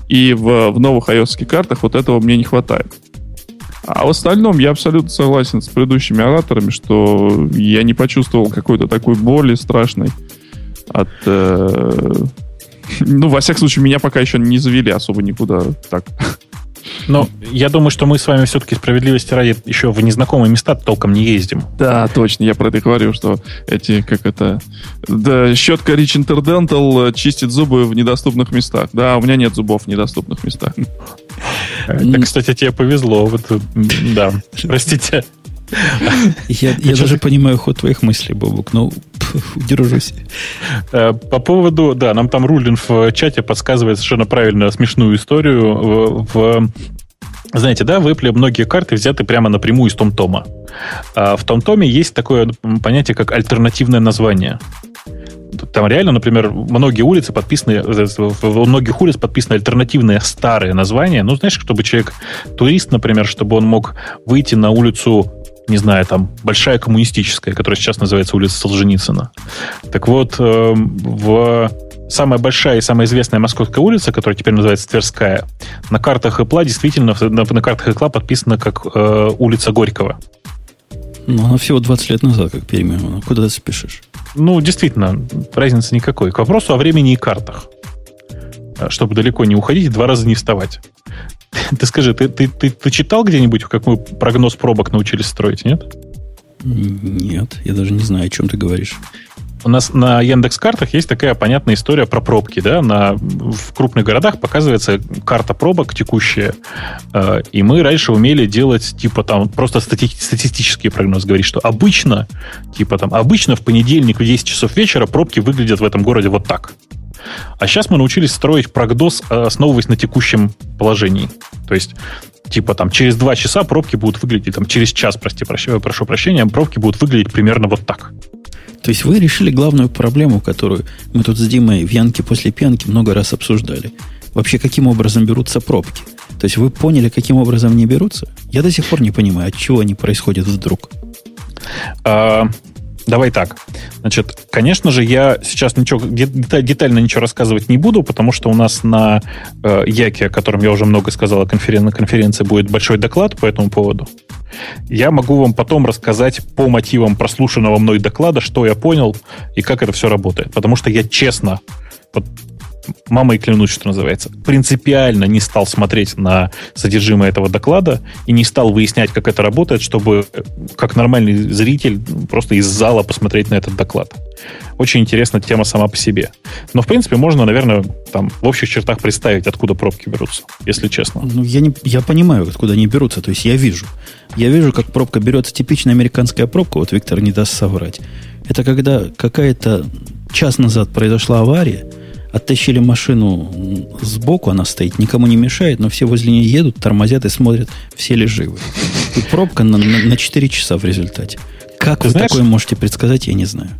И в, в новых ios картах вот этого мне не хватает. А в остальном я абсолютно согласен с предыдущими ораторами, что я не почувствовал какой-то такой боли страшной от э, [laughs] ну, во всяком случае, меня пока еще не завели особо никуда так. Но я думаю, что мы с вами все-таки справедливости ради еще в незнакомые места толком не ездим. Да, точно. Я про это говорю, что эти, как это... Да, щетка Rich Interdental чистит зубы в недоступных местах. Да, у меня нет зубов в недоступных местах. Это, кстати, тебе повезло. Вот, да, простите. Я, я даже понимаю ход твоих мыслей, Бобук, но удержусь. Э, по поводу, да, нам там Рулин в чате подсказывает совершенно правильно смешную историю. В, в знаете, да, в Apple многие карты взяты прямо напрямую из Том-Тома. А в Том-Томе есть такое понятие, как альтернативное название. Там реально, например, многие улицы подписаны, в многих улиц подписаны альтернативные старые названия. Ну, знаешь, чтобы человек, турист, например, чтобы он мог выйти на улицу не знаю, там, большая коммунистическая, которая сейчас называется улица Солженицына. Так вот, э, в самая большая и самая известная московская улица, которая теперь называется Тверская, на картах Эпла действительно, на, картах Эпла подписана как э, улица Горького. Ну, она всего 20 лет назад как переименована. Куда ты спешишь? Ну, действительно, разницы никакой. К вопросу о времени и картах. Э, чтобы далеко не уходить два раза не вставать. [laughs] Ты скажи, ты, ты, ты, ты читал где-нибудь, как мы прогноз пробок научились строить, нет? Нет, я даже не знаю, о чем ты говоришь. У нас на Яндекс картах есть такая понятная история про пробки, да, на, в крупных городах показывается карта пробок текущая, э, и мы раньше умели делать, типа, там, просто стати- статистический прогноз, говорить, что обычно, типа, там, обычно в понедельник в 10 часов вечера пробки выглядят в этом городе вот так. А сейчас мы научились строить прогноз, э, основываясь на текущем положении. То есть, типа там через два часа пробки будут выглядеть, там через час, прости, прошу, прошу прощения, пробки будут выглядеть примерно вот так. То есть вы решили главную проблему, которую мы тут с Димой в Янке после пьянки много раз обсуждали. Вообще, каким образом берутся пробки? То есть вы поняли, каким образом они берутся? Я до сих пор не понимаю, от чего они происходят вдруг. А, Давай так. Значит, конечно же, я сейчас ничего детально ничего рассказывать не буду, потому что у нас на э, Яке, о котором я уже много сказал, конферен, на конференции будет большой доклад по этому поводу. Я могу вам потом рассказать по мотивам прослушанного мной доклада, что я понял и как это все работает. Потому что я честно, вот мамой клянусь, что называется, принципиально не стал смотреть на содержимое этого доклада и не стал выяснять, как это работает, чтобы э, как нормальный зритель просто из зала посмотреть на этот доклад. Очень интересная тема сама по себе. Но, в принципе, можно, наверное, там в общих чертах представить, откуда пробки берутся, если честно. Ну, я, не, я понимаю, откуда они берутся. То есть я вижу. Я вижу, как пробка берется. Типичная американская пробка, вот Виктор не даст соврать. Это когда какая-то час назад произошла авария, оттащили машину сбоку, она стоит, никому не мешает, но все возле нее едут, тормозят и смотрят, все ли живы. И пробка на, на, на 4 часа в результате. Как Ты вы знаешь, такое можете предсказать, я не знаю.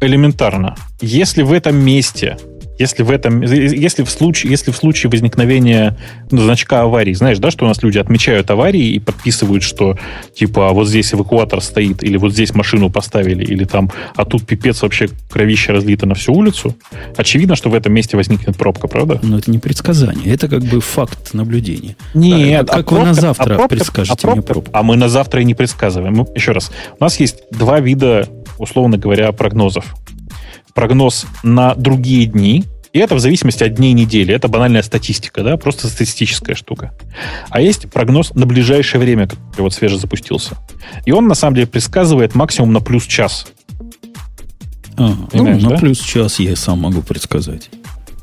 Элементарно. Если в этом месте если в этом, если в случае, если в случае возникновения ну, значка аварии, знаешь, да, что у нас люди отмечают аварии и подписывают, что типа вот здесь эвакуатор стоит, или вот здесь машину поставили, или там, а тут пипец вообще кровище разлито на всю улицу, очевидно, что в этом месте возникнет пробка, правда? Но это не предсказание, это как бы факт наблюдения. Нет, как, а как пробка, вы на завтра а пробка, предскажете а пробка, мне пробку? А мы на завтра и не предсказываем. Еще раз, у нас есть два вида, условно говоря, прогнозов прогноз на другие дни, и это в зависимости от дней недели. Это банальная статистика, да, просто статистическая штука. А есть прогноз на ближайшее время, который вот свеже запустился. И он, на самом деле, предсказывает максимум на плюс час. А, ну, на да? плюс час я сам могу предсказать.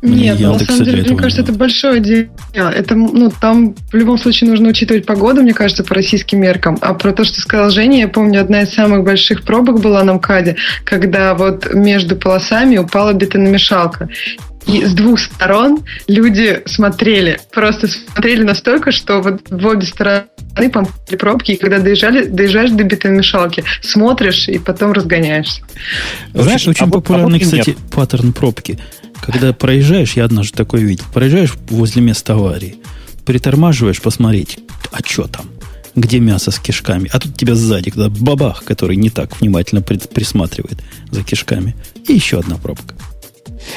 Нет, на самом деле, мне кажется, это большое дело. Это, ну, там в любом случае нужно учитывать погоду, мне кажется, по российским меркам. А про то, что сказал Женя, я помню, одна из самых больших пробок была на МКАДе, когда вот между полосами упала бетономешалка. И с двух сторон люди смотрели, просто смотрели настолько, что вот в обе стороны помпали пробки, и когда доезжали, доезжаешь до бетономешалки, смотришь и потом разгоняешься. Знаешь, очень а популярный, а кстати, нет. паттерн пробки – когда проезжаешь, я однажды такое видел, проезжаешь возле места аварии, притормаживаешь посмотреть, а что там? Где мясо с кишками? А тут тебя сзади, когда бабах, который не так внимательно присматривает за кишками. И еще одна пробка.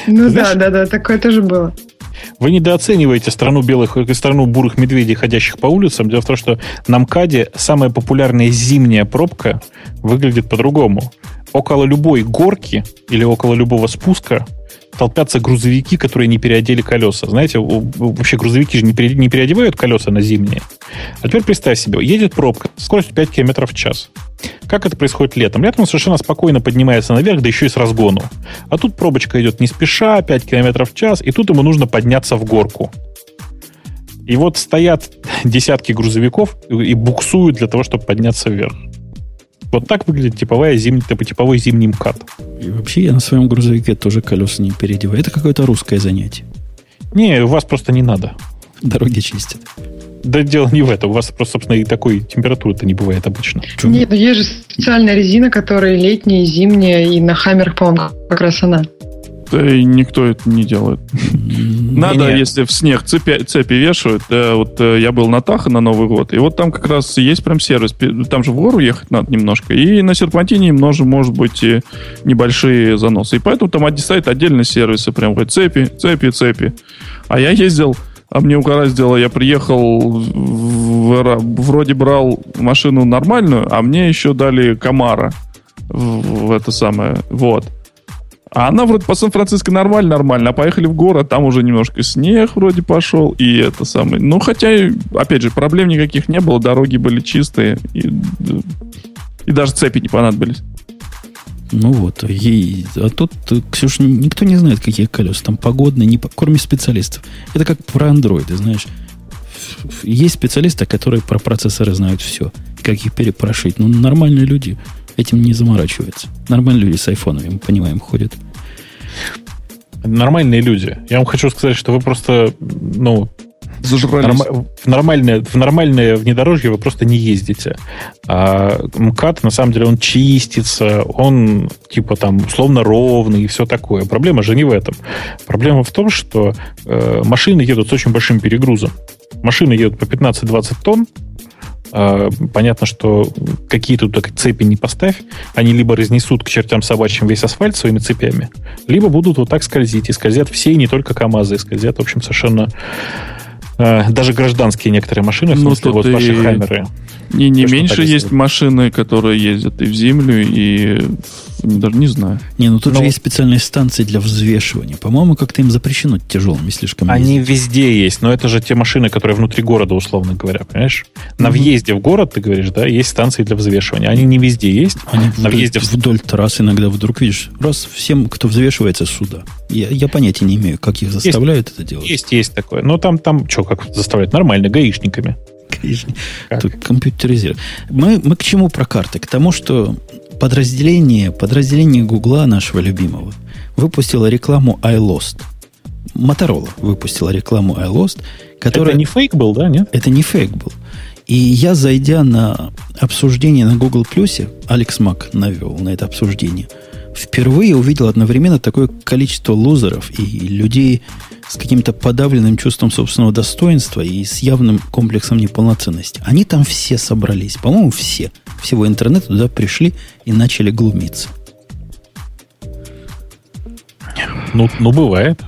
Ну Знаешь, да, да, да, такое тоже было. Вы недооцениваете страну белых и страну бурых медведей, ходящих по улицам. Дело в том, что на МКАДе самая популярная зимняя пробка выглядит по-другому. Около любой горки или около любого спуска толпятся грузовики, которые не переодели колеса. Знаете, вообще грузовики же не переодевают колеса на зимние. А теперь представь себе, едет пробка, скорость 5 км в час. Как это происходит летом? Летом он совершенно спокойно поднимается наверх, да еще и с разгону. А тут пробочка идет не спеша, 5 км в час, и тут ему нужно подняться в горку. И вот стоят десятки грузовиков и буксуют для того, чтобы подняться вверх. Вот так выглядит типовая зим... типовой зимний МКАД. И вообще я на своем грузовике тоже колеса не переодеваю. Это какое-то русское занятие. Не, у вас просто не надо. Дороги чистят. Да дело не в этом. У вас просто, собственно, и такой температуры-то не бывает обычно. Нет, ну есть же специальная резина, которая летняя, зимняя, и на хаммерах, по-моему, как раз она. Да и никто это не делает. Надо, если в снег цепи, цепи вешают. Да, вот э, я был на Таха на Новый год, и вот там как раз есть прям сервис. Там же в гору ехать надо немножко. И на серпантине немножко, может быть, небольшие заносы. И поэтому там стоит отдельные сервисы. Прям вот цепи, цепи, цепи. А я ездил а мне угораздило, я приехал, в, вроде брал машину нормальную, а мне еще дали Камара в, в это самое. Вот. А она вроде по Сан-Франциско нормально, нормально. А поехали в город, там уже немножко снег вроде пошел. И это самое. Ну, хотя, опять же, проблем никаких не было. Дороги были чистые. И, и даже цепи не понадобились. Ну вот. И, а тут, Ксюша, никто не знает, какие колеса. Там погодные, не, кроме специалистов. Это как про андроиды, знаешь. Есть специалисты, которые про процессоры знают все. Как их перепрошить. Ну, нормальные люди этим не заморачиваются. Нормальные люди с айфонами, мы понимаем, ходят. Нормальные люди. Я вам хочу сказать, что вы просто, ну. Норм, в, нормальное, в нормальное внедорожье вы просто не ездите. А МКАД, на самом деле, он чистится, он типа там условно ровный и все такое. Проблема же не в этом. Проблема в том, что э, машины едут с очень большим перегрузом. Машины едут по 15-20 тонн, понятно, что какие тут цепи не поставь, они либо разнесут к чертям собачьим весь асфальт своими цепями, либо будут вот так скользить. И скользят все, и не только КАМАЗы, и скользят, в общем, совершенно а, даже гражданские некоторые машины, в ну, смысле, вот ваши хаммеры. Не, не меньше есть машины, которые ездят и в землю, и даже не знаю. Не, ну тут Но... же есть специальные станции для взвешивания. По-моему, как-то им запрещено тяжелыми слишком Они ездить. везде есть, но это же те машины, которые внутри города, условно говоря, понимаешь? На угу. въезде в город, ты говоришь, да, есть станции для взвешивания. Они не везде есть. Они на вдоль, въезде в... вдоль трасс иногда вдруг видишь, раз всем, кто взвешивается сюда. Я, я понятия не имею, как их заставляют есть, это делать. Есть, есть такое. Но там, там что, как заставляют? Нормально, гаишниками. Тут компьютеризировать. Мы, мы к чему про карты? К тому, что подразделение, подразделение Гугла нашего любимого выпустило рекламу iLost. Моторола выпустила рекламу iLost, которая... Это не фейк был, да, нет? Это не фейк был. И я, зайдя на обсуждение на Google Plus, Алекс Мак навел на это обсуждение, впервые увидел одновременно такое количество лузеров и людей, с каким-то подавленным чувством собственного достоинства и с явным комплексом неполноценности. Они там все собрались. По-моему, все. Всего интернета туда пришли и начали глумиться. Ну, ну бывает.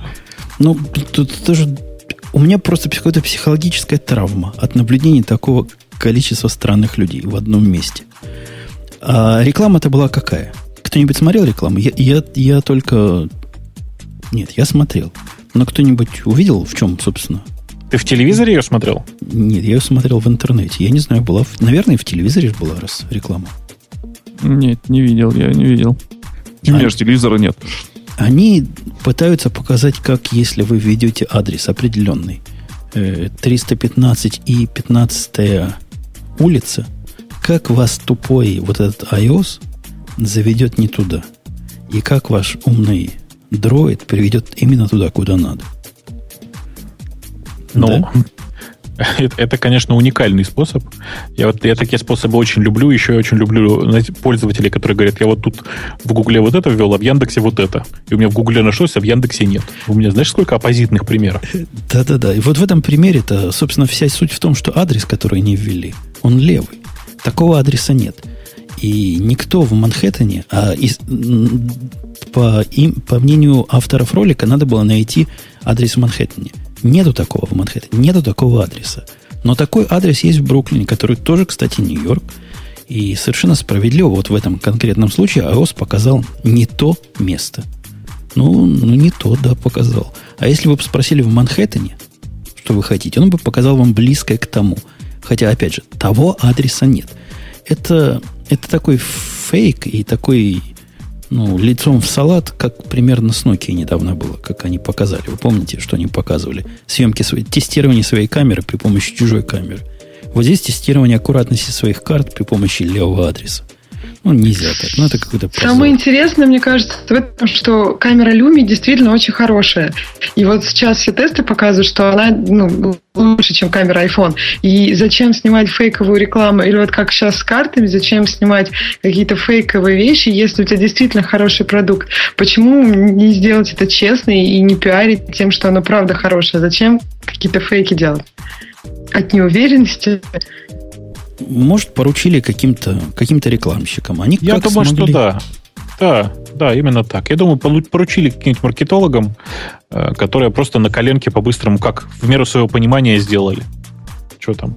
Ну, тут тоже... У меня просто какая-то психологическая травма от наблюдения такого количества странных людей в одном месте. А реклама-то была какая? Кто-нибудь смотрел рекламу? Я, я, я только... Нет, я смотрел. Но кто-нибудь увидел, в чем, собственно? Ты в телевизоре ее смотрел? Нет, я ее смотрел в интернете. Я не знаю, была... В... Наверное, в телевизоре была раз реклама. Нет, не видел, я не видел. У меня же телевизора нет. Они пытаются показать, как если вы введете адрес определенный, 315 э, и 15 улица, как вас тупой вот этот iOS заведет не туда. И как ваш умный дроид приведет именно туда, куда надо. Ну, да? [laughs] это, это, конечно, уникальный способ. Я, вот, я такие способы очень люблю. Еще я очень люблю знаете, пользователей, которые говорят, я вот тут в Гугле вот это ввел, а в Яндексе вот это. И у меня в Гугле нашлось, а в Яндексе нет. У меня знаешь, сколько оппозитных примеров? [laughs] Да-да-да. И вот в этом примере-то, собственно, вся суть в том, что адрес, который они ввели, он левый. Такого адреса нет. И никто в Манхэттене, а из, по, им, по мнению авторов ролика, надо было найти адрес в Манхэттене. Нету такого в Манхэттене, нету такого адреса. Но такой адрес есть в Бруклине, который тоже, кстати, Нью-Йорк. И совершенно справедливо вот в этом конкретном случае iOS показал не то место. Ну, ну, не то, да, показал. А если вы бы спросили в Манхэттене, что вы хотите, он бы показал вам близкое к тому. Хотя, опять же, того адреса нет. Это, это такой фейк и такой ну, лицом в салат, как примерно с Nokia недавно было, как они показали. Вы помните, что они показывали? Съемки своей, тестирование своей камеры при помощи чужой камеры. Вот здесь тестирование аккуратности своих карт при помощи левого адреса. Ну, нельзя так. Ну, это какой-то позор. Самое интересное, мне кажется, в этом, что камера Люми действительно очень хорошая. И вот сейчас все тесты показывают, что она ну, лучше, чем камера iPhone. И зачем снимать фейковую рекламу? Или вот как сейчас с картами, зачем снимать какие-то фейковые вещи, если у тебя действительно хороший продукт? Почему не сделать это честно и не пиарить тем, что оно правда хорошее? Зачем какие-то фейки делать? От неуверенности может, поручили каким-то каким рекламщикам. Они Я думаю, смогли... что да. Да, да, именно так. Я думаю, поручили каким-нибудь маркетологам, э, которые просто на коленке по-быстрому, как в меру своего понимания сделали. Что там?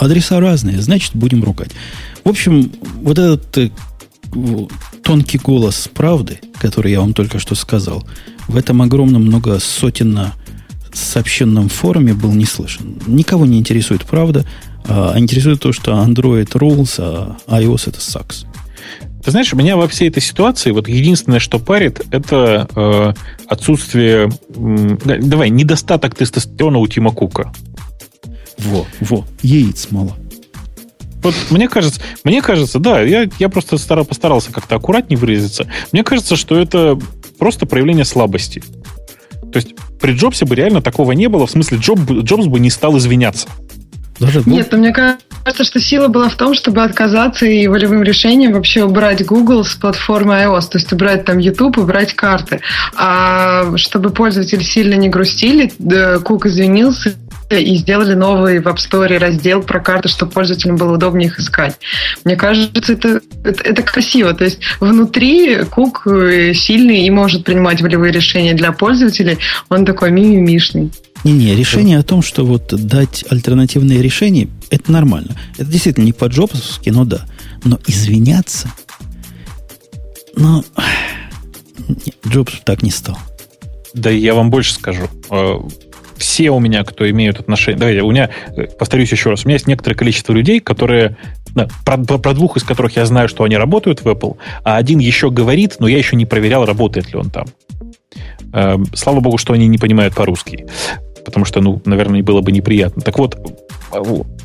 Адреса разные, значит, будем ругать. В общем, вот этот э, тонкий голос правды, который я вам только что сказал, в этом огромном много сотен на сообщенном форуме был не слышен. Никого не интересует правда, а интересует то, что Android rules, а iOS это sucks. Ты знаешь, меня во всей этой ситуации вот единственное, что парит, это э, отсутствие, э, давай, недостаток тестостерона у Тима Кука. Во, во, яиц мало. Вот мне кажется, мне кажется, да, я, я просто старал, постарался как-то аккуратнее выразиться. Мне кажется, что это просто проявление слабости. То есть при Джобсе бы реально такого не было, в смысле Джоб, Джобс бы не стал извиняться. Даже Нет, ну, мне кажется, что сила была в том, чтобы отказаться и волевым решением вообще убрать Google с платформы iOS, то есть убрать там YouTube, убрать карты. А чтобы пользователи сильно не грустили, Кук извинился и сделали новый в App Store раздел про карты, чтобы пользователям было удобнее их искать. Мне кажется, это, это, это красиво. То есть внутри Кук э, сильный и может принимать волевые решения для пользователей. Он такой мимимишный. Не-не, решение о том, что вот дать альтернативные решения, это нормально. Это действительно не по-джобсовски, но да. Но извиняться... Но... Джобс так не стал. Да я вам больше скажу. Э, все у меня, кто имеют отношение... Давайте, у меня, э, повторюсь еще раз, у меня есть некоторое количество людей, которые... Да, про, про двух из которых я знаю, что они работают в Apple, а один еще говорит, но я еще не проверял, работает ли он там. Э, слава богу, что они не понимают по-русски потому что, ну, наверное, было бы неприятно. Так вот,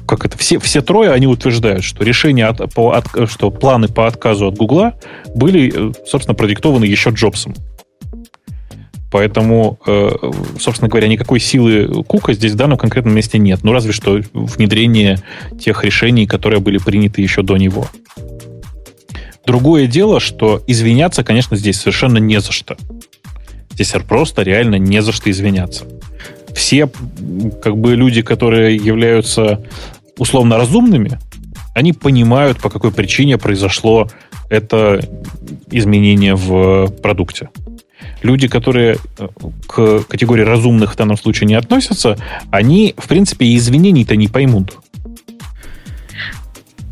как это, все, все трое, они утверждают, что решения, от, по, от, что планы по отказу от Гугла были, собственно, продиктованы еще Джобсом. Поэтому, э, собственно говоря, никакой силы Кука здесь в данном конкретном месте нет. Ну, разве что внедрение тех решений, которые были приняты еще до него. Другое дело, что извиняться, конечно, здесь совершенно не за что. Здесь просто реально не за что извиняться все как бы люди, которые являются условно разумными, они понимают, по какой причине произошло это изменение в продукте. Люди, которые э, к категории разумных в данном случае не относятся, они, в принципе, извинений-то не поймут.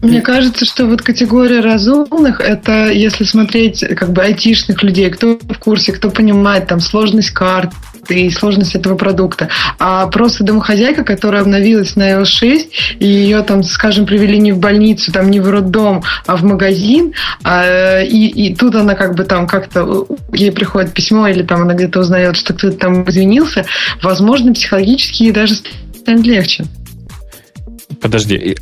Мне кажется, что вот категория разумных это если смотреть как бы айтишных людей, кто в курсе, кто понимает там сложность карт и сложность этого продукта. А просто домохозяйка, которая обновилась на iOS 6, и ее там, скажем, привели не в больницу, там не в роддом, а в магазин, а, и, и тут она как бы там как-то, ей приходит письмо, или там она где-то узнает, что кто-то там извинился, возможно, психологически ей даже станет легче. Подожди,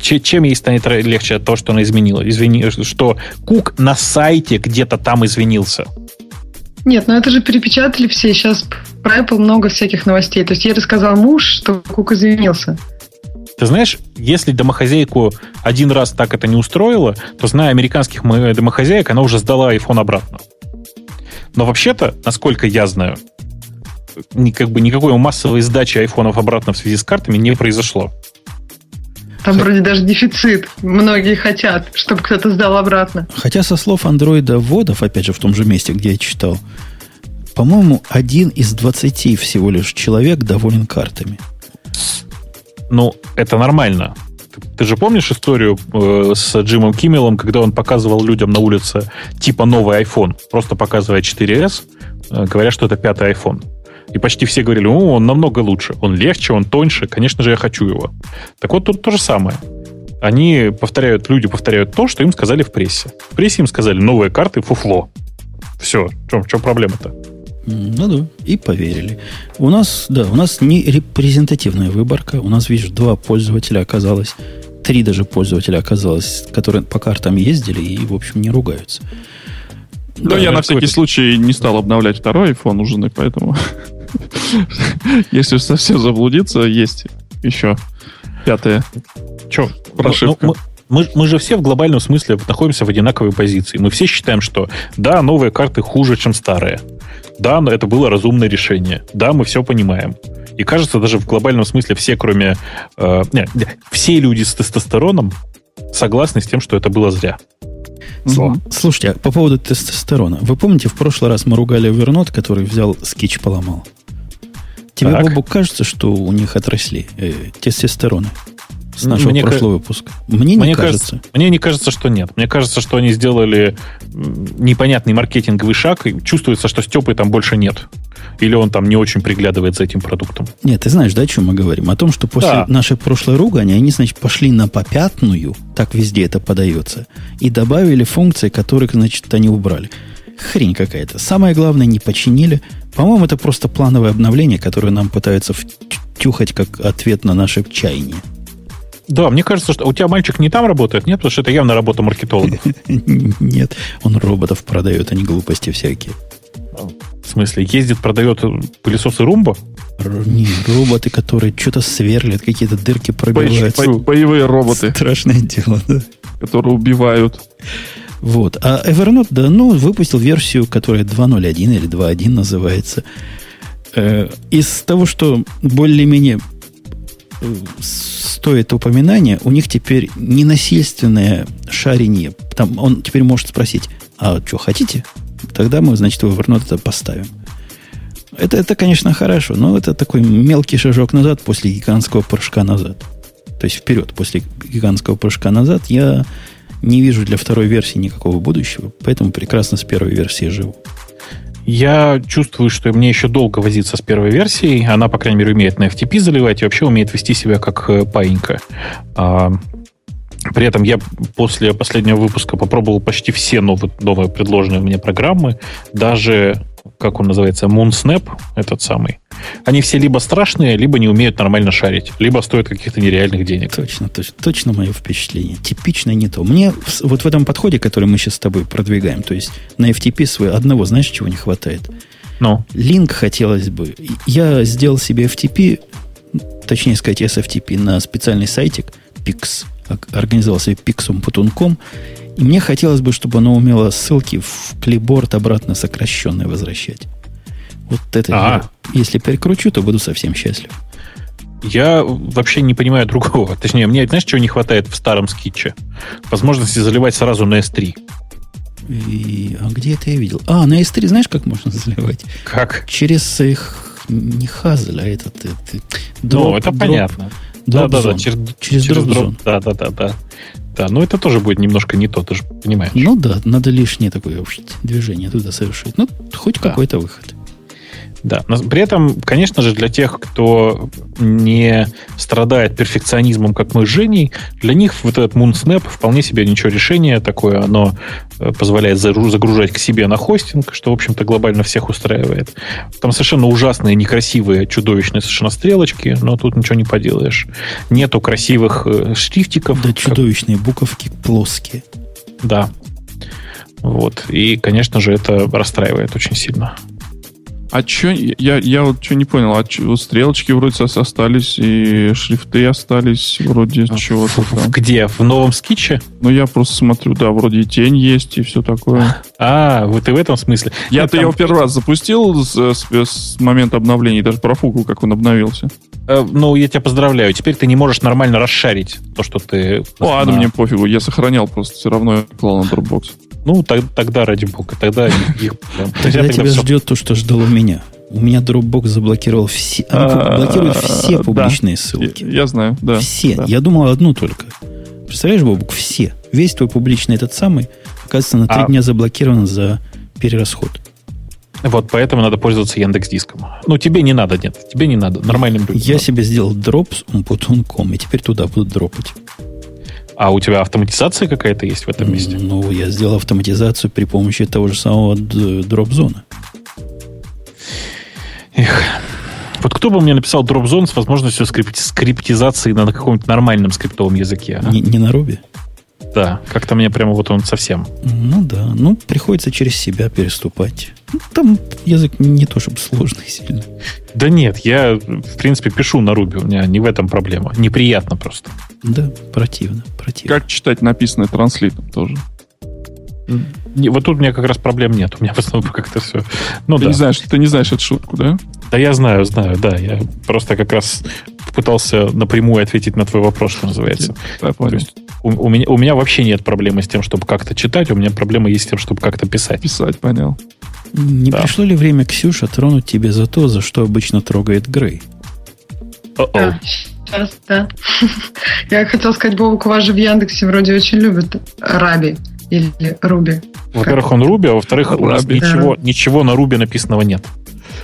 чем ей станет легче от того, что она изменила? Извини, что Кук на сайте где-то там извинился. Нет, ну это же перепечатали все. Сейчас про Apple много всяких новостей. То есть ей рассказал муж, что Кук извинился. Ты знаешь, если домохозяйку один раз так это не устроило, то, зная американских домохозяек, она уже сдала iPhone обратно. Но вообще-то, насколько я знаю, как бы никакой массовой сдачи айфонов обратно в связи с картами не произошло. Там вроде даже дефицит. Многие хотят, чтобы кто-то сдал обратно. Хотя со слов андроида вводов, опять же, в том же месте, где я читал, по-моему, один из двадцати всего лишь человек доволен картами. Ну, это нормально. Ты же помнишь историю э, с Джимом Киммелом, когда он показывал людям на улице типа новый iPhone, просто показывая 4S, э, говоря, что это пятый iPhone. И почти все говорили, о, он намного лучше, он легче, он тоньше, конечно же, я хочу его. Так вот, тут то же самое. Они повторяют, люди повторяют то, что им сказали в прессе. В прессе им сказали, новые карты, фуфло. Все, в чем, в чем проблема-то? Ну да, и поверили. У нас, да, у нас не репрезентативная выборка. У нас, видишь, два пользователя оказалось, три даже пользователя оказалось, которые по картам ездили и, в общем, не ругаются. Ну, да, я на всякий случай не стал обновлять второй iPhone у жены, поэтому [laughs] если совсем заблудиться, есть еще пятое. Че, прошивка? Ну, ну, мы, мы же все в глобальном смысле находимся в одинаковой позиции. Мы все считаем, что да, новые карты хуже, чем старые. Да, но это было разумное решение. Да, мы все понимаем. И кажется, даже в глобальном смысле все, кроме... Э, не, все люди с тестостероном согласны с тем, что это было зря. Зло. Слушайте, а по поводу тестостерона. Вы помните, в прошлый раз мы ругали Вернот, который взял скетч поломал? Тебе, так. Бобу, кажется, что у них отросли э, тестостероны? с нашего мне прошлого ка... выпуска. Мне не мне кажется. кажется. Мне не кажется, что нет. Мне кажется, что они сделали непонятный маркетинговый шаг, и чувствуется, что Степы там больше нет. Или он там не очень приглядывает за этим продуктом. Нет, ты знаешь, да, о чем мы говорим? О том, что после да. нашей прошлой ругани они, значит, пошли на попятную, так везде это подается, и добавили функции, которые, значит, они убрали. Хрень какая-то. Самое главное, не починили. По-моему, это просто плановое обновление, которое нам пытаются втюхать как ответ на наше чаяние. Да, мне кажется, что у тебя мальчик не там работает, нет? Потому что это явно работа маркетологов. [laughs] Нет, он роботов продает, а не глупости всякие. В смысле, ездит, продает пылесосы Румба? Не, роботы, которые что-то сверлят, какие-то дырки пробивают. Боевые роботы. Страшное дело, да. Которые убивают. Вот. А Evernote, да, ну, выпустил версию, которая 2.0.1 или 2.1 называется. Э, из того, что более-менее стоит упоминания, у них теперь ненасильственное шарение. Там он теперь может спросить, а что, хотите? Тогда мы, значит, в Evernote это поставим. Это, это, конечно, хорошо, но это такой мелкий шажок назад после гигантского прыжка назад. То есть вперед после гигантского прыжка назад я не вижу для второй версии никакого будущего, поэтому прекрасно с первой версией живу. Я чувствую, что мне еще долго возиться с первой версией. Она, по крайней мере, умеет на FTP заливать и вообще умеет вести себя как э, паинька. А, при этом я после последнего выпуска попробовал почти все новые, новые предложенные мне программы. Даже как он называется, MoonSnap, этот самый, они все либо страшные, либо не умеют нормально шарить, либо стоят каких-то нереальных денег. Точно, точно, точно мое впечатление. Типично не то. Мне вот в этом подходе, который мы сейчас с тобой продвигаем, то есть на FTP свой одного, знаешь, чего не хватает? Ну? Линк хотелось бы. Я сделал себе FTP, точнее сказать, SFTP на специальный сайтик, Pix, организовал себе pixum.com, мне хотелось бы, чтобы оно умело ссылки в клипборд обратно сокращенные возвращать. Вот это а я, если перекручу, то буду совсем счастлив. Я вообще не понимаю другого. [laughs] Точнее, мне, знаешь, чего не хватает в старом скетче? Возможности заливать сразу на S3. И, а где это я видел? А, на S3 знаешь, как можно заливать? Как? Через их не Хазель, а этот... этот дроп, ну, это дроп, понятно. Дроп да, да, да, через, через, через дроп, Да, да, да, да. Да, но это тоже будет немножко не то, ты же понимаешь. Ну да, надо лишнее такое движение туда совершить. Ну, хоть да. какой-то выход. Да, но при этом, конечно же, для тех, кто не страдает перфекционизмом, как мы с Женей, для них вот этот MoonSnap вполне себе ничего решение такое, оно э, позволяет загружать к себе на хостинг, что, в общем-то, глобально всех устраивает. Там совершенно ужасные, некрасивые, чудовищные совершенно стрелочки, но тут ничего не поделаешь. Нету красивых э, шрифтиков. Да, чудовищные буковки плоские. Да. Вот. И, конечно же, это расстраивает очень сильно. А что, я, я вот что не понял, а чё, стрелочки вроде остались, и шрифты остались вроде а, чего-то там. Где? В новом скетче? Ну, я просто смотрю, да, вроде и тень есть, и все такое. А, вот и в этом смысле. Я-то там... его первый раз запустил с, с, с момента обновления, даже профукал, как он обновился. Э, ну, я тебя поздравляю. Теперь ты не можешь нормально расшарить то, что ты... Ладно, на... мне пофигу. Я сохранял просто все равно клал на Dropbox. Ну, так, тогда ради бога, тогда их... [laughs] Тогда тебя ждет то, что ждало меня. У меня Dropbox заблокировал все, а, блокирует все публичные ссылки. Я знаю, да. Все. Я думал одну только. Представляешь, Бобук, все. Весь твой публичный этот самый, оказывается, на три а... дня заблокирован за перерасход. Вот поэтому надо пользоваться Яндекс Диском. Ну, тебе не надо, нет. Тебе не надо. Нормальным людям. Я надо. себе сделал дроп с umputon.com, и теперь туда буду дропать. А у тебя автоматизация какая-то есть в этом месте? Ну, я сделал автоматизацию при помощи того же самого дроп-зона. Эх. Вот кто бы мне написал дроп-зон с возможностью скрип- скриптизации на каком-нибудь нормальном скриптовом языке? А? Не, не на Руби? Да, как-то мне прямо вот он совсем. Ну да, ну приходится через себя переступать. Ну, там язык не то чтобы сложный сильно. Да нет, я, в принципе, пишу на Руби, у меня не в этом проблема. Неприятно просто. Да, противно, противно. Как читать написанное транслитом тоже? Не, вот тут у меня как раз проблем нет. У меня в основном как-то все. Ну, ты, да. не знаешь, ты не знаешь эту шутку, да? Да, я знаю, знаю, да. Я просто как раз пытался напрямую ответить на твой вопрос, что называется. Да, понял. То есть у, у, меня, у меня вообще нет проблемы с тем, чтобы как-то читать, у меня проблема есть с тем, чтобы как-то писать. Писать, понял. Не да. пришло ли время, Ксюша, тронуть тебе за то, за что обычно трогает Грей? Да, сейчас, да. [laughs] Я хотел сказать, Бобок, у вас же в Яндексе вроде очень любят Раби или Руби. Во-первых, он Руби, а во-вторых, у нас ничего, ничего на Руби написанного нет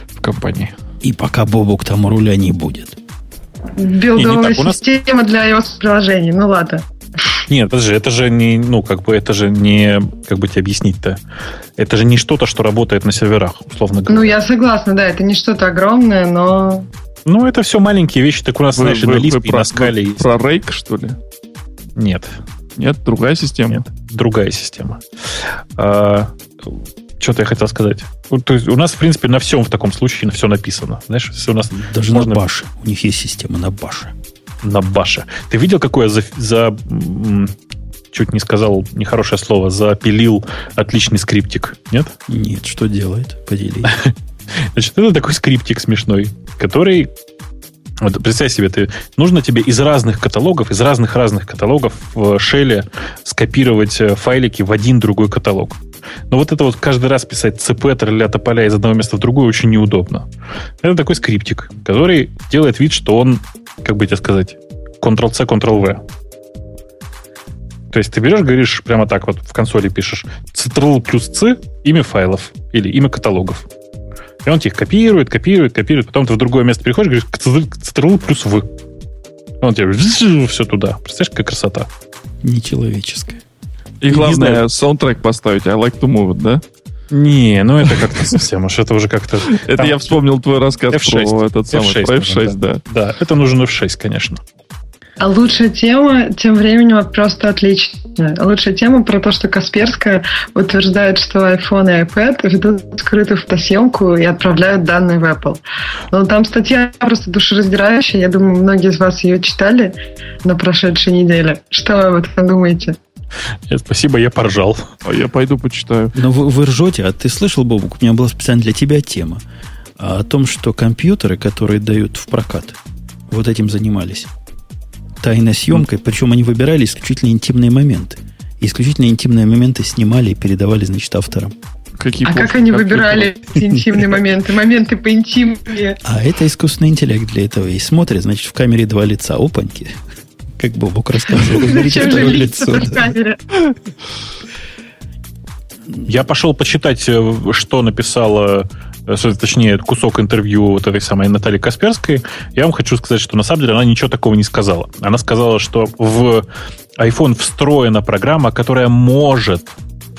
в компании. И пока Бобок там руля не будет. Билдовая система нас... для iOS приложений. Ну ладно. Нет, это же, это же не, ну, как бы, это же не, как бы тебе объяснить-то? Это же не что-то, что работает на серверах, условно говоря. Ну, я согласна, да, это не что-то огромное, но... Ну, это все маленькие вещи, так у нас, вы, знаешь, вы, на Lisp и на скале есть. Про Rake, что ли? Нет. Нет, другая система? Нет, другая система. А, что-то я хотел сказать. То есть у нас, в принципе, на всем в таком случае на все написано. Знаешь, если у нас Даже можно... на баше. У них есть система на баше. На баше. Ты видел, какое за, за чуть не сказал нехорошее слово, запилил отличный скриптик, нет? Нет, что делает? Поделись. [laughs] Значит, это такой скриптик смешной, который вот представь себе, ты, нужно тебе из разных каталогов, из разных-разных каталогов в шеле скопировать э, файлики в один другой каталог. Но вот это вот каждый раз писать cp для тополя из одного места в другое очень неудобно. Это такой скриптик, который делает вид, что он, как бы тебе сказать, Ctrl-C, Ctrl-V. То есть ты берешь, говоришь прямо так вот в консоли пишешь Ctrl плюс C, имя файлов или имя каталогов. И он тебе их копирует, копирует, копирует. Потом ты в другое место приходишь, говоришь Ctrl плюс V. Он тебе все туда. Представляешь, какая красота? Нечеловеческая. И главное, саундтрек поставить I like to move да? Не, ну это как-то совсем уж, это уже как-то... Это я вспомнил твой рассказ про этот самый, про F6, да. Да, это нужен F6, конечно. А лучшая тема тем временем просто отличная. Лучшая тема про то, что Касперская утверждает, что iPhone и iPad ведут скрытую фотосъемку и отправляют данные в Apple. Но там статья просто душераздирающая. Я думаю, многие из вас ее читали на прошедшей неделе. Что вы об этом думаете? Нет, спасибо, я поржал. А я пойду почитаю. Но вы, вы ржете, а ты слышал, Бобук, у меня была специально для тебя тема о том, что компьютеры, которые дают в прокат, вот этим занимались тайной съемкой, причем они выбирали исключительно интимные моменты. исключительно интимные моменты снимали и передавали, значит, авторам. Какие а как они выбирали интимные моменты? Моменты по интимные. А это искусственный интеллект для этого. И смотрит, значит, в камере два лица. Опаньки. Как Бобок рассказывал. Зачем же лицо в камере? Я пошел почитать, э, что написала точнее, кусок интервью вот этой самой Натальи Касперской, я вам хочу сказать, что на самом деле она ничего такого не сказала. Она сказала, что в iPhone встроена программа, которая может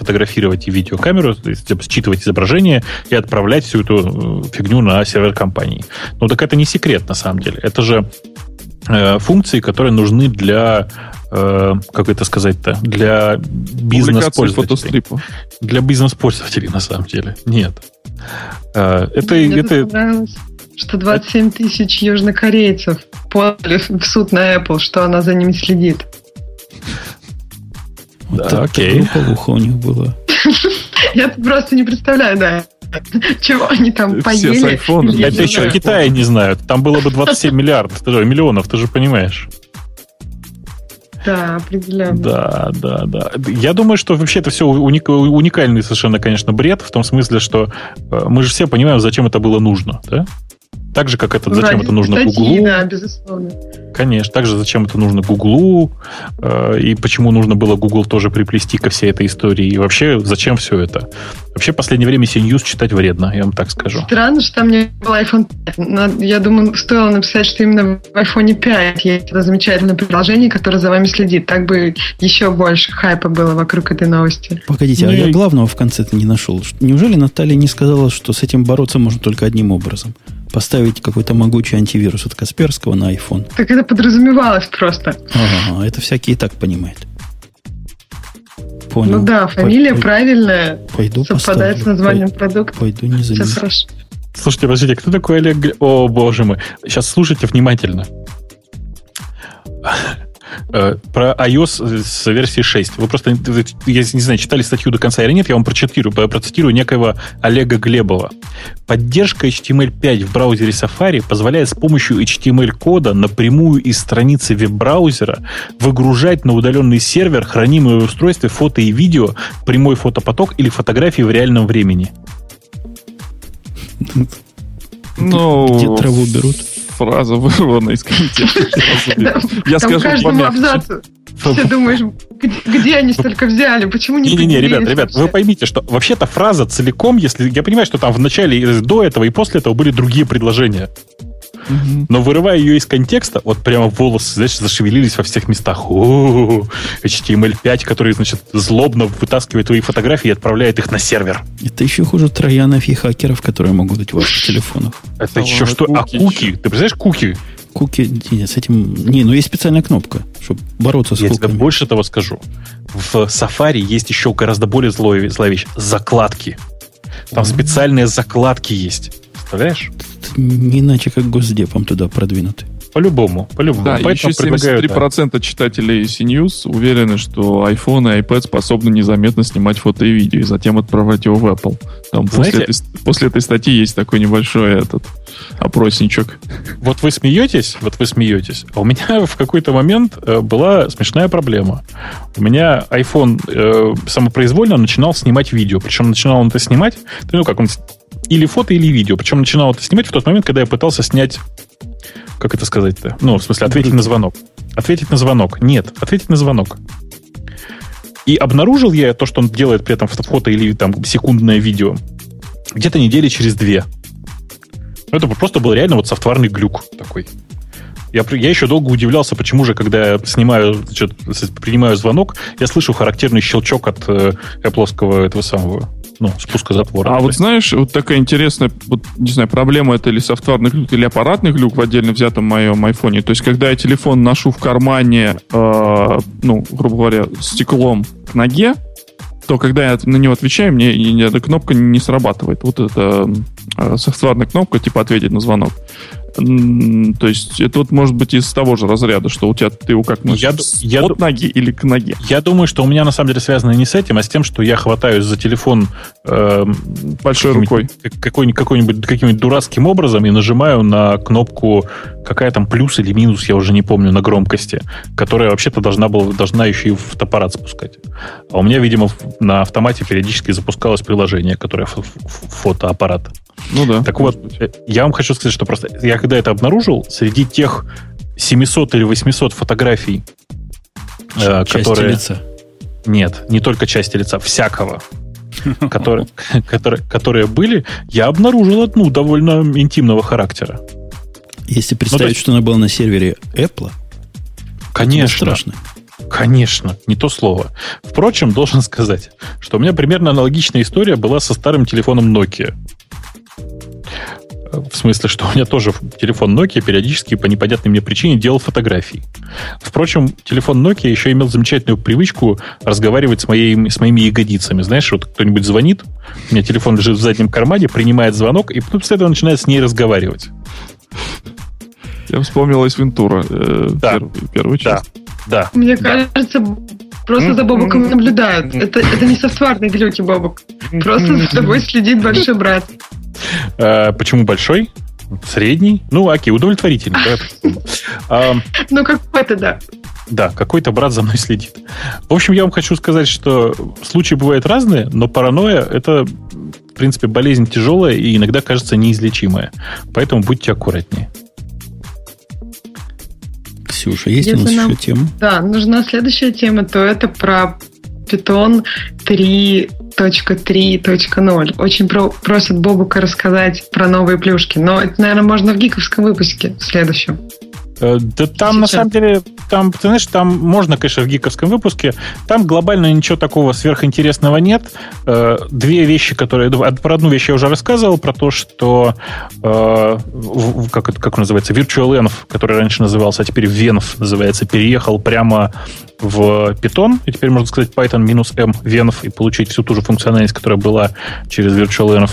фотографировать и видеокамеру, то есть типа, считывать изображение и отправлять всю эту э, фигню на сервер компании. Ну так это не секрет на самом деле. Это же э, функции, которые нужны для э, как это сказать-то, для бизнес-пользователей. Для бизнес-пользователей, на самом деле. Нет. Э, это, Мне это... понравилось, что 27 тысяч южнокорейцев подали в суд на Apple, что она за ними следит. Вот да, окей. Группа у них была. [laughs] Я просто не представляю, да. [laughs] Чего они там поели? Все с iPhone. Это еще в Китае не знают. Там было бы 27 миллиардов, миллионов, ты же понимаешь. Да, определенно. Да, да, да. Я думаю, что вообще это все уник, уникальный совершенно, конечно, бред, в том смысле, что э, мы же все понимаем, зачем это было нужно, да? Так же, как это, зачем это нужно статьи, Гуглу. Да, безусловно. Конечно, также зачем это нужно Гуглу, э, и почему нужно было Google тоже приплести ко всей этой истории, и вообще зачем все это. Вообще, в последнее время CNews читать вредно, я вам так скажу. Странно, что там не был iPhone 5. Я думаю, стоило написать, что именно в iPhone 5 есть это замечательное приложение, которое за вами следит. Так бы еще больше хайпа было вокруг этой новости. Погодите, а я главного в конце-то не нашел. Неужели Наталья не сказала, что с этим бороться можно только одним образом? Поставить какой-то могучий антивирус от Касперского на iPhone. Так это подразумевалось просто. Ага, это всякие и так понимают. Понял. Ну да, фамилия Пой, правильная. Пойду совпадает поставлю. с названием Пой, продукта. Пойду не Все хорошо. Слушайте, подождите, кто такой Олег? О, боже мой. Сейчас слушайте внимательно. Э, про iOS с версии 6. Вы просто, я не знаю, читали статью до конца или нет, я вам процитирую, процитирую некоего Олега Глебова. Поддержка HTML5 в браузере Safari позволяет с помощью HTML-кода напрямую из страницы веб-браузера выгружать на удаленный сервер хранимые в устройстве фото и видео, прямой фотопоток или фотографии в реальном времени. Ну, где траву берут? Фраза вырвана из контекста. [laughs] Я скажу каждому абзацу. Ты думаешь, где они столько взяли? Почему не Не-не-не, ребят, ребят, вы поймите, что вообще-то фраза целиком, если я понимаю, что там в начале, до этого и после этого были другие предложения. Но вырывая ее из контекста, вот прямо волосы, знаешь, зашевелились во всех местах. О, HTML5, который, значит, злобно вытаскивает твои фотографии и отправляет их на сервер. Это еще хуже троянов и хакеров, которые могут быть в ваших телефонах. Это еще что? А куки? Ты представляешь куки? Куки, нет, с этим... Не, ну есть специальная кнопка, чтобы бороться с Я тебе больше того скажу. В Safari есть еще гораздо более злая вещь. Закладки. Там специальные закладки есть. Представляешь? Не иначе как госдепом туда продвинуты. По-любому, по-любому. Да, Поэтому еще 73% да. читателей CNews уверены, что iPhone и iPad способны незаметно снимать фото и видео и затем отправлять его в Apple. Там Знаете, после, этой, после этой статьи есть такой небольшой этот опросничок. Вот вы смеетесь, вот вы смеетесь. А у меня [laughs] в какой-то момент э, была смешная проблема. У меня iPhone э, самопроизвольно начинал снимать видео. Причем начинал он это снимать, ну как он или фото, или видео. Причем начинал это снимать в тот момент, когда я пытался снять как это сказать-то? Ну, в смысле, ответить на звонок. Ответить на звонок. Нет, ответить на звонок. И обнаружил я то, что он делает при этом фото или там секундное видео, где-то недели через две. Ну, это просто был реально вот софтварный глюк такой. Я, я еще долго удивлялся, почему же, когда я снимаю, значит, принимаю звонок, я слышу характерный щелчок от э, Apple этого самого ну, спуска затвора. А вот знаешь, вот такая интересная, вот, не знаю, проблема это или софтварный глюк, или аппаратный глюк в отдельно взятом моем айфоне. То есть, когда я телефон ношу в кармане, э, ну, грубо говоря, стеклом к ноге, то когда я на него отвечаю, мне эта кнопка не срабатывает. Вот эта э, софтварная кнопка, типа ответить на звонок. То есть это вот может быть из того же разряда, что у тебя ты его как носишь я, я, от ноги или к ноге. Я думаю, что у меня на самом деле связано не с этим, а с тем, что я хватаюсь за телефон э, большой рукой какой-нибудь, каким-нибудь дурацким образом и нажимаю на кнопку какая там плюс или минус, я уже не помню, на громкости, которая вообще-то должна была должна еще и в фотоаппарат спускать. А у меня, видимо, на автомате периодически запускалось приложение, которое фотоаппарат. Ну да. Так вот, быть. Э, я вам хочу сказать, что просто я когда это обнаружил, среди тех 700 или 800 фотографий, э, части которые... лица. Нет, не только части лица, всякого, [laughs] которые, которые, которые были, я обнаружил одну довольно интимного характера. Если представить, ну, есть, что она была на сервере Apple, конечно, страшно. Конечно, не то слово. Впрочем, должен [laughs] сказать, что у меня примерно аналогичная история была со старым телефоном Nokia. В смысле, что у меня тоже телефон Nokia периодически по непонятной мне причине делал фотографии. Впрочем, телефон Nokia еще имел замечательную привычку разговаривать с, моей, с моими ягодицами. Знаешь, вот кто-нибудь звонит, у меня телефон лежит в заднем кармане, принимает звонок, и потом после этого начинает с ней разговаривать. Я вспомнил из Вентура. Э, да. Первый, первую часть. Да. да. Мне да. кажется, просто за Бобуком наблюдают. Это, это не софтварные глюки, Бобук. Просто за тобой следит большой брат. Э, почему большой? Средний? Ну, окей, удовлетворительный. [laughs] Ну, какой-то, да. Да, какой-то брат за мной следит. В общем, я вам хочу сказать, что случаи бывают разные, но паранойя – это, в принципе, болезнь тяжелая и иногда кажется неизлечимая. Поэтому будьте аккуратнее. Ксюша, есть Если у нас нам, еще тема? Да, нужна следующая тема, то это про Python 3.3.0. Очень про, просят Бобука рассказать про новые плюшки, но это, наверное, можно в гиковском выпуске в следующем. Э, да там, Сейчас. на самом деле, там, ты знаешь, там можно, конечно, в гиковском выпуске, там глобально ничего такого сверхинтересного нет. Э, две вещи, которые... Про одну вещь я уже рассказывал, про то, что... Э, как, как он называется? Virtual Env, который раньше назывался, а теперь Venv называется, переехал прямо в Python, и теперь можно сказать Python-m venv и получить всю ту же функциональность, которая была через virtualenv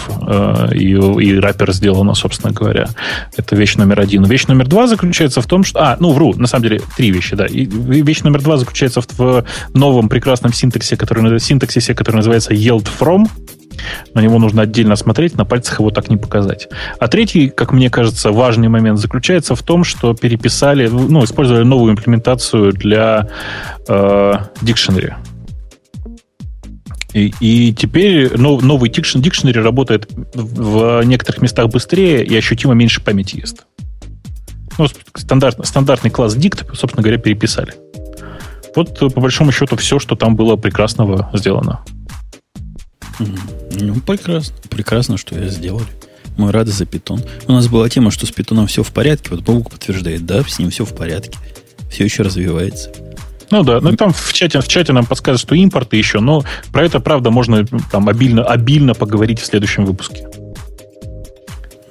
э, и, и wrapper сделана, собственно говоря. Это вещь номер один. Вещь номер два заключается в том, что... А, ну, вру, на самом деле, три вещи, да. И вещь номер два заключается в, в новом прекрасном синтаксе, который, синтаксисе, который называется yield from, на него нужно отдельно смотреть, на пальцах его так не показать. А третий, как мне кажется, важный момент заключается в том, что переписали, ну, использовали новую имплементацию для э, Dictionary. И, и теперь новый Dictionary работает в некоторых местах быстрее и ощутимо меньше памяти ест. Ну, стандарт, стандартный класс dict, собственно говоря, переписали. Вот, по большому счету, все, что там было прекрасного сделано. Ну, прекрасно. Прекрасно, что я сделали. Мы рады за питон. У нас была тема, что с питоном все в порядке. Вот Бог подтверждает, да, с ним все в порядке. Все еще развивается. Ну да, ну там в чате, в чате нам подскажут, что импорты еще, но про это, правда, можно там обильно, обильно поговорить в следующем выпуске.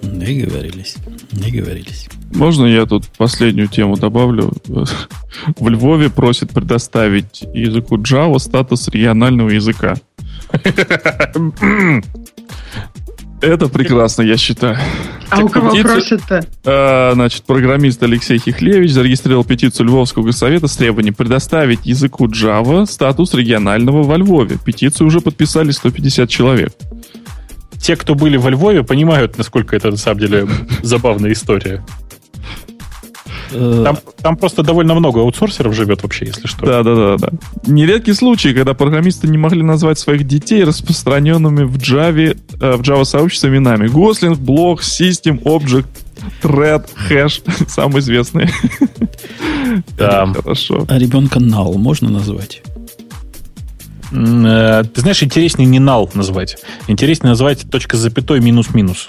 Договорились. Договорились. Можно я тут последнюю тему добавлю? В Львове просят предоставить языку Java статус регионального языка. Это прекрасно, я считаю. А у кого просят-то? А, значит, программист Алексей Хихлевич зарегистрировал петицию Львовского госсовета с требованием предоставить языку Java статус регионального во Львове. Петицию уже подписали 150 человек. Те, кто были во Львове, понимают, насколько это на самом деле забавная история. Э, там, там просто довольно много аутсорсеров живет вообще, если что. Да, да, да, да. Нередкий случай, когда программисты не могли назвать своих детей распространенными в Java, э, в Java сообществе именами. Гослинг, Блок, System, Object, Thread, Hash. [laughs] Самые известные. Да. Хорошо. А ребенка Null можно назвать? Э, ты знаешь, интереснее не null назвать. Интереснее назвать точка с запятой минус-минус.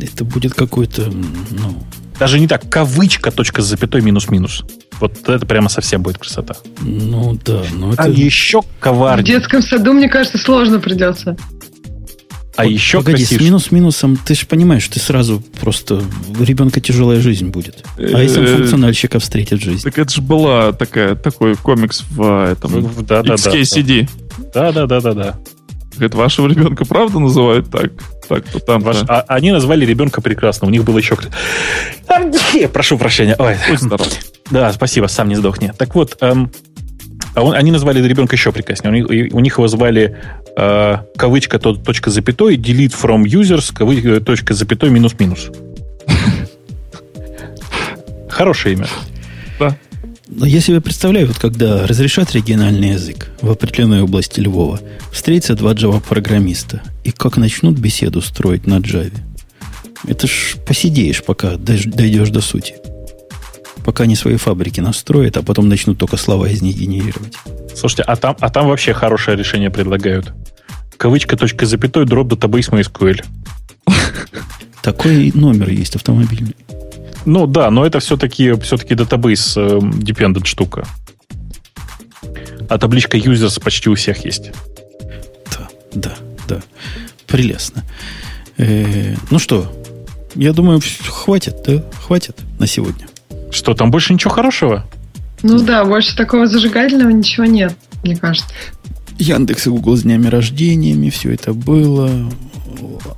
Это будет какой-то, ну, даже не так, кавычка, точка с запятой, минус-минус. Вот это прямо совсем будет красота. Ну да, но это... А еще коварнее. В детском саду, мне кажется, сложно придется. А вот, еще Погоди, красивше. с минус-минусом, ты же понимаешь, ты сразу просто... У ребенка тяжелая жизнь будет. А если он э, функциональщика встретит в жизни? Так это же была такая, такой комикс в этом... Да, да, XKCD. Да, да, да, да, да. Это вашего ребенка правда называют так? Так-то там. Ваш, а, они назвали ребенка прекрасно. У них было еще... Прошу прощения. Ой. Будь здоров. Да, спасибо, сам не сдохни. Так вот, эм, а он, они назвали ребенка еще прекраснее. У них, у них его звали э, кавычка то, точка запятой, delete from users, кавычка точка запятой минус-минус. [laughs] Хорошее имя. Да. Но я себе представляю, вот когда разрешат региональный язык в определенной области Львова, встретятся два Java-программиста и как начнут беседу строить на Java. Это ж посидеешь, пока дойдешь до сути. Пока они свои фабрики настроят, а потом начнут только слова из них генерировать. Слушайте, а там, а там вообще хорошее решение предлагают. Кавычка, точка, запятой, дроп, database, MySQL. Такой номер есть автомобильный. Ну да, но это все-таки все-таки database dependent штука. А табличка users почти у всех есть. Да, да, да. Прелестно. Э, ну что, я думаю, хватит, да? Хватит на сегодня. Что, там больше ничего хорошего? Ну да, больше такого зажигательного ничего нет, мне кажется. Яндекс и Google с днями рождениями, все это было.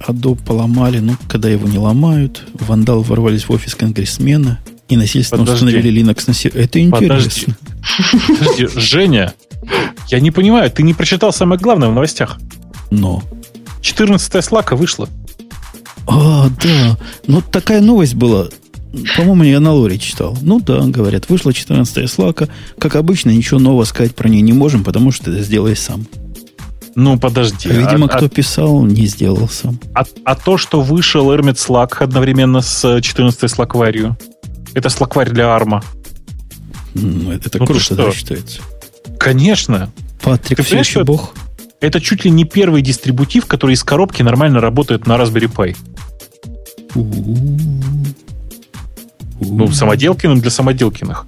Adobe поломали, ну, когда его не ломают. Вандал ворвались в офис конгрессмена и насильственно Подожди. установили Linux на сервер. Это интересно. Подожди. Подожди, Женя, я не понимаю, ты не прочитал самое главное в новостях. Но. 14 слака вышла. А, да. Ну, такая новость была. По-моему, я на лоре читал. Ну да, говорят, вышла 14-я слака. Как обычно, ничего нового сказать про нее не можем, потому что ты сделаешь сам. Ну, подожди. Видимо, а, кто а, писал, не сделал сам. А, а то, что вышел Hermit Slack одновременно с 14-й слакварью, это слакварь для арма. Ну, это, это ну, круто, да, считается. Конечно. Патрик ты все еще бог. Это чуть ли не первый дистрибутив, который из коробки нормально работает на Raspberry Pi. Ну, самоделкиным для самоделкиных.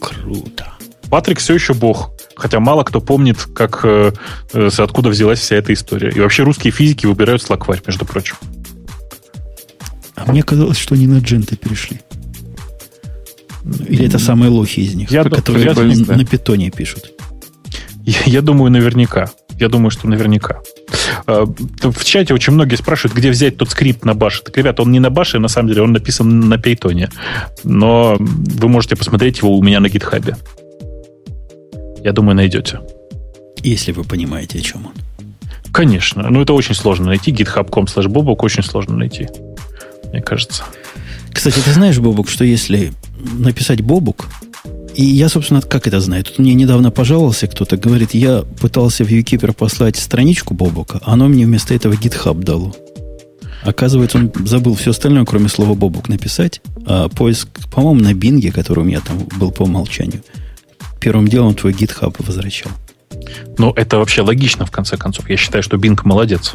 Круто. Патрик все еще бог. Хотя мало кто помнит, как, э, э, откуда взялась вся эта история. И вообще русские физики выбирают слакварь, между прочим. А мне казалось, что они на дженты перешли. Или это самые лохи из них, я которые я, на, на питоне пишут. Я, я думаю, наверняка. Я думаю, что наверняка. А, в чате очень многие спрашивают, где взять тот скрипт на баше. Так, ребята, он не на баше, на самом деле он написан на Python. Но вы можете посмотреть его у меня на гитхабе. Я думаю, найдете. Если вы понимаете, о чем он. Конечно. Ну, это очень сложно найти. github.com slash bobok очень сложно найти. Мне кажется. Кстати, ты знаешь, Бобук, что если написать Бобук, и я, собственно, как это знаю? Тут мне недавно пожаловался кто-то, говорит, я пытался в Ukeeper послать страничку Бобука, а оно мне вместо этого GitHub дало. Оказывается, он забыл все остальное, кроме слова Бобук написать. А поиск, по-моему, на Бинге, который у меня там был по умолчанию, первым делом твой GitHub возвращал. Ну, это вообще логично, в конце концов. Я считаю, что Bing молодец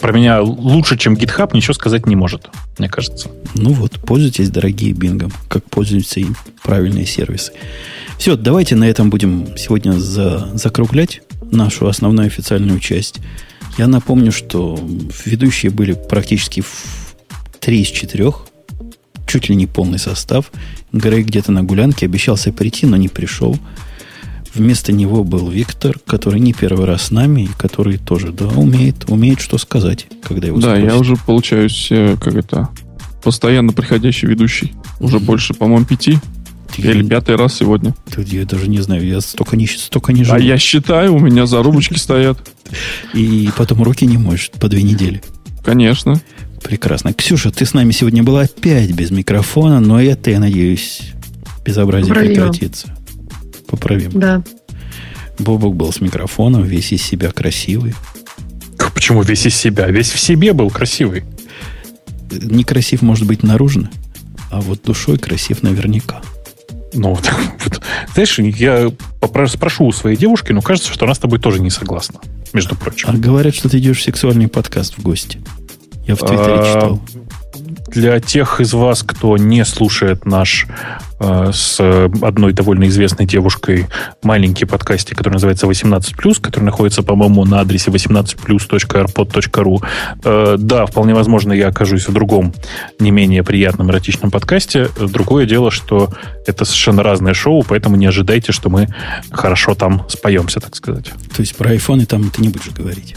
про меня лучше, чем GitHub, ничего сказать не может, мне кажется. Ну вот, пользуйтесь, дорогие бингом, как пользуются им правильные сервисы. Все, давайте на этом будем сегодня за, закруглять нашу основную официальную часть. Я напомню, что ведущие были практически в 3 из 4, чуть ли не полный состав. Грей где-то на гулянке обещался прийти, но не пришел. Вместо него был Виктор, который не первый раз с нами, и который тоже, да, умеет, умеет что сказать, когда его Да, спросят. я уже получаюсь, э, как это, постоянно приходящий ведущий. Уже mm-hmm. больше, по-моему, пяти. Ты, Или пятый раз сегодня. Тут я даже не знаю, я столько не, столько не живу. А я считаю, у меня зарубочки стоят. [laughs] И потом руки не моешь по две недели. Конечно. Прекрасно. Ксюша, ты с нами сегодня была опять без микрофона, но это, я надеюсь, безобразие прекратится поправим. Да. Бобок был с микрофоном, весь из себя красивый. Почему весь из себя? Весь в себе был красивый. Некрасив может быть наружно, а вот душой красив наверняка. Ну, вот, [laughs] вот, знаешь, я спрошу у своей девушки, но кажется, что она с тобой тоже не согласна, между прочим. А говорят, что ты идешь в сексуальный подкаст в гости. Я в Твиттере а, читал для тех из вас, кто не слушает наш э, с одной довольно известной девушкой маленький подкастик, который называется 18+, который находится, по-моему, на адресе 18plus.airpod.ru, э, да, вполне возможно, я окажусь в другом, не менее приятном эротичном подкасте. Другое дело, что это совершенно разное шоу, поэтому не ожидайте, что мы хорошо там споемся, так сказать. То есть про айфоны там ты не будешь говорить?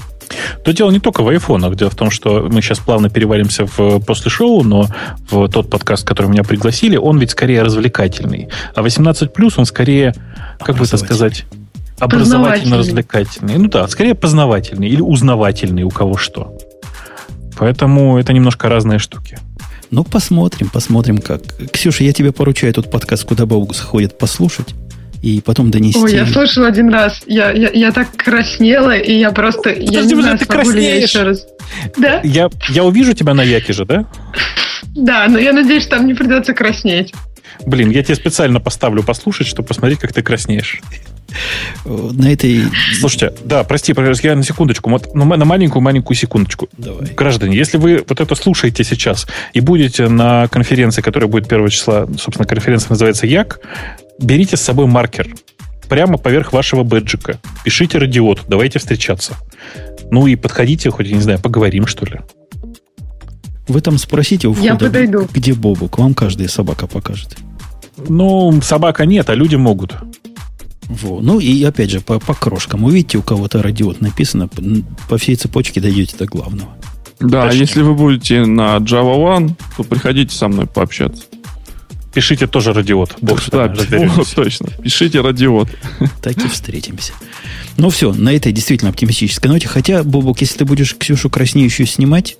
То дело не только в айфонах. Дело в том, что мы сейчас плавно перевалимся в после шоу, но в тот подкаст, который меня пригласили, он ведь скорее развлекательный. А 18 плюс он скорее, как бы это сказать, образовательно-развлекательный. Ну да, скорее познавательный или узнавательный, у кого что. Поэтому это немножко разные штуки. Ну, посмотрим, посмотрим как. Ксюша, я тебе поручаю этот подкаст, куда Бог заходит послушать и потом донести. Ой, я слышала один раз. Я, я, я так краснела, и я просто... Подожди, я не знаю, ты краснеешь. еще раз. Да? Я, я увижу тебя на Яке же, да? Да, но я надеюсь, что там не придется краснеть. Блин, я тебе специально поставлю послушать, чтобы посмотреть, как ты краснеешь. На этой... Слушайте, да, прости, я на секундочку, вот на маленькую-маленькую секундочку. Давай. Граждане, если вы вот это слушаете сейчас и будете на конференции, которая будет 1 числа, собственно, конференция называется ЯК, берите с собой маркер прямо поверх вашего бэджика. Пишите радиот, давайте встречаться. Ну и подходите, хоть, я не знаю, поговорим, что ли. Вы там спросите у входа, Я подойду. где Бобук. Вам каждая собака покажет. Ну, собака нет, а люди могут. Во. Ну и опять же, по, по крошкам. Увидите, у кого-то радиот написано, по всей цепочке дойдете до главного. Да, Точнее. если вы будете на Java One, то приходите со мной пообщаться. Пишите тоже радиот. Бог да, вот, точно. Пишите радиот. Так и встретимся. Ну все, на этой действительно оптимистической ноте. Хотя, Бобок, если ты будешь Ксюшу краснеющую снимать,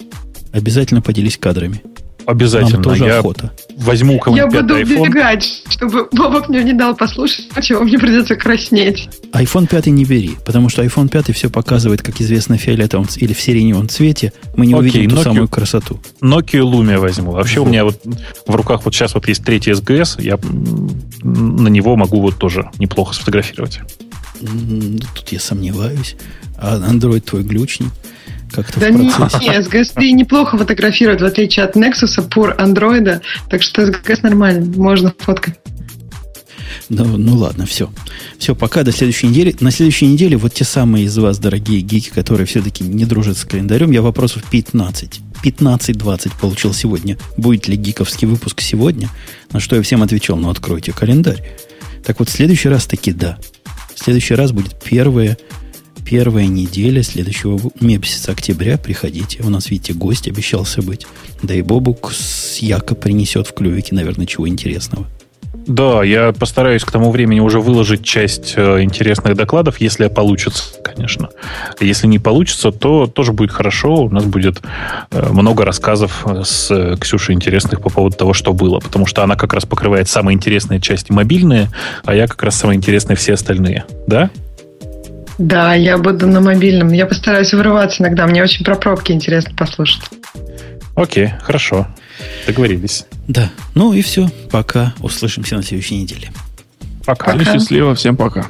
обязательно поделись кадрами. Обязательно. Нам тоже я охота. Возьму Я буду iPhone. убегать, чтобы Бобок мне не дал послушать, чего мне придется краснеть. iPhone 5 не бери, потому что iPhone 5 все показывает, как известно, в фиолетовом или в сиреневом цвете. Мы не Окей, увидим ту Nokia, самую красоту. Nokia Lumia возьму. Вообще вот. у меня вот в руках вот сейчас вот есть третий SGS, я на него могу вот тоже неплохо сфотографировать. Тут я сомневаюсь. А Android твой глючник? Как-то да в процессе. не, SGS неплохо фотографирует, в отличие от Nexus, пор Android, так что SGS нормально, можно фоткать. Ну, ну ладно, все. Все, пока до следующей недели. На следующей неделе вот те самые из вас, дорогие гики, которые все-таки не дружат с календарем, я вопросов 15. 15-20 получил сегодня. Будет ли гиковский выпуск сегодня? На что я всем отвечал, ну откройте календарь. Так вот, в следующий раз таки да. В следующий раз будет первое первая неделя следующего месяца октября. Приходите. У нас, видите, гость обещался быть. Да и Бобук с Яко принесет в клювике, наверное, чего интересного. Да, я постараюсь к тому времени уже выложить часть э, интересных докладов, если получится, конечно. Если не получится, то тоже будет хорошо. У нас будет э, много рассказов э, с Ксюшей интересных по поводу того, что было. Потому что она как раз покрывает самые интересные части мобильные, а я как раз самые интересные все остальные. Да? Да, я буду на мобильном. Я постараюсь вырываться иногда. Мне очень про пробки интересно послушать. Окей, хорошо. Договорились. Да. Ну и все. Пока. Услышимся на следующей неделе. Пока. пока. Счастливо. Всем пока.